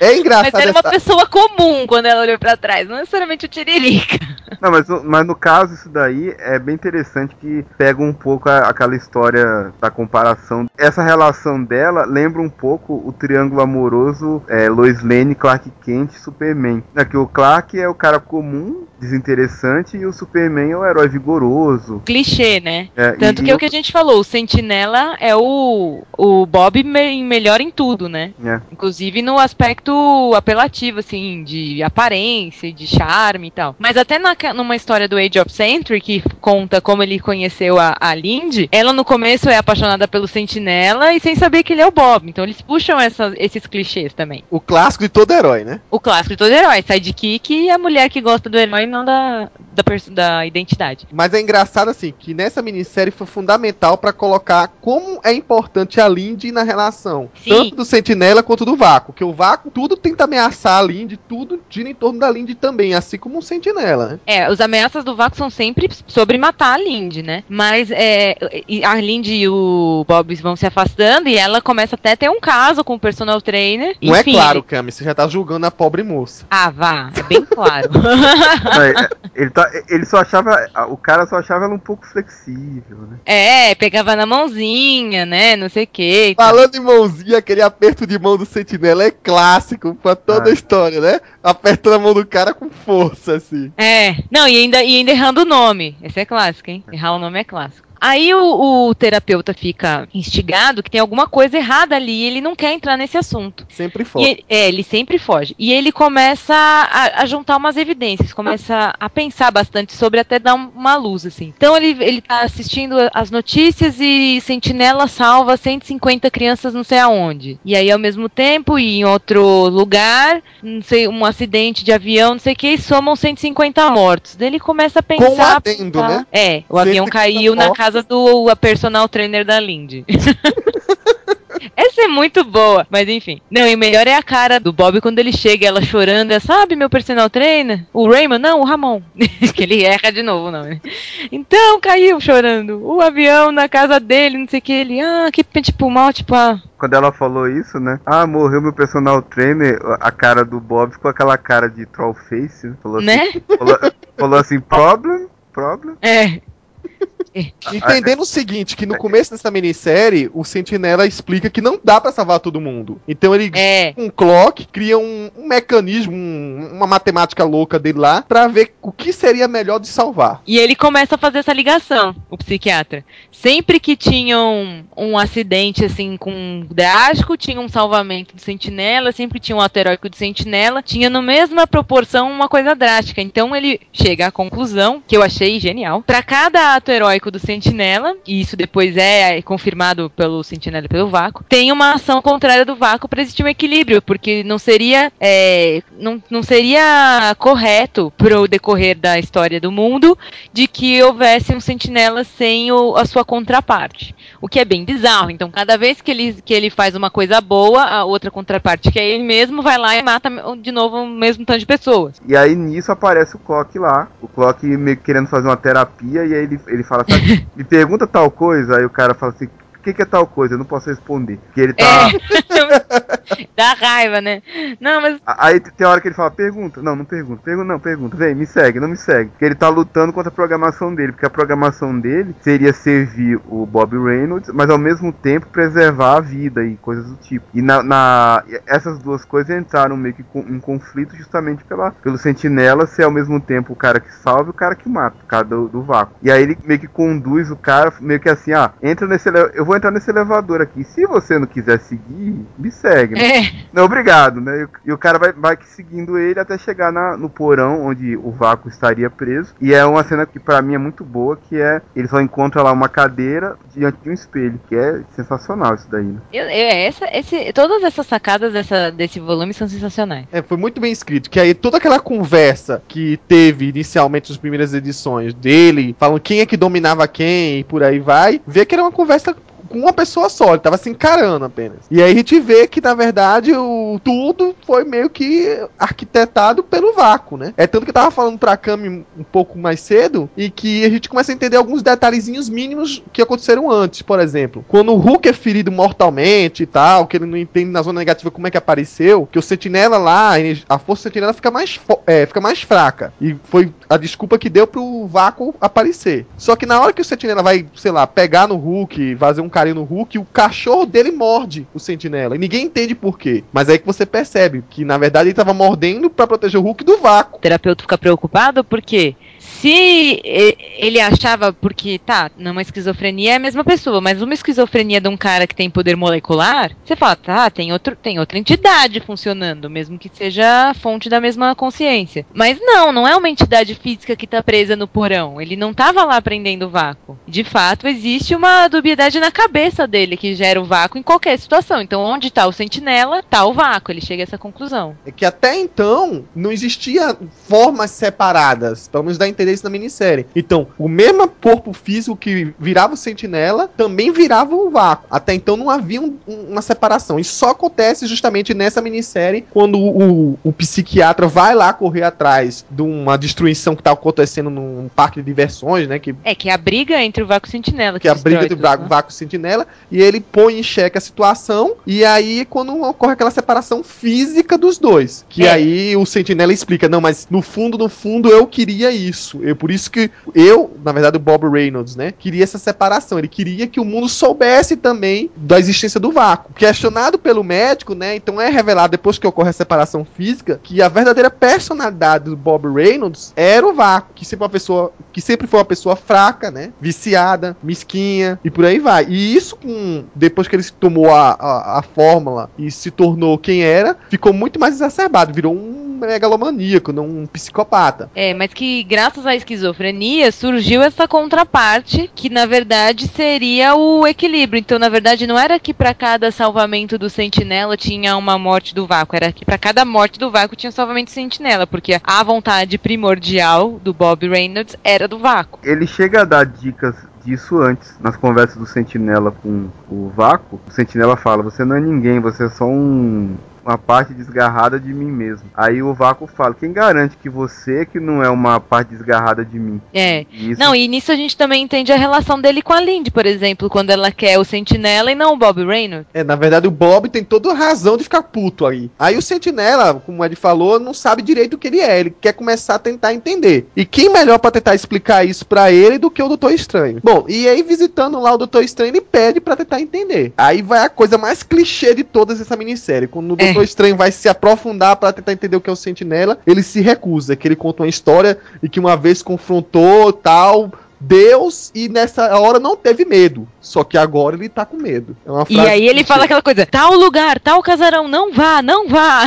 É mas engraçado era uma essa... pessoa comum quando ela olhou pra trás, não necessariamente o Tiririca. Não, mas, mas no caso, isso daí é bem interessante que pega um pouco a- aquela história da comparação. Essa relação dela lembra um pouco o triângulo amoroso é, Lois Lane, Clark Kent e Superman. É que o Clark é o cara comum, desinteressante, e o Superman é o herói vigoroso. Clichê, né? É, Tanto e- que e é o que a gente falou, o Sentinela é o, o Bob me- melhor em tudo, né? É. Inclusive no aspecto apelativo, assim, de aparência, de charme e tal. Mas até na, numa história do Age of Sentry, que conta como ele conheceu a, a Lindy, ela no começo é apaixonada pelo Sentinela e sem saber que ele é o Bob. Então eles puxam essa- esses clichês também. O clássico de todo herói, né? O clássico de todo herói, sidekick e a mulher que gosta do herói e não da, da, da identidade. Mas é engraçado assim, que nessa minissérie foi fundamental pra colocar como é importante a Lindy na relação. Sim. Tanto do Sentinela quanto do Vácuo. Que o Vácuo, tudo tenta ameaçar a Lindy, tudo gira em torno da Lindy também, assim como o Sentinela, né? É, os ameaças do Vácuo são sempre sobre matar a Lindy, né? Mas é, a Lindy e o Bob vão se afastando e ela começa até a ter um caso com o personal trainer. Não Enfim, é claro, Cami, você já tá julgando a pobre moça. Ah, vá, é bem claro. Não, é- ele, tá, ele só achava. O cara só achava ela um pouco flexível, né? é, pegava na mãozinha, né? Não sei o que. Falando em mãozinha, aquele aperto de mão do Sentinela é clássico pra toda Ah. a história, né? Apertando a mão do cara com força, assim. É, não, e ainda, e ainda errando o nome. Esse é clássico, hein? Errar o nome é clássico. Aí o, o terapeuta fica instigado que tem alguma coisa errada ali e ele não quer entrar nesse assunto. Sempre E foda. ele, é, ele sempre foge. E ele começa a, a juntar umas evidências, começa a pensar bastante sobre até dar um- uma luz, assim. Então ele, ele tá assistindo as notícias e Sentinela salva 150 crianças não sei aonde. E aí, ao mesmo tempo, em outro lugar, não sei, um acidente de avião, não sei o que, e somam 150 mortos. Daí ele começa a pensar. Com um adendo, pensar- né? É, o avião 150 caiu na mortos. Casa do a personal trainer da Lindy. Essa é muito boa, mas enfim. Não, e o melhor é a cara do Bob quando ele chega, ela chorando, é, sabe, meu personal trainer? O Raymond? Não, o Ramon. que ele erra de novo, não. né? Então, caiu chorando. O avião na casa dele, não sei o que. Ele, ah, que tipo mal, tipo, ah. Quando ela falou isso, né? Ah, morreu meu personal trainer. A cara do Bob ficou aquela cara de troll face. né? Falou assim, Né? falou, falou assim, problem? Problem? É. Entendendo o seguinte, que no começo dessa minissérie, o Sentinela explica que não dá pra salvar todo mundo. Então ele É. com um clock, cria um, um mecanismo, um- uma matemática louca dele lá, pra ver o que seria melhor de salvar. E ele começa a fazer essa ligação, o psiquiatra. Sempre que tinha um, um acidente assim com um drástico, tinha um salvamento de sentinela, sempre tinha um ato heróico de sentinela, tinha na mesma proporção uma coisa drástica. Então ele chega à conclusão, que eu achei genial, para cada ato heróico do sentinela, e isso depois é confirmado pelo sentinela e pelo vácuo, tem uma ação contrária do vácuo para existir um equilíbrio, porque não seria é, não, não seria correto pro decorrer da história do mundo de que houvesse um sentinela sem o- a sua contraparte. O que é bem bizarro. Então, cada vez que ele, que ele faz uma coisa boa, a outra contraparte, que é ele mesmo, vai lá e mata de novo o mesmo tanto de pessoas. E aí nisso aparece o Clock lá. O Clock meio que querendo fazer uma terapia. E aí ele, ele fala, sabe, me pergunta tal coisa. Aí o cara fala assim, o que, que é tal coisa? Eu não posso responder. Porque ele tá. É. Dá raiva, né? Não, mas Aí tem hora que ele fala, pergunta. Não, não pergunta. Pergunta, não, pergunta. Vem, me segue, não me segue. Porque ele tá lutando contra a programação dele. Porque a programação dele seria servir o Bob Reynolds, mas ao mesmo tempo preservar a vida e coisas do tipo. E na, na- essas duas coisas entraram meio que com- em conflito justamente pela, pelo sentinela ser ao mesmo tempo o cara que salva e o cara que mata, o cara do, do vácuo. E aí ele meio que conduz o cara, meio que assim, ah, entra nesse eu vou entrar nesse elevador aqui. Se você não quiser seguir, me segue. né? é. Não, obrigado, né? E o- cara vai, vai seguindo ele até chegar na- no porão onde o vácuo estaria preso. E é uma cena que pra mim é muito boa, que é ele só encontra lá uma cadeira diante de um espelho, que é sensacional isso daí, né? Eu- eu- essa, esse, todas essas sacadas dessa, desse volume são sensacionais. É, foi muito bem escrito. Que aí toda aquela conversa que teve inicialmente nas primeiras edições dele, falando quem é que dominava quem e por aí vai, vê que era uma conversa com uma pessoa só, ele tava se encarando apenas. E aí a gente vê que, na verdade, o tudo foi meio que arquitetado pelo vácuo, né? É tanto que eu tava falando pra Cami um pouco mais cedo, e que a gente começa a entender alguns detalhezinhos mínimos que aconteceram antes, por exemplo. Quando o Hulk é ferido mortalmente e tal, que ele não entende na zona negativa como é que apareceu, que o sentinela lá, a força sentinela fica mais, é, fica mais fraca. E foi a desculpa que deu pro vácuo aparecer. Só que na hora que o sentinela vai, sei lá, pegar no Hulk, fazer um carinho no Hulk, o cachorro dele morde o sentinela. E ninguém entende por quê. Mas aí que você percebe que, na verdade, ele tava mordendo pra proteger o Hulk do vácuo. O terapeuta fica preocupado porque se ele achava, porque tá, numa esquizofrenia é a mesma pessoa, mas uma esquizofrenia de um cara que tem poder molecular, você fala, tá, tem, outro, tem outra entidade funcionando, mesmo que seja fonte da mesma consciência. Mas não, não é uma entidade física que tá presa no porão. Ele não tava lá prendendo o vácuo. De fato, existe uma dubiedade na cabeça dele que gera o vácuo em qualquer situação. Então, onde tá o sentinela, tá o vácuo. Ele chega a essa conclusão. É que até então não existia formas separadas, pelo menos dá a entender isso na minissérie. Então, o mesmo corpo físico que virava o sentinela também virava o vácuo. Até então não havia um- um- uma separação. Isso só acontece justamente nessa minissérie quando o, o- o psiquiatra vai lá correr atrás de uma destruição que tá acontecendo num parque de diversões, né? Que É, que é a briga entre o vácuo e o sentinela. que é a briga tudo, vácuo, né? vácuo e sentinela, e ele põe em xeque a situação, e aí quando ocorre aquela separação física dos dois. Que É. aí o sentinela explica, não, mas no fundo, no fundo, eu queria isso. Eu, por isso que eu, na verdade, o Bob Reynolds, né, queria essa separação. Ele queria que o mundo soubesse também da existência do vácuo. Questionado pelo médico, né, então é revelado depois que ocorre a separação física que a verdadeira personalidade do Bob Reynolds era o vácuo, que sempre uma pessoa, que sempre foi uma pessoa fraca, né, viciada, mesquinha e por aí vai. E isso com depois que ele tomou a, a, a fórmula e se tornou quem era, ficou muito mais exacerbado, virou um megalomaníaco, não um psicopata. É, mas que graças à esquizofrenia surgiu essa contraparte que na verdade seria o equilíbrio. Então, na verdade, não era que para cada salvamento do sentinela tinha uma morte do vácuo, era que para cada morte do vácuo tinha salvamento do sentinela, porque a vontade primordial do Bob Reynolds era do vácuo. Ele chega a dar dicas disso antes, nas conversas do Sentinela com o Vácuo. O Sentinela fala: Você não é ninguém, você é só um. Uma parte desgarrada de mim mesmo. Aí o Vácuo fala: Quem garante que você que não é uma parte desgarrada de mim? É. Isso Não, e nisso a gente também entende a relação dele com a Lindy, por exemplo, quando ela quer o sentinela e não o Bob Reynolds. É, na verdade, o Bob tem toda a razão de ficar puto aí. Aí o Sentinela, como o Ed falou, não sabe direito o que ele é. Ele quer começar a tentar entender. E quem melhor pra tentar explicar isso pra ele do que o Doutor Estranho? Bom, e aí visitando lá o Doutor Estranho, ele pede pra tentar entender. Aí vai a coisa mais clichê de todas essa minissérie. Quando o É. Doutor Estranho vai se aprofundar pra tentar entender o que é o Sentinela, ele se recusa. Que ele conta uma história e que uma vez confrontou tal. Deus e nessa hora não teve medo. Só que agora ele tá com medo. É E aí ele fala aquela coisa, tal lugar, tal casarão, não vá, não vá.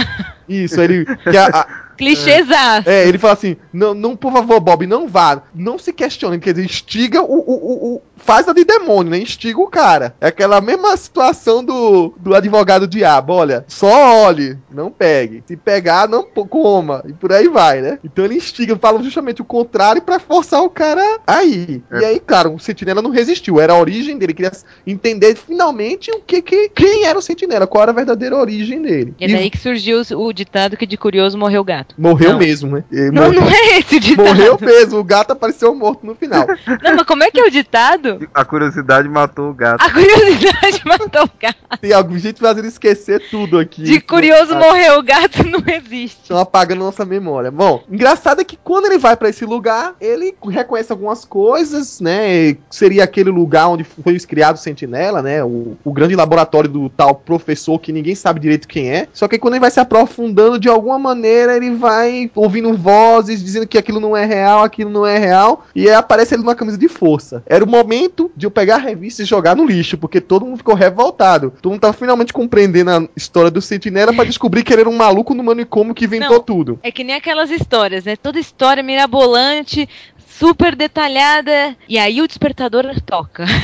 Isso, ele. que a- a- Clichêzaço. é, ele fala assim: não, não, por favor, Bob, não vá. Não se questione. Quer dizer, instiga o. o, o, o- faz a de demônio, né? Instiga o cara. É aquela mesma situação do, do advogado diabo. Olha, só olhe, não pegue. Se pegar, não coma. E por aí vai, né? Então ele instiga, fala justamente o contrário pra forçar o cara aí. É. E aí, claro, o sentinela não resistiu. Era a origem dele. Queria entender finalmente o que, que quem era o sentinela, qual era a verdadeira origem dele. E é daí que surgiu o o ditado que de curioso morreu o gato. Morreu Não. mesmo, né? Ele Não, morreu- não é esse ditado. Morreu mesmo, o gato apareceu morto no final. Não, mas como é que é o ditado? A curiosidade matou o gato. A curiosidade matou o gato. Tem algum jeito fazendo esquecer tudo aqui. De curioso Ah, morreu o gato não existe. Estão apagando nossa memória. Bom, engraçado é que quando ele vai pra esse lugar, ele reconhece algumas coisas, né? Seria aquele lugar onde foi criado o Sentinela, né? O, o grande laboratório do tal professor que ninguém sabe direito quem é. Só que quando ele vai se aprofundando de alguma maneira, ele vai ouvindo vozes dizendo que aquilo não é real, aquilo não é real. E aí aparece ele numa camisa de força. Era o momento de eu pegar a revista e jogar no lixo, porque todo mundo ficou revoltado. Todo mundo tava finalmente compreendendo a história do Sentinela pra descobrir que ele era um maluco no manicômio que inventou Não. tudo. É que nem aquelas histórias, né? Toda história mirabolante, super detalhada. E aí o despertador toca.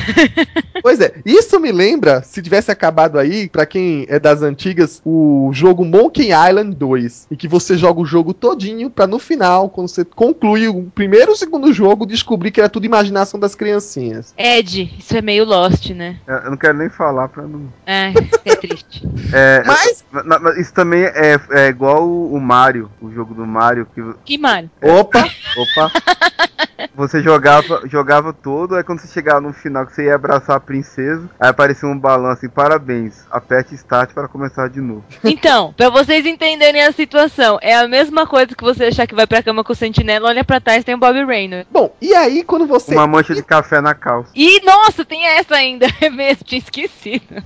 Pois é, isso me lembra, se tivesse acabado aí, pra quem é das antigas, o jogo Monkey Island 2, em que você joga o jogo todinho pra no final, quando você conclui o primeiro ou segundo jogo, descobrir que era tudo imaginação das criancinhas. Ed, isso é meio Lost, né? Eu não quero nem falar pra não. É, é triste. É, Mas, isso também é, é igual o, o Mario, o jogo do Mario, que. Que mal. opa, Opa! Você jogava, jogava todo, aí quando você chegava no final que você ia abraçar a princesa, aí aparecia um balão assim, parabéns, aperte start para começar de novo. Então, pra vocês entenderem a situação, é a mesma coisa que você achar que vai pra cama com o sentinela, olha pra trás tem o Bob Reynolds. bom, e aí quando você... Uma mancha de café na calça. E, nossa, tem essa ainda, é mesmo, tinha esquecido.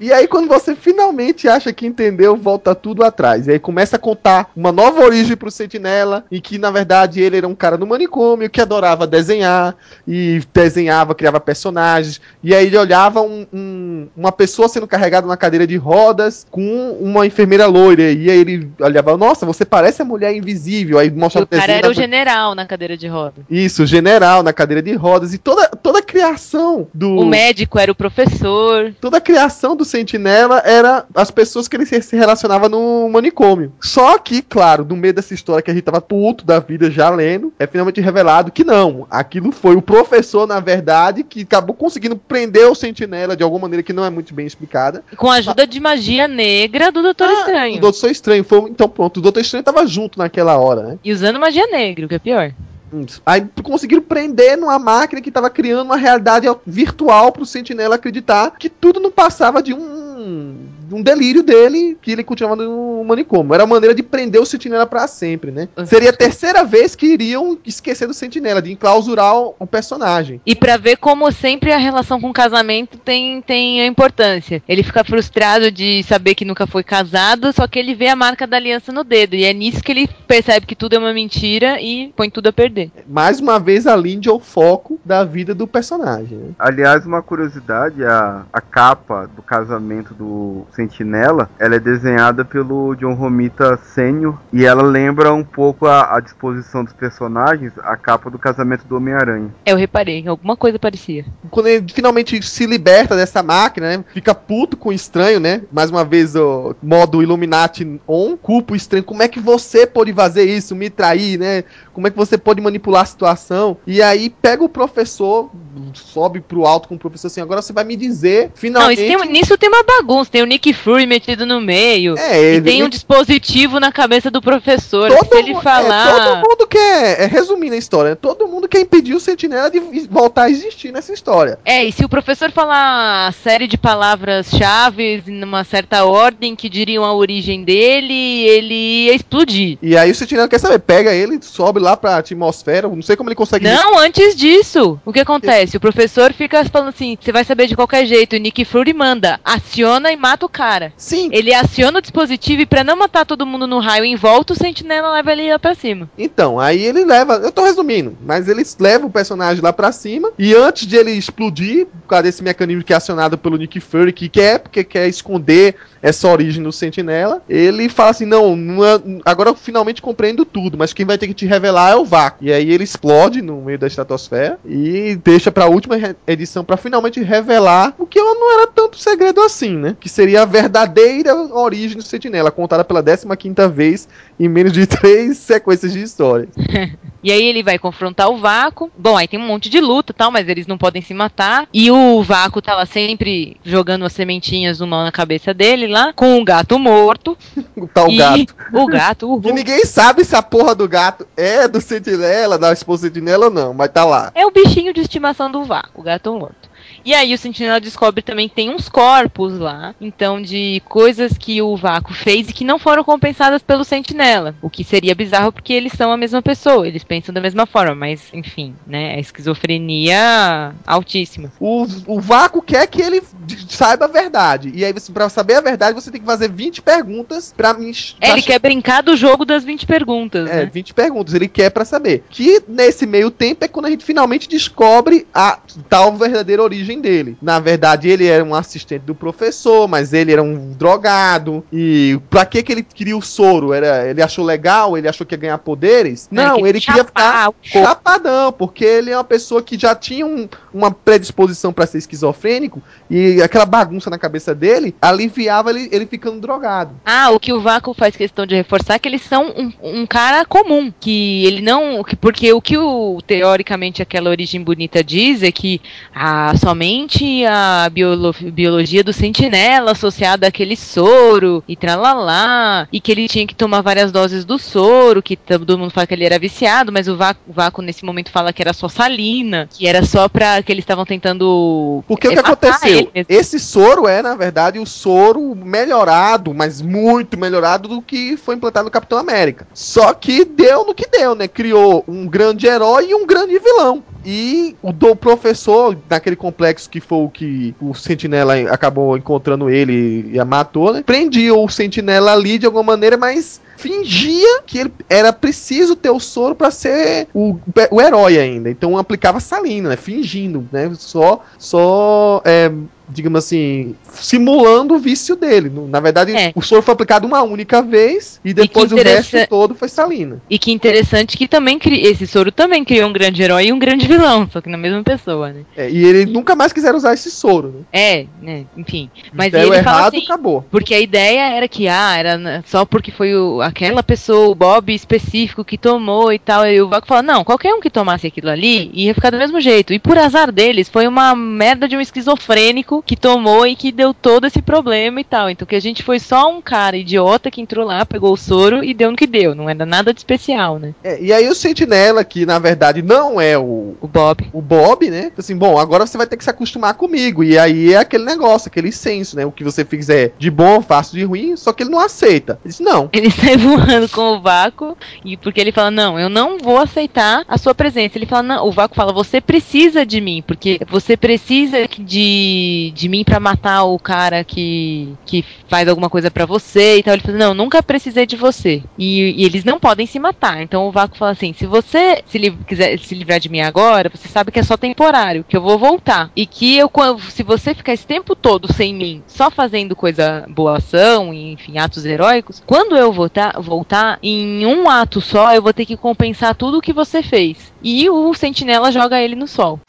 E aí, quando você finalmente acha que entendeu, volta tudo atrás. E aí começa a contar uma nova origem pro Sentinela, em que, na verdade, ele era um cara no manicômio que adorava desenhar, e desenhava, criava personagens. E aí ele olhava um- um- uma pessoa sendo carregada numa cadeira de rodas com uma enfermeira loira. E aí ele olhava, nossa, você parece a mulher invisível. Aí E mostra o cara desenho era o general na cadeira de roda. Isso, o general na cadeira de rodas. E toda, toda a criação do. O médico era o professor. Toda a criação do Sentinela era as pessoas que ele se se relacionava no manicômio. Só que, claro, no meio dessa história que a gente tava puto da vida já lendo, é finalmente revelado que não. Aquilo foi o professor, na verdade, que acabou conseguindo prender o Sentinela de alguma maneira que não é muito bem explicada. Com a ajuda de magia negra do Doutor Ah, Estranho. O Doutor Estranho foi. Então pronto, o Doutor Estranho tava junto naquela hora, né? E usando magia negra, o que é pior. Isso. Aí conseguiram prender numa máquina que tava criando uma realidade virtual pro Sentinela acreditar que tudo não passava de um um delírio dele que ele continuava no manicômio. Era a maneira de prender o sentinela pra sempre, né? Seria a terceira vez que iriam esquecer do sentinela, de enclausurar o, personagem. E pra ver como sempre a relação com o casamento tem, tem a importância. Ele fica frustrado de saber que nunca foi casado, só que ele vê a marca da aliança no dedo. E é nisso que ele percebe que tudo é uma mentira e põe tudo a perder. Mais uma vez, a Lindy é o foco da vida do personagem. né? Aliás, uma curiosidade, a, a capa do casamento do Sentinela, ela é desenhada pelo John Romita Sênior e ela lembra um pouco a, a disposição dos personagens, a capa do casamento do Homem-Aranha. Eu reparei, alguma coisa parecia. Quando ele finalmente se liberta dessa máquina, né? Fica puto com o estranho, né? Mais uma vez, o modo Illuminati on, culpa o estranho. Como é que você pode fazer isso, me trair, né? Como é que você pode manipular a situação? E aí pega o professor, sobe pro alto com o professor assim, agora você vai me dizer, Não, finalmente... isso tem- nisso tem uma bagunça. Tem o Nick Fury metido no meio. É, E ele- tem um dispositivo na cabeça do professor. Todo, se ele mu- é, falar. todo mundo quer, é, resumindo a história, todo mundo quer impedir o Sentinela de voltar a existir nessa história. É, e se o professor falar a série de palavras-chave numa certa ordem que diriam a origem dele, ele ia explodir. E aí o Sentinela quer saber, pega ele, sobe lá pra atmosfera, não sei como ele consegue... Não, antes disso, o que acontece? O professor fica falando assim: você vai saber de qualquer jeito. O Nick Fury manda, aciona e mata o cara. Sim, Ele aciona o dispositivo e pra não matar todo mundo no raio em volta, o sentinela leva ele lá pra cima. Então, aí ele leva, eu tô resumindo, mas ele leva o personagem lá pra cima e antes de ele explodir, por causa desse mecanismo que é acionado pelo Nick Fury, que quer, porque quer esconder essa origem do Sentinela, ele fala assim: não, é- agora eu finalmente compreendo tudo, mas quem vai ter que te revelar é o Vácuo. E aí ele explode no meio da estratosfera e deixa pra última re- edição pra finalmente revelar o que não era tanto segredo assim, né? Que seria a verdadeira origem do Sentinela, contada pela 15 vez em menos de três sequências de histórias. E aí ele vai confrontar o vácuo. Bom, aí tem um monte de luta e tal, mas eles não podem se matar. E o vácuo tá lá sempre jogando as sementinhas do mal na cabeça dele lá, com o gato morto. O tal e gato. O gato, uhul. Que ninguém sabe se a porra do gato é do Sentinela, da esposa Sentinela ou não, mas tá lá. É o bichinho de estimação do vácuo, o gato morto. E aí o Sentinela descobre também que tem uns corpos lá, então de coisas que o Vácuo fez e que não foram compensadas pelo Sentinela. O que seria bizarro porque eles são a mesma pessoa, eles pensam da mesma forma, mas enfim, né, é esquizofrenia altíssima. O, o Vácuo quer que ele saiba a verdade. E aí, pra saber a verdade, você tem que fazer 20 perguntas pra me. É, ele quer brincar do jogo das 20 perguntas, É, né? 20 perguntas, ele quer pra saber. Que nesse meio tempo é quando a gente finalmente descobre a tal verdadeira origem dele. Na verdade, ele era um assistente do professor, mas ele era um drogado. E pra que que ele queria o soro? Era, ele achou legal? Ele achou que ia ganhar poderes? Não, ele queria ficar chapar chapadão, porque ele é uma pessoa que já tinha um- uma predisposição pra ser esquizofrênico e aquela bagunça na cabeça dele aliviava ele, ele ficando drogado. Ah, o que o Vácuo faz questão de reforçar é que eles são um, um cara comum. Que ele não. Que, porque o que o, teoricamente aquela origem bonita diz é que ah, somente a biolo- biologia do sentinela associada àquele soro e tralalá. E que ele tinha que tomar várias doses do soro, que todo mundo fala que ele era viciado, mas o Vácuo, o Vácuo nesse momento fala que era só salina, que era só pra que eles estavam tentando. Porque o é, que matar aconteceu? Esse soro é, na verdade, o soro melhorado, mas muito melhorado do que foi implantado no Capitão América. Só que deu no que deu, né? Criou um grande herói e um grande vilão. E o do professor, naquele complexo que foi o que o Sentinela acabou encontrando ele e a matou, né? Prendia o Sentinela ali de alguma maneira, mas fingia que ele era preciso ter o soro pra ser o, o herói ainda. Então aplicava salina, né? Fingindo, né? Só, só é, digamos assim, simulando o vício dele. Na verdade, É. o soro foi aplicado uma única vez e depois que o resto interessa- todo foi salina. E que interessante que também cri... esse soro também criou um grande herói e um grande vilão, só que na mesma pessoa, né? É, e ele nunca mais quiseram usar esse soro, né? É, né? Enfim. Mas Deu ele fala errado, assim, acabou. porque a ideia era que, ah, era só porque foi o, aquela pessoa, o Bob específico que tomou e tal. E o Vaco fala, não, qualquer um que tomasse aquilo ali ia ficar do mesmo jeito. E por azar deles, foi uma merda de um esquizofrênico que tomou e que deu todo esse problema e tal. Então que a gente foi só um cara idiota que entrou lá, pegou o soro e deu no que deu. Não era nada de especial, né? É, e aí o Sentinela, que na verdade não é o, O Bob. o Bob, né? Assim, bom, agora você vai ter que se acostumar comigo. E aí é aquele negócio, aquele senso, né? O que você fizer de bom, faço de ruim, só que ele não aceita. Ele diz, não. Ele sai voando com o vácuo e porque ele fala: "Não, eu não vou aceitar a sua presença". Ele fala: "Não, o vácuo fala: "Você precisa de mim, porque você precisa de, de mim pra matar o cara que que faz alguma coisa pra você". E tal. Ele fala: "Não, nunca precisei de você". E, e eles não podem se matar. Então o vácuo fala assim: "Se você se quiser se livrar de mim agora, você sabe que é só temporário, que eu vou voltar e que eu se você ficar esse tempo todo sem mim, só fazendo coisa boa ação, enfim, atos heróicos, quando eu voltar, voltar em um ato só, eu vou ter que compensar tudo o que você fez. E o sentinela joga ele no sol.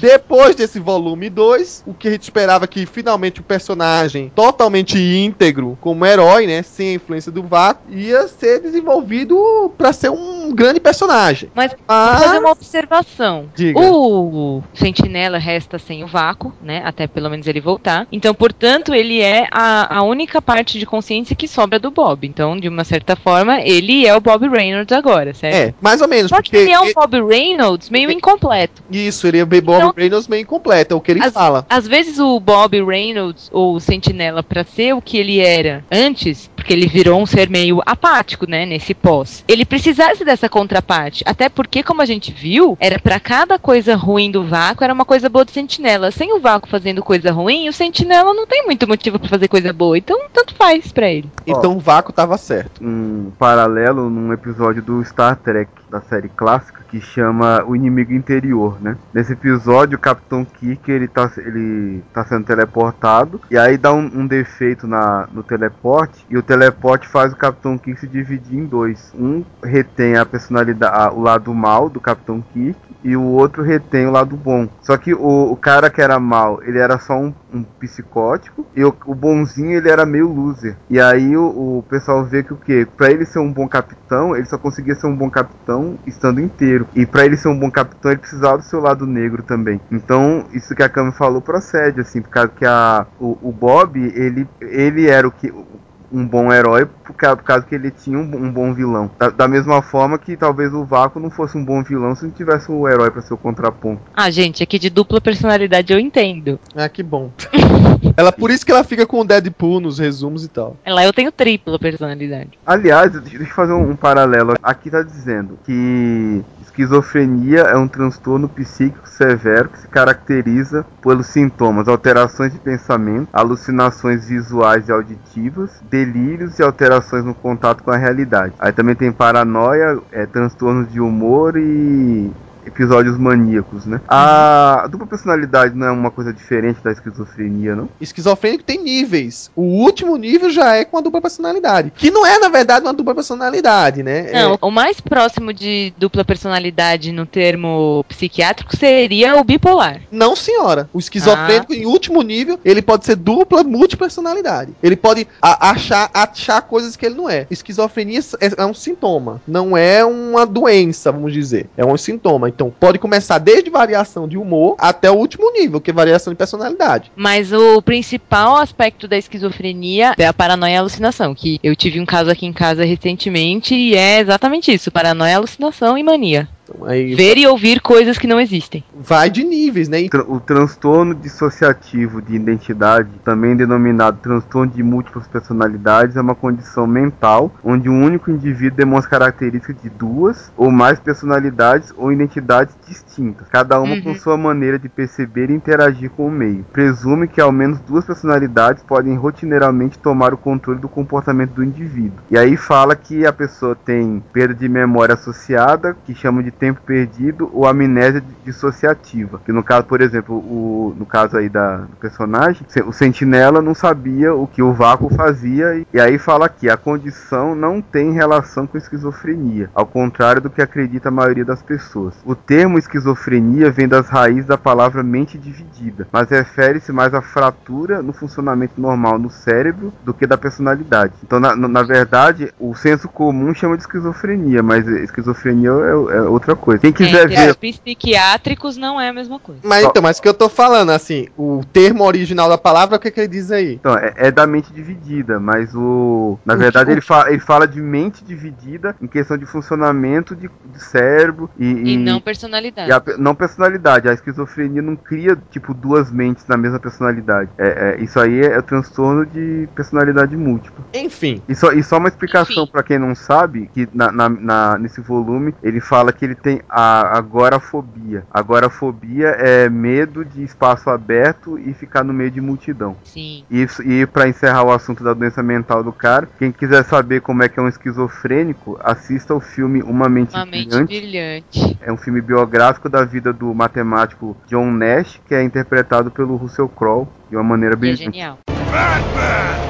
Depois desse volume 2, o que a gente esperava que finalmente o personagem totalmente íntegro, como herói, né, sem a influência do vácuo, ia ser desenvolvido pra ser um grande personagem. Mas Vou Mas fazer uma observação. Diga. O sentinela resta sem o vácuo, né? Até pelo menos ele voltar. Então, portanto, ele é a, a única parte de consciência que sobra do Bob. Então, de uma certa forma, ele é o Bob Reynolds agora, certo? é, mais ou menos, Só que porque ele é um Bob Reynolds meio incompleto. Isso, ele é Bob Então- Reynolds meio incompleto, é o que ele As- fala. Às vezes o Bob Reynolds, ou o Sentinela, pra ser o que ele era antes, porque ele virou um ser meio apático, né, nesse pós, ele precisasse dessa contraparte. Até porque, como a gente viu, era pra cada coisa ruim do vácuo, era uma coisa boa do Sentinela. Sem o vácuo fazendo coisa ruim, o Sentinela não tem muito motivo pra fazer coisa boa. Então, tanto faz pra ele. Então o vácuo tava certo. um paralelo num episódio do Star Trek da série clássica que chama O Inimigo Interior, né? Nesse episódio, o Capitão Kirk ele tá, ele tá sendo teleportado e aí dá um, um defeito na, no teleporte e o teleporte faz o Capitão Kirk se dividir em dois. Um retém a personalidade, a- o lado mal do Capitão Kirk e o outro retém o lado bom. Só que o, o cara que era mal, ele era só um, um psicótico e o, o bonzinho ele era meio loser. E aí o, o pessoal vê que o que? Pra ele ser um bom capitão, ele só conseguia ser um bom capitão estando inteiro. E pra ele ser um bom capitão, ele precisava do seu lado negro também. Então, isso que a Cami falou procede, assim, por causa que a, o, o Bob, ele, ele era o que um bom herói por causa, por causa que ele tinha um, um bom vilão. Da, da mesma forma que talvez o Vácuo não fosse um bom vilão se não tivesse um herói pra ser o contraponto. Ah, gente, aqui de dupla personalidade eu entendo. Ah, que bom. ela por isso que ela fica com o Deadpool nos resumos e tal. Lá eu tenho tripla personalidade. Aliás, deixa eu fazer um, um paralelo. Aqui tá dizendo que esquizofrenia é um transtorno psíquico severo que se caracteriza pelos sintomas alterações de pensamento, alucinações visuais e auditivas, delírios e alterações no contato com a realidade. Aí também tem paranoia, é, transtornos de humor e episódios maníacos, né? A dupla personalidade não é uma coisa diferente da esquizofrenia, não? Esquizofrênico tem níveis. O último nível já é com a dupla personalidade. Que não é, na verdade, uma dupla personalidade, né? Não, É, o mais próximo de dupla personalidade no termo psiquiátrico seria o bipolar. não, senhora. O esquizofrênico, em último nível, ele pode ser dupla multipersonalidade. Ele pode a- achar, achar coisas que ele não é. Esquizofrenia é, é um sintoma. Não é uma doença, vamos dizer. É um sintoma. Então, pode começar desde variação de humor até o último nível, que é variação de personalidade. Mas o principal aspecto da esquizofrenia é a paranoia e a alucinação. Que eu tive um caso aqui em casa recentemente e é exatamente isso: paranoia, alucinação e mania. Então, aí Ver e ouvir coisas que não existem. vai de níveis, né? O transtorno dissociativo de identidade, também denominado transtorno de múltiplas personalidades, é uma condição mental onde um único indivíduo demonstra características de duas ou mais personalidades ou identidades distintas, cada uma com Uhum. sua maneira de perceber e interagir com o meio. Presume que ao menos duas personalidades podem rotineiramente tomar o controle do comportamento do indivíduo. E aí fala que a pessoa tem perda de memória associada, que chamam de tempo perdido, ou amnésia dissociativa. Que no caso, por exemplo, o, no caso aí da, do personagem, o sentinela não sabia o que o vácuo fazia, e, e aí fala que a condição não tem relação com esquizofrenia, ao contrário do que acredita a maioria das pessoas. O termo esquizofrenia vem das raízes da palavra mente dividida, mas refere-se mais à fratura no funcionamento normal no cérebro do que da personalidade. Então, na, na- na verdade, o senso comum chama de esquizofrenia, mas esquizofrenia é, é outra outra coisa. Quem É, quiser em ver. psiquiátricos não é a mesma coisa. Mas então, mas o que eu tô falando, assim, o termo original da palavra, o que, que ele diz aí? Então, é, é da mente dividida, mas o. Na O verdade, ele, fa ele fala de mente dividida em questão de funcionamento de, de cérebro e. E não e personalidade. a pe- não personalidade. A esquizofrenia não cria, tipo, duas mentes na mesma personalidade. É, é- isso aí é, o transtorno de personalidade múltipla. Enfim, E só, e só uma explicação pra quem não sabe, que na, na- na- nesse volume ele fala que ele tem a agorafobia. Agorafobia é medo de espaço aberto e ficar no meio de multidão. Sim. E, isso- e para encerrar o assunto da doença mental do cara, quem quiser saber como é que é um esquizofrênico, assista o filme Uma Mente Uma mente Brilhante. brilhante. É um filme biográfico da vida do matemático John Nash, que é interpretado pelo Russell Crowe de uma maneira E é brilhante.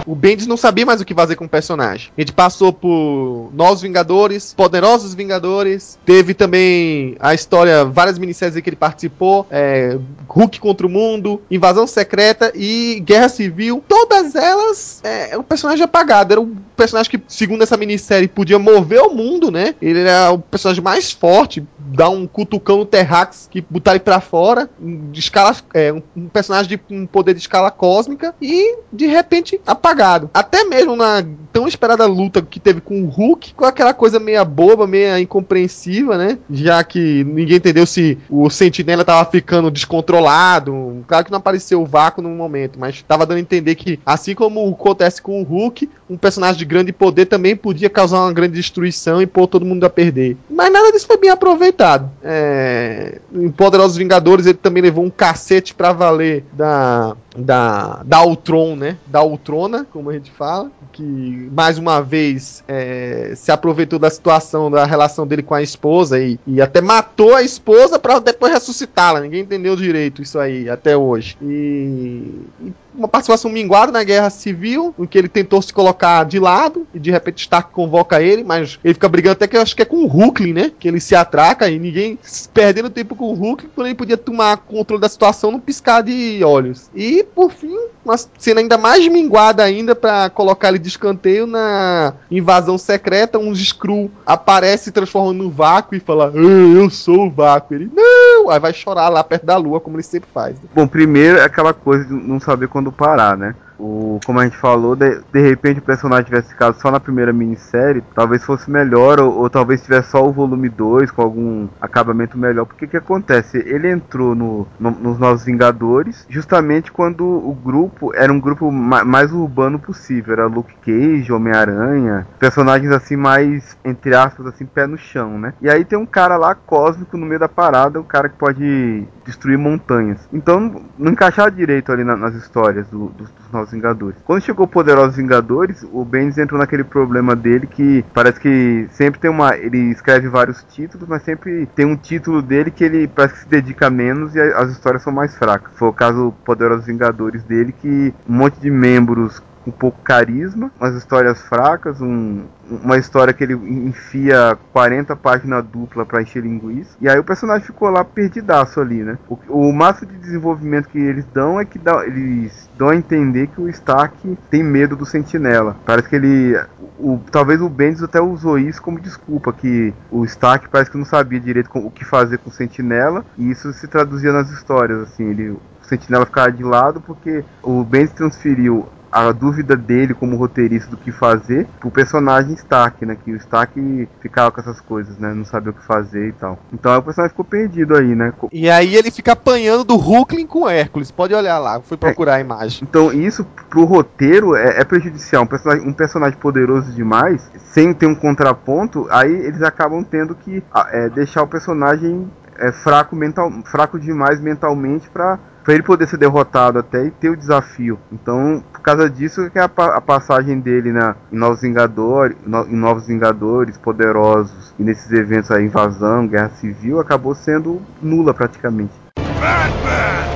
O Bendis não sabia mais o que fazer com o personagem. Gente passou por Novos Vingadores, Poderosos Vingadores, teve também a história, várias minisséries aí que ele participou, é, Hulk contra o Mundo, Invasão Secreta e Guerra Civil. Todas elas é, é um personagem apagado. Era um personagem que, segundo essa minissérie, podia mover o mundo, né? Ele era o personagem mais forte, dar um cutucão no Terrax que botar ele pra fora, de escala, é, um, um personagem de um poder de escala cósmica e de repente apagado. Até mesmo na tão esperada luta que teve com o Hulk, com aquela coisa meia boba, meia incompreensiva, né? Já que ninguém entendeu se o Sentinela tava ficando descontrolado. Claro que não apareceu o vácuo no momento, mas tava dando a entender que, assim como acontece com o Hulk, um personagem de grande poder também podia causar uma grande destruição e pôr todo mundo a perder. Mas nada disso foi bem aproveitado. É... Em Poderosos Vingadores ele também levou um cacete pra valer da da da Ultron, né? Da Ultrona, como a gente fala, que mais uma vez é, se aproveitou da situação da relação dele com a esposa e, e até matou a esposa pra depois ressuscitá-la. Ninguém entendeu direito isso aí até hoje. E, e uma participação minguada na guerra civil, em que ele tentou se colocar de lado e de repente Stark convoca ele, mas ele fica brigando até que eu acho que é com o Hulkling, né? Que ele se atraca e ninguém perdendo tempo com o Hulkling, quando ele podia tomar controle da situação num piscar de olhos. E por fim, uma cena ainda mais minguada ainda pra colocar ele de escanteio na invasão secreta, um Skrull aparece se transformando no vácuo e fala: "Ah, "Eu sou o vácuo". Ele: "Não!" Aí vai chorar lá perto da lua, como ele sempre faz. né? Bom, primeiro é aquela coisa de não saber quando parar, né? O, como a gente falou, de, de repente o personagem tivesse ficado só na primeira minissérie, talvez fosse melhor, ou, ou talvez tivesse só o volume 2 com algum acabamento melhor. Porque o que acontece? Ele entrou no, no- nos Novos Vingadores justamente quando o grupo era um grupo ma- mais urbano possível. Era Luke Cage, Homem-Aranha, personagens assim mais, entre aspas, assim, pé no chão, né? E aí tem um cara lá cósmico no meio da parada, um cara que pode destruir montanhas. Então não encaixava direito ali na- nas histórias do- dos Novos Vingadores. Quando chegou Poderosos Vingadores, o Bendis entrou naquele problema dele que parece que sempre tem uma. Ele escreve vários títulos, mas sempre tem um título dele que ele parece que se dedica menos e as histórias são mais fracas. Foi o caso Poderosos Vingadores dele, que um monte de membros com pouco carisma, umas histórias fracas, um, uma história que ele enfia 40 páginas dupla pra encher linguiça. E aí o personagem ficou lá perdidaço ali, né? O, o máximo de desenvolvimento que eles dão é que dá, eles dão a entender que o Stark tem medo do Sentinela. Parece que ele. O, talvez o Bendis até usou isso como desculpa, que o Stark parece que não sabia direito o que fazer com o Sentinela, e isso se traduzia nas histórias, assim, ele. O Sentinela ficava de lado porque o Bendis transferiu a dúvida dele como roteirista do que fazer pro personagem Stark, né? Que o Stark ficava com essas coisas, né? Não sabia o que fazer e tal. Então o personagem ficou perdido aí, né? E aí ele fica apanhando do Hulkling com Hércules. Pode olhar lá, fui procurar a imagem. Então isso pro roteiro é, é prejudicial. Um personagem, um personagem poderoso demais, sem ter um contraponto, aí eles acabam tendo que ah, é, deixar o personagem é, fraco mental, fraco demais mentalmente pra para ele poder ser derrotado até e ter o desafio. Então, por causa disso que a, pa- a passagem dele na, em Novos Vingadores, no- em Novos Vingadores, poderosos e nesses eventos aí, invasão, guerra civil, acabou sendo nula praticamente.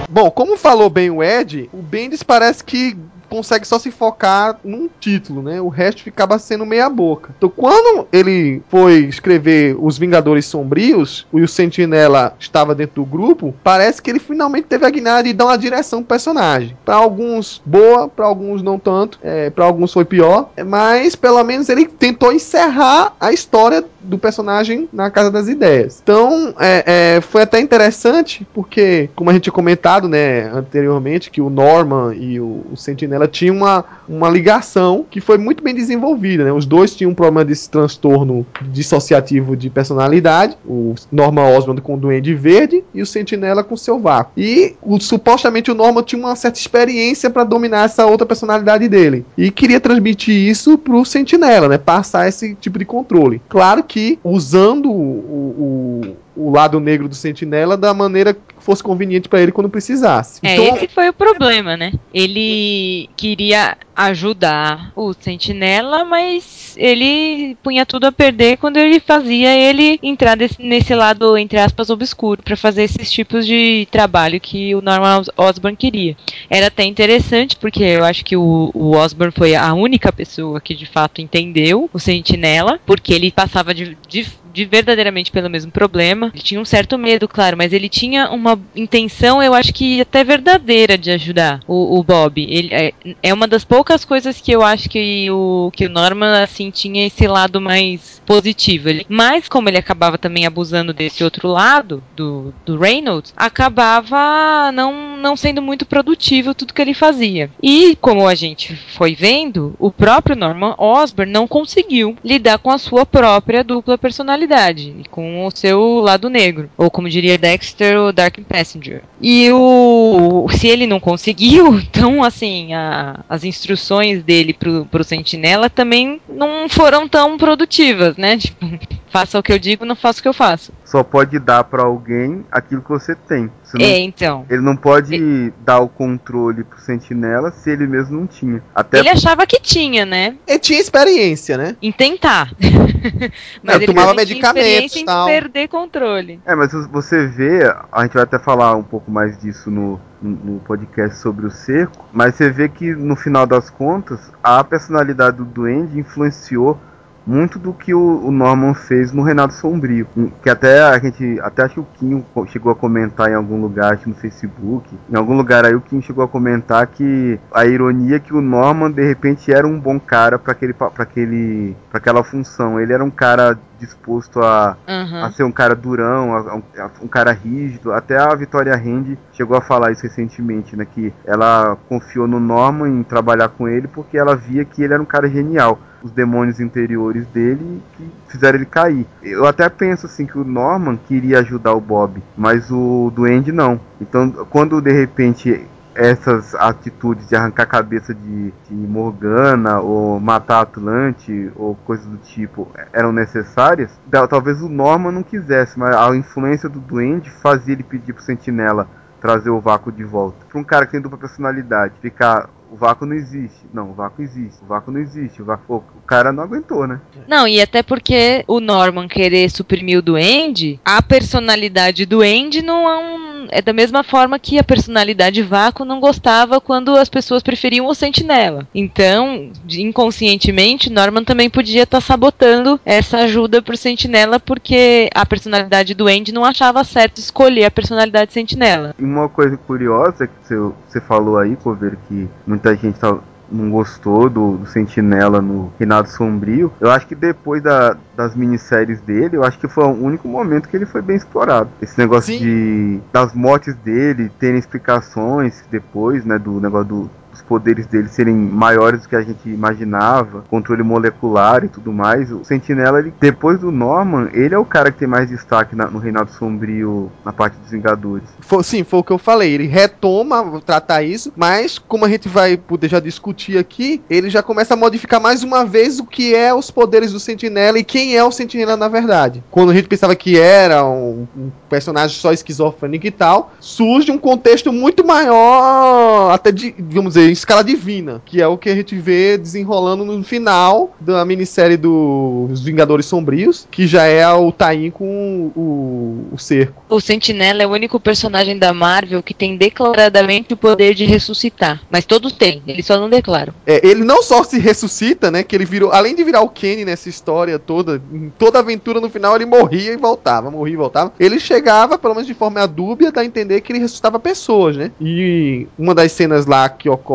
Bom, como falou bem o Ed, o Bendis parece que consegue só se focar num título, né? O resto ficava sendo meia boca. Então, quando ele foi escrever Os Vingadores Sombrios e o Sentinela estava dentro do grupo, parece que ele finalmente teve a guinada de dar uma direção pro personagem. Para alguns boa, para alguns não tanto, é, para alguns foi pior, mas pelo menos ele tentou encerrar a história do personagem na Casa das Ideias. Então, é, é, foi até interessante, porque, como a gente tinha comentado, né, anteriormente, que o Norman e o, o Sentinela tinham uma, uma ligação que foi muito bem desenvolvida, né? Os dois tinham um problema desse transtorno dissociativo de personalidade, o Norman Osborn com o Duende Verde e o Sentinela com o seu vácuo. E o, supostamente o Norman tinha uma certa experiência para dominar essa outra personalidade dele. E queria transmitir isso pro Sentinela, né? Passar esse tipo de controle. Claro que usando o, o, o lado negro do Sentinela da maneira que fosse conveniente para ele quando precisasse. É, Então, esse foi o problema, né? Ele queria ajudar o Sentinela, mas ele punha tudo a perder quando ele fazia ele entrar desse- nesse lado, entre aspas, obscuro, para fazer esses tipos de trabalho que o Norman Os- Osborn queria. Era até interessante, porque eu acho que o, o Osborn foi a única pessoa que de fato entendeu o Sentinela, porque ele passava de, de de verdadeiramente pelo mesmo problema. Ele tinha um certo medo, claro, mas ele tinha uma intenção, eu acho que até verdadeira de ajudar o, o Bob. Ele é, é uma das poucas coisas que eu acho que o que o Norman assim tinha esse lado mais positivo. Ele, mas como ele acabava também abusando desse outro lado do, do Reynolds, acabava não não sendo muito produtivo tudo que ele fazia. E como a gente foi vendo, o próprio Norman Osborn não conseguiu lidar com a sua própria dupla personalidade, e com o seu lado negro, ou como diria Dexter, o Dark Passenger. E o se ele não conseguiu, então assim, a- as instruções dele pro, pro Sentinela também não foram tão produtivas, né? Tipo, faça o que eu digo, não faça o que eu faço. Só pode dar pra alguém aquilo que você tem. Você não- É, então. Ele não pode dar o controle pro sentinela se ele mesmo não tinha. Até Ele achava que tinha, né? ele tinha experiência, né? Em tentar. É, ele tomava medicamentos, em tal. perder controle. É, mas você vê, a gente vai até falar um pouco mais disso no, no- no podcast sobre o cerco, mas você vê que no final das contas, a personalidade do Duende influenciou muito do que o, Norman fez no Renato Sombrio. Que até a gente, até acho que o Kim co- chegou a comentar em algum lugar, acho que no Facebook, em algum lugar aí o Kim chegou a comentar que a ironia é que o Norman de repente era um bom cara para aquele para aquele para aquela função. Ele era um cara disposto a Aham. a ser um cara durão, a- a- um cara rígido. Até a Vitória Rende chegou a falar isso recentemente, né? Que ela confiou no Norman em trabalhar com ele porque ela via que ele era um cara genial. Os demônios interiores dele que fizeram ele cair. Eu até penso assim que o Norman queria ajudar o Bob, mas o Duende não. Então, quando de repente essas atitudes de arrancar a cabeça de, de Morgana ou matar Atlante ou coisas do tipo eram necessárias, tal- talvez o Norman não quisesse, mas a influência do Duende fazia ele pedir pro Sentinela trazer o vácuo de volta. Para um cara que tem dupla personalidade, ficar o vácuo não existe. Não, o vácuo existe. O vácuo não existe. O, vácuo... O cara não aguentou, né? Não, e até porque o Norman querer suprimir o duende, a personalidade do Andy não é, um- é da mesma forma que a personalidade vácuo não gostava quando as pessoas preferiam o sentinela. Então, inconscientemente, Norman também podia estar sabotando essa ajuda pro sentinela porque a personalidade do Andy não achava certo escolher a personalidade sentinela. Uma coisa curiosa que você, falou aí, Coveiro, que muita gente tá- não gostou do, do Sentinela no Reinado Sombrio. Eu acho que depois da- das minisséries dele, eu acho que foi o único momento que ele foi bem explorado. Esse negócio Sim. de das mortes dele terem explicações depois, né, do negócio do os poderes dele serem maiores do que a gente imaginava, controle molecular e tudo mais. O Sentinela, ele, depois do Norman, ele é o cara que tem mais destaque na- no Reinado Sombrio, na parte dos Vingadores. Foi- sim, foi o que eu falei. Ele retoma tratar isso, mas como a gente vai poder já discutir aqui, ele já começa a modificar mais uma vez o que é os poderes do Sentinela e quem é o Sentinela na verdade. Quando a gente pensava que era um, um personagem só esquizofrênico e tal, surge um contexto muito maior, até de, vamos dizer, escala divina, que é o que a gente vê desenrolando no final da minissérie dos Vingadores Sombrios, que já é o Taim com o, o cerco. O Sentinela é o único personagem da Marvel que tem declaradamente o poder de ressuscitar. Mas todos têm, eles só não declaram. É, ele não só se ressuscita, né? Que ele virou. Além de virar o Kenny nessa história toda, em toda aventura no final ele morria e voltava, morria e voltava. Ele chegava, pelo menos de forma dúbia, a entender que ele ressuscitava pessoas, né? E uma das cenas lá que ocorre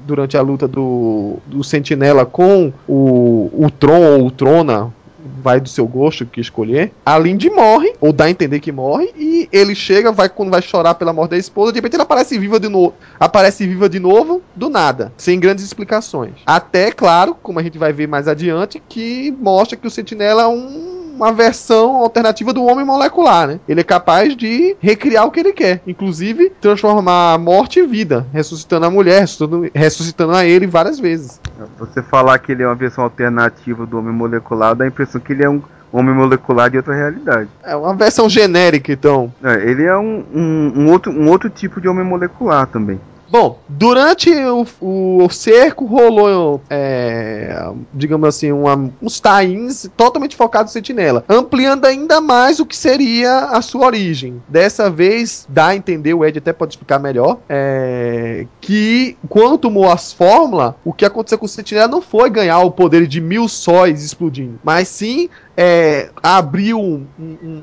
durante a luta do, do Sentinela com o, o Tron ou o Trona. vai do seu gosto que escolher. A Lindy morre, ou dá a entender que morre, e ele chega, vai quando vai chorar pela morte da esposa, de repente ela aparece viva de novo, aparece viva de novo, do nada, sem grandes explicações. Até, claro, como a gente vai ver mais adiante, que mostra que o Sentinela é um uma versão alternativa do homem molecular, né? Ele é capaz de recriar o que ele quer, inclusive transformar a morte em vida, ressuscitando a mulher, ressuscitando, ressuscitando a ele várias vezes. Você falar que ele é uma versão alternativa do homem molecular dá a impressão que ele é um homem molecular de outra realidade. É uma versão genérica, então. É, ele é um, um, um outro, um outro tipo de homem molecular também. Bom, durante o, o cerco rolou, é, digamos assim, uma, uns tie-ins totalmente focados no Sentinela, ampliando ainda mais o que seria a sua origem. Dessa vez, dá a entender, o Ed até pode explicar melhor, é, que quando tomou as fórmulas, o que aconteceu com o Sentinela não foi ganhar o poder de mil sóis explodindo, mas sim é, abriu um, um, um,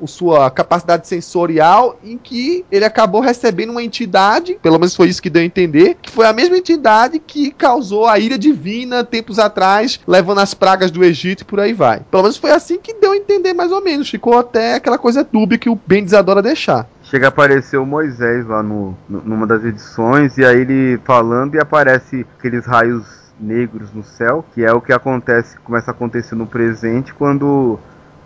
um- sua capacidade sensorial em que ele acabou recebendo uma entidade, pelo menos foi isso que deu a entender, que foi a mesma entidade que causou a ira divina tempos atrás, levando as pragas do Egito e por aí vai. Pelo menos foi assim que deu a entender mais ou menos. Ficou até aquela coisa dúbia que o Bendis adora deixar. Chega a aparecer o Moisés lá no, no- numa das edições, e aí ele falando e aparece aqueles raios negros no céu, que é o que acontece, começa a acontecer no presente quando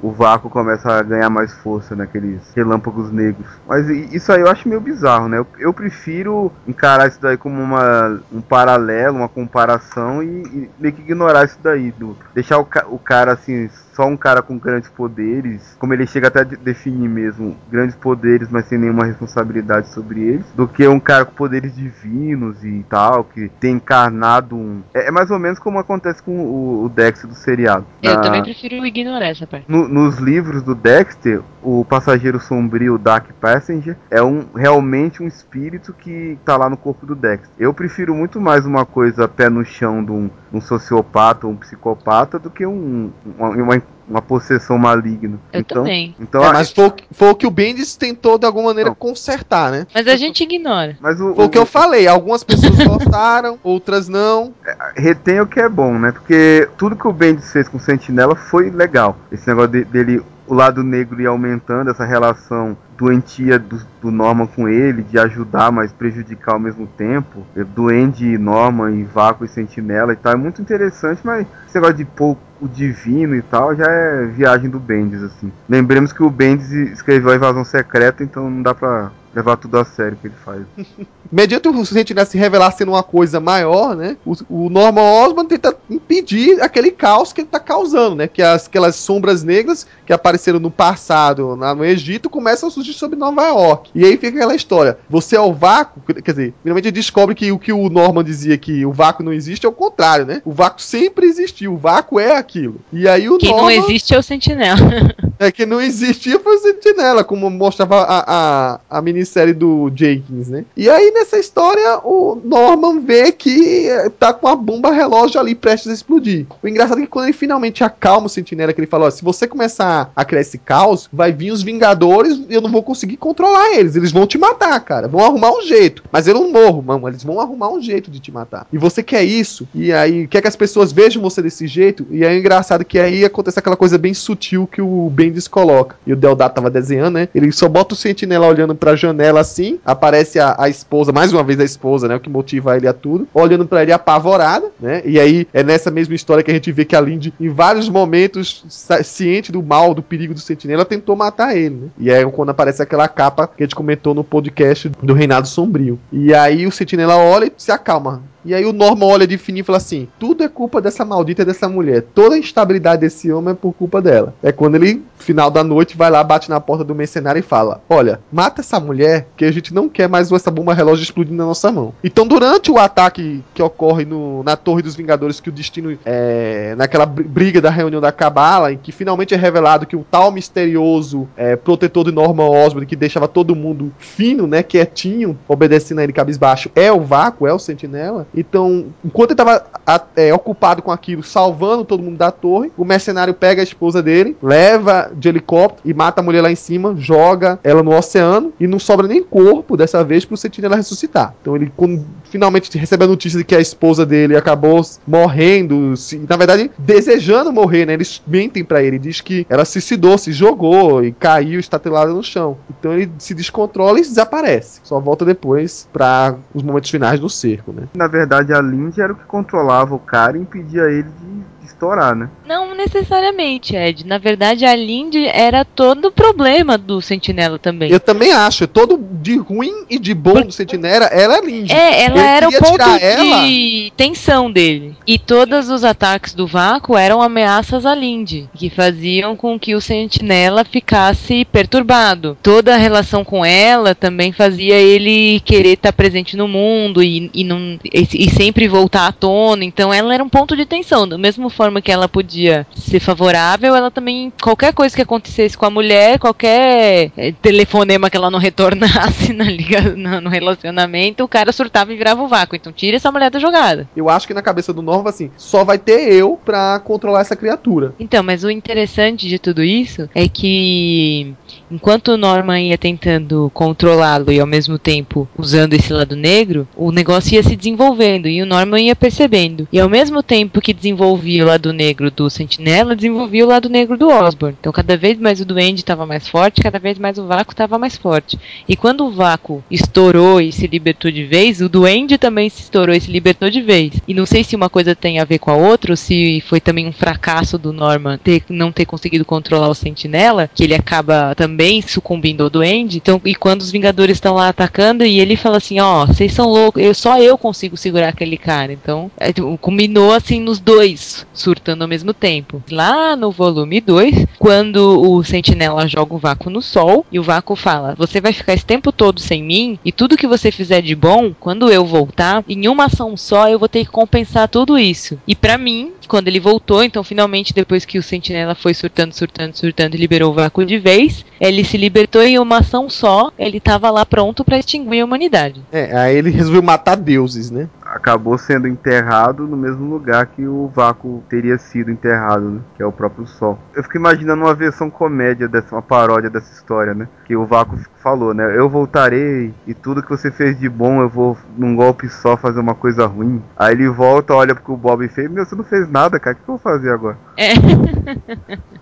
o vácuo começa a ganhar mais força naqueles relâmpagos negros. Mas isso aí eu acho meio bizarro, né? Eu, prefiro encarar isso daí como uma, um paralelo, uma comparação e, e meio que ignorar isso daí. do- deixar o, o cara assim, só um cara com grandes poderes, como ele chega até a de- definir mesmo, grandes poderes, mas sem nenhuma responsabilidade sobre eles, do que um cara com poderes divinos e tal, que tem encarnado um. É, é mais ou menos como acontece com o, o Dex do seriado. Eu Na- também prefiro ignorar essa parte. no- nos livros do Dexter, o passageiro sombrio Dark Passenger é um realmente um espírito que tá lá no corpo do Dexter. Eu prefiro muito mais uma coisa pé no chão de um, um sociopata ou um psicopata do que um, uma, uma, uma possessão maligna. Eu então, também. Então, É, mas foi, o que- foi o que o Bendis tentou de alguma maneira Não. consertar, né? Mas a gente ignora. mas o, Foi o que eu falei. Algumas pessoas gostaram, outras não. retém o que é bom, né? Porque tudo que o Bendis fez com o Sentinela foi legal. Esse negócio de- dele, o lado negro ir aumentando, essa relação doentia do, do Norman com ele, de ajudar, mas prejudicar ao mesmo tempo. Duende, Norman, e Vácuo e Sentinela e tal. É muito interessante, mas esse negócio de pôr o divino e tal já é viagem do Bendis, assim. Lembremos que o Bendis escreveu a invasão secreta, então não dá pra levar tudo a sério que ele faz. Mediante o Sentinela se revelar sendo uma coisa maior, né? O, o Norman Osborn tenta impedir aquele caos que ele tá causando, né? Que as, aquelas sombras negras que apareceram no passado lá no Egito começam a surgir sobre Nova York. E aí fica aquela história. Você é o vácuo, quer dizer, finalmente ele descobre que o que o Norman dizia que o vácuo não existe é o contrário, né? O vácuo sempre existiu, o vácuo é aquilo. E aí o Quem não Norman... existe é o sentinela. É que não existia foi Sentinela, como mostrava a, a, a minissérie do Jenkins, né? E aí, nessa história, o Norman vê que eh, tá com a bomba relógio ali prestes a explodir. O engraçado é que quando ele finalmente acalma o Sentinela, que ele fala, ó, se você começar a criar esse caos, vai vir os Vingadores e eu não vou conseguir controlar eles. Eles vão te matar, cara. Vão arrumar um jeito. Mas eu não morro, mano. Eles vão arrumar um jeito de te matar. E você quer isso. E aí, quer que as pessoas vejam você desse jeito. E aí, é engraçado que aí acontece aquela coisa bem sutil que o Bendis coloca. E o Deodato tava desenhando, né? Ele só bota o sentinela olhando pra janela assim. Aparece a, a esposa, mais uma vez a esposa, né? O que motiva ele a tudo. Olhando pra ele apavorada, né? E aí é nessa mesma história que a gente vê que a Lindy, em vários momentos, ciente do mal, do perigo do sentinela, tentou matar ele, né? E aí quando aparece aquela capa que a gente comentou no podcast do Reinado Sombrio. E aí o sentinela olha e se acalma. E aí o Norman olha de fininho e fala assim: tudo é culpa dessa maldita dessa mulher. Toda a instabilidade desse homem é por culpa dela. É quando ele, final da noite, vai lá, bate na porta do mercenário e fala: Olha, mata essa mulher, que a gente não quer mais essa bomba relógio explodindo na nossa mão. Então, durante o ataque que ocorre no- na Torre dos Vingadores, que o destino é. naquela br- briga da reunião da Cabala, em que finalmente é revelado que o tal misterioso é, protetor de Norman Osborn, que deixava todo mundo fino, né, quietinho, obedecendo a ele cabisbaixo, é o vácuo, é o sentinela. Então, enquanto ele tava a- é, ocupado com aquilo, salvando todo mundo da torre, o mercenário pega a esposa dele, leva de helicóptero e mata a mulher lá em cima, joga ela no oceano e não sobra nem corpo dessa vez pro sentinela ressuscitar. Então ele, quando finalmente recebe a notícia de que a esposa dele acabou morrendo, se- na verdade, desejando morrer, né? Eles mentem pra ele, diz que ela se suicidou, se jogou e caiu estatelada no chão. Então ele se descontrola e desaparece. Só volta depois pra os momentos finais do cerco, né? Na verdade, a Lindy era o que controlava o cara e impedia ele de estourar, né? Não necessariamente, Ed. Na verdade, a Lindy era todo o problema do Sentinela também. Eu também acho, todo de ruim e de bom do Sentinela era a Lindy. É, ela Ele era o ponto tirar ela. de tensão dele. E todos os ataques do vácuo eram ameaças a Lindy, que faziam com que o Sentinela ficasse perturbado. Toda a relação com ela também fazia ele querer estar presente no mundo e, e, não, e, e sempre voltar à tona. Então ela era um ponto de tensão. Da mesma forma que ela podia ser favorável, ela também. Qualquer coisa que acontecesse com a mulher, qualquer eh, telefonema que ela não retornasse na liga, no relacionamento, o cara surtava e virava o vácuo. Então tira essa mulher da jogada. Eu acho que na cabeça do Norman, assim, só vai ter eu pra controlar essa criatura. Então, mas o interessante de tudo isso é que enquanto o Norman ia tentando controlá-lo e ao mesmo tempo usando esse lado negro, o negócio ia se desenvolvendo e o Norman ia percebendo. E ao mesmo tempo que desenvolvia o lado negro do Sentinela, desenvolvia o lado negro do Osborn. Então, cada vez mais o Duende estava mais forte, cada vez mais o Vácuo estava mais forte. E quando o Vácuo estourou e se libertou de vez, o Duende também se estourou e se libertou de vez. E não sei se uma coisa tem a ver com a outra, ou se foi também um fracasso do Norman ter, não ter conseguido controlar o Sentinela, que ele acaba também sucumbindo ao Duende. Então, e quando os Vingadores estão lá atacando, e ele fala assim, ó, vocês são loucos, eu, só eu consigo segurar aquele cara. Então, é, combinou assim nos dois, surtando ao mesmo tempo. Lá no volume 2, quando o Sentinela joga o vácuo no sol, e o vácuo fala, você vai ficar esse tempo todo sem mim, e tudo que você fizer de bom, quando eu voltar, em uma ação só eu vou ter que compensar tudo isso. E pra mim, quando ele voltou, então finalmente depois que o Sentinela foi surtando, surtando, surtando e liberou o vácuo de vez, ele se libertou em uma ação só, ele tava lá pronto pra extinguir a humanidade. É, aí ele resolveu matar deuses, né? Acabou sendo enterrado no mesmo lugar que o vácuo teria sido enterrado, né? Que é o próprio Sol. Eu fico imaginando uma versão comédia dessa, uma paródia dessa história, né? Que o vácuo falou, né? Eu voltarei e tudo que você fez de bom eu vou num golpe só fazer uma coisa ruim. Aí ele volta, olha pro que o Bob fez, meu, você não fez nada, cara. O que eu vou fazer agora? É.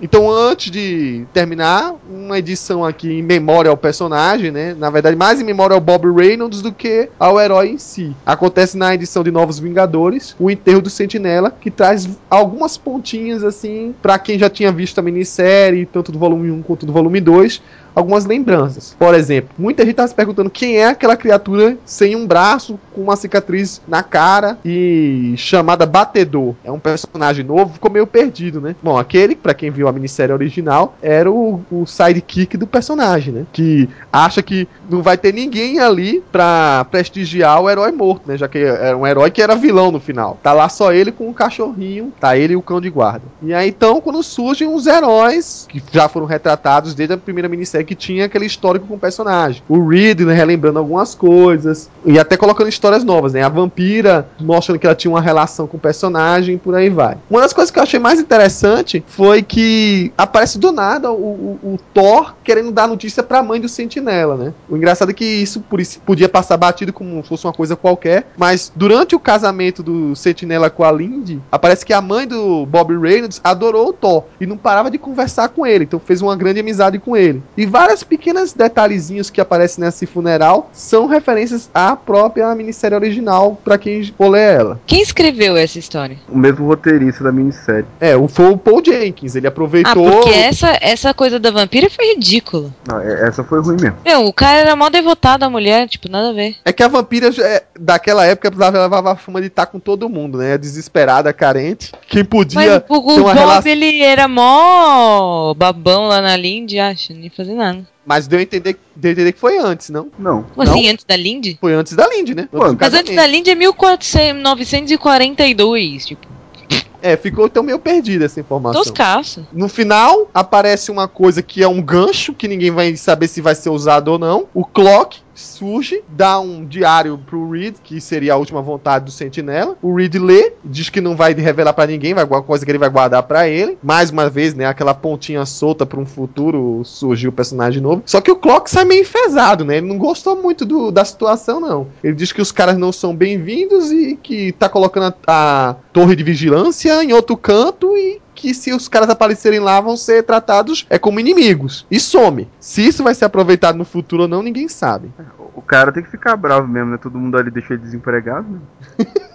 Então, antes de terminar, uma edição aqui em memória ao personagem, né? Na verdade, mais em memória ao Bob Reynolds do que ao herói em si. Acontece na edição de Novos Vingadores, o enterro do Sentinela, que traz algumas pontinhas, assim, pra quem já tinha visto a minissérie, tanto do volume 1 quanto do volume 2, algumas lembranças. Por exemplo, muita gente tá se perguntando quem é aquela criatura sem um braço, com uma cicatriz na cara e chamada Batedor. É um personagem novo, ficou meio perdido, né? Bom, aquele, pra quem viu a minissérie original, era o, o sidekick do personagem, né? Que acha que não vai ter ninguém ali pra prestigiar o herói morto, né? Já que era um herói que era vilão no final. Tá lá só ele com o cachorrinho, tá ele e o cão de guarda. E aí então, quando surgem os heróis que já foram retratados desde a primeira minissérie que tinha aquele histórico com o personagem. O Reed, né, relembrando algumas coisas e até colocando histórias novas, né? A vampira mostrando que ela tinha uma relação com o personagem e por aí vai. Uma das coisas que eu achei mais interessante foi que aparece do nada o, o- o Thor querendo dar notícia pra mãe do Sentinela, né? O engraçado é que isso podia passar batido como fosse uma coisa qualquer, mas durante o casamento do Sentinela com a Lindy, aparece que a mãe do Bob Reynolds adorou o Thor e não parava de conversar com ele, então fez uma grande amizade com ele. E várias pequenas detalhezinhos que aparecem nesse funeral são referências à própria minissérie original pra quem for ler ela. Quem escreveu essa história? O mesmo roteirista da minissérie. É, o foi o Paul Jenkins, ele Ah, aproveitou porque essa, essa coisa da vampira foi ridícula. Não, é- essa foi ruim mesmo. Meu, o cara era mó devotado à mulher, tipo, nada a ver. É que a vampira é- daquela época ela levava a fama de estar com todo mundo, né? Desesperada, carente. Quem podia Mas o, o ter uma Bob, relação. ele era mó babão lá na Lindy, acho, nem fazer nada. Mas deu a entender, deu a entender que foi antes, não? Não. Como assim, antes da Lindy? Foi antes da Lindy, né? Mas antes da. Lindy é 1400, 942, tipo, É, ficou então meio perdida essa informação. toscaço. No final, aparece uma coisa que é um gancho, que ninguém vai saber se vai ser usado ou não. O Clock surge, dá um diário pro Reed, que seria a última vontade do Sentinela. O Reed lê, diz que não vai revelar pra ninguém, vai alguma coisa que ele vai guardar pra ele. Mais uma vez, né, aquela pontinha solta pra um futuro surgiu o personagem novo. Só que o Clock sai meio enfesado, né? Ele não gostou muito do- da situação, não. Ele diz que os caras não são bem-vindos e que tá colocando a, a torre de vigilância em outro canto e que se os caras aparecerem lá vão ser tratados é como inimigos. E some. Se isso vai ser aproveitado no futuro ou não, ninguém sabe. O cara tem que ficar bravo mesmo, né? Todo mundo ali deixou ele desempregado. Né?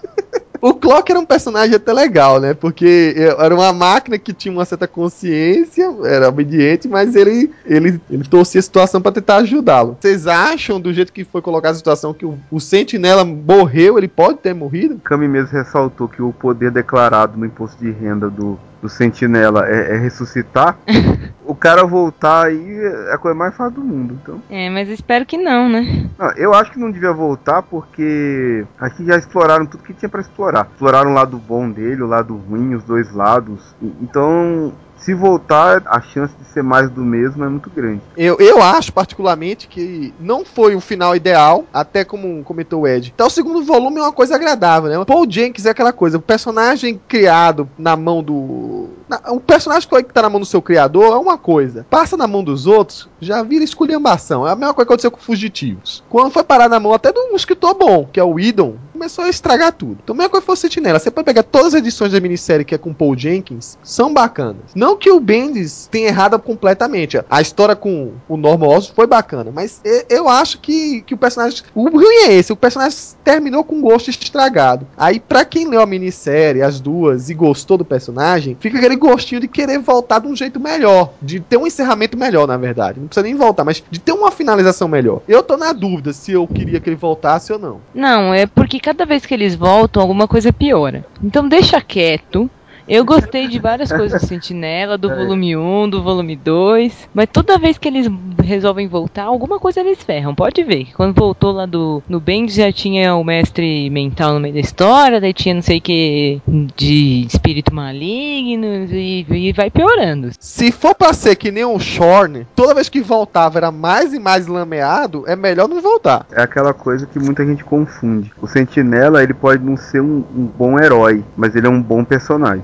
O Clock era um personagem até legal, né? Porque era uma máquina que tinha uma certa consciência, era obediente, mas ele, ele, ele torcia a situação pra tentar ajudá-lo. Vocês acham, do jeito que foi colocada a situação, que o, o Sentinela morreu, ele pode ter morrido? Kami mesmo ressaltou que o poder declarado no imposto de renda do, do Sentinela é, é ressuscitar. o cara voltar aí é a coisa mais fácil do mundo. Então, É, mas espero que não, né? não, eu acho que não devia voltar porque que já exploraram tudo que tinha pra explorar. Exploraram o lado bom dele, o lado ruim, os dois lados. Então, se voltar, a chance de ser mais do mesmo é muito grande. Eu, eu acho, particularmente, que não foi o final ideal, até como comentou o Ed. Então, o segundo volume é uma coisa agradável, né? Paul Jenkins é aquela coisa, o personagem criado na mão do. Na- o personagem que tá na mão do seu criador é uma coisa. Passa na mão dos outros, já vira esculhambação. É a mesma coisa que aconteceu com Fugitivos. Quando foi parar na mão até de um escritor bom, que é o Idon, começou a estragar tudo. Então, a mesma coisa foi o Sentinela. Você pode pegar todas as edições da minissérie que é com Paul Jenkins, são bacanas. Não que o Bendis tenha errado completamente. A história com o Norman Osborn foi bacana, mas eu acho que, que o personagem. O ruim é esse, o personagem terminou com gosto estragado. Aí, pra quem leu a minissérie, as duas, e gostou do personagem, fica aquele gostinho de querer voltar de um jeito melhor. De ter um encerramento melhor, na verdade. Não precisa nem voltar, mas de ter uma finalização melhor. Eu tô na dúvida se eu queria que ele voltasse ou não. Não, é porque cada vez que eles voltam, alguma coisa piora. Então deixa quieto. Eu gostei de várias coisas do Sentinela, do É. volume 1, do volume 2. Mas toda vez que eles resolvem voltar, alguma coisa eles ferram. Pode ver. que Quando voltou lá do no Bendis já tinha o mestre mental no meio da história, daí tinha não sei o que de espírito maligno e, e vai piorando. Se for pra ser que nem o Shorn, toda vez que voltava era mais e mais lameado, é melhor não voltar. É aquela coisa que muita gente confunde. O Sentinela, ele pode não ser um, um bom herói, mas ele é um bom personagem.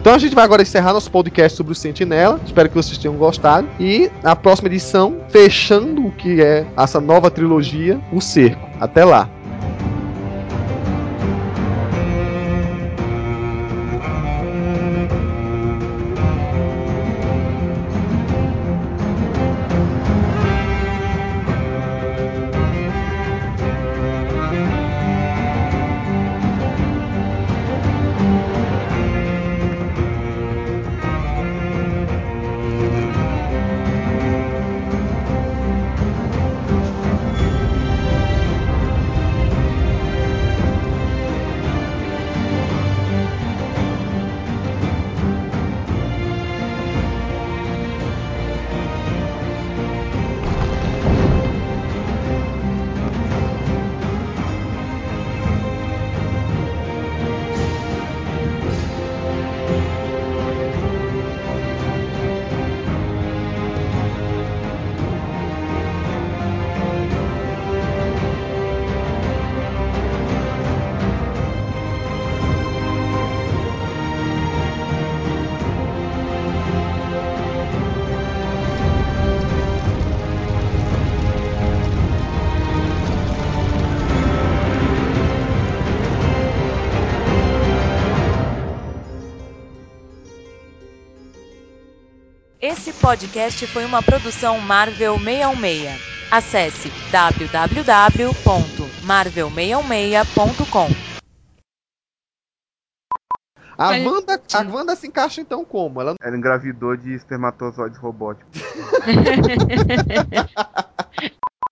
Então a gente vai agora encerrar nosso podcast sobre o Sentinela. Espero que vocês tenham gostado. E na próxima edição, fechando o que é essa nova trilogia, O Cerco. Até lá. Podcast foi uma produção Marvel 616. Acesse www.marvel616.com. A Wanda, a Wanda se encaixa então como? Ela Ela engravidou de espermatozoides robóticos.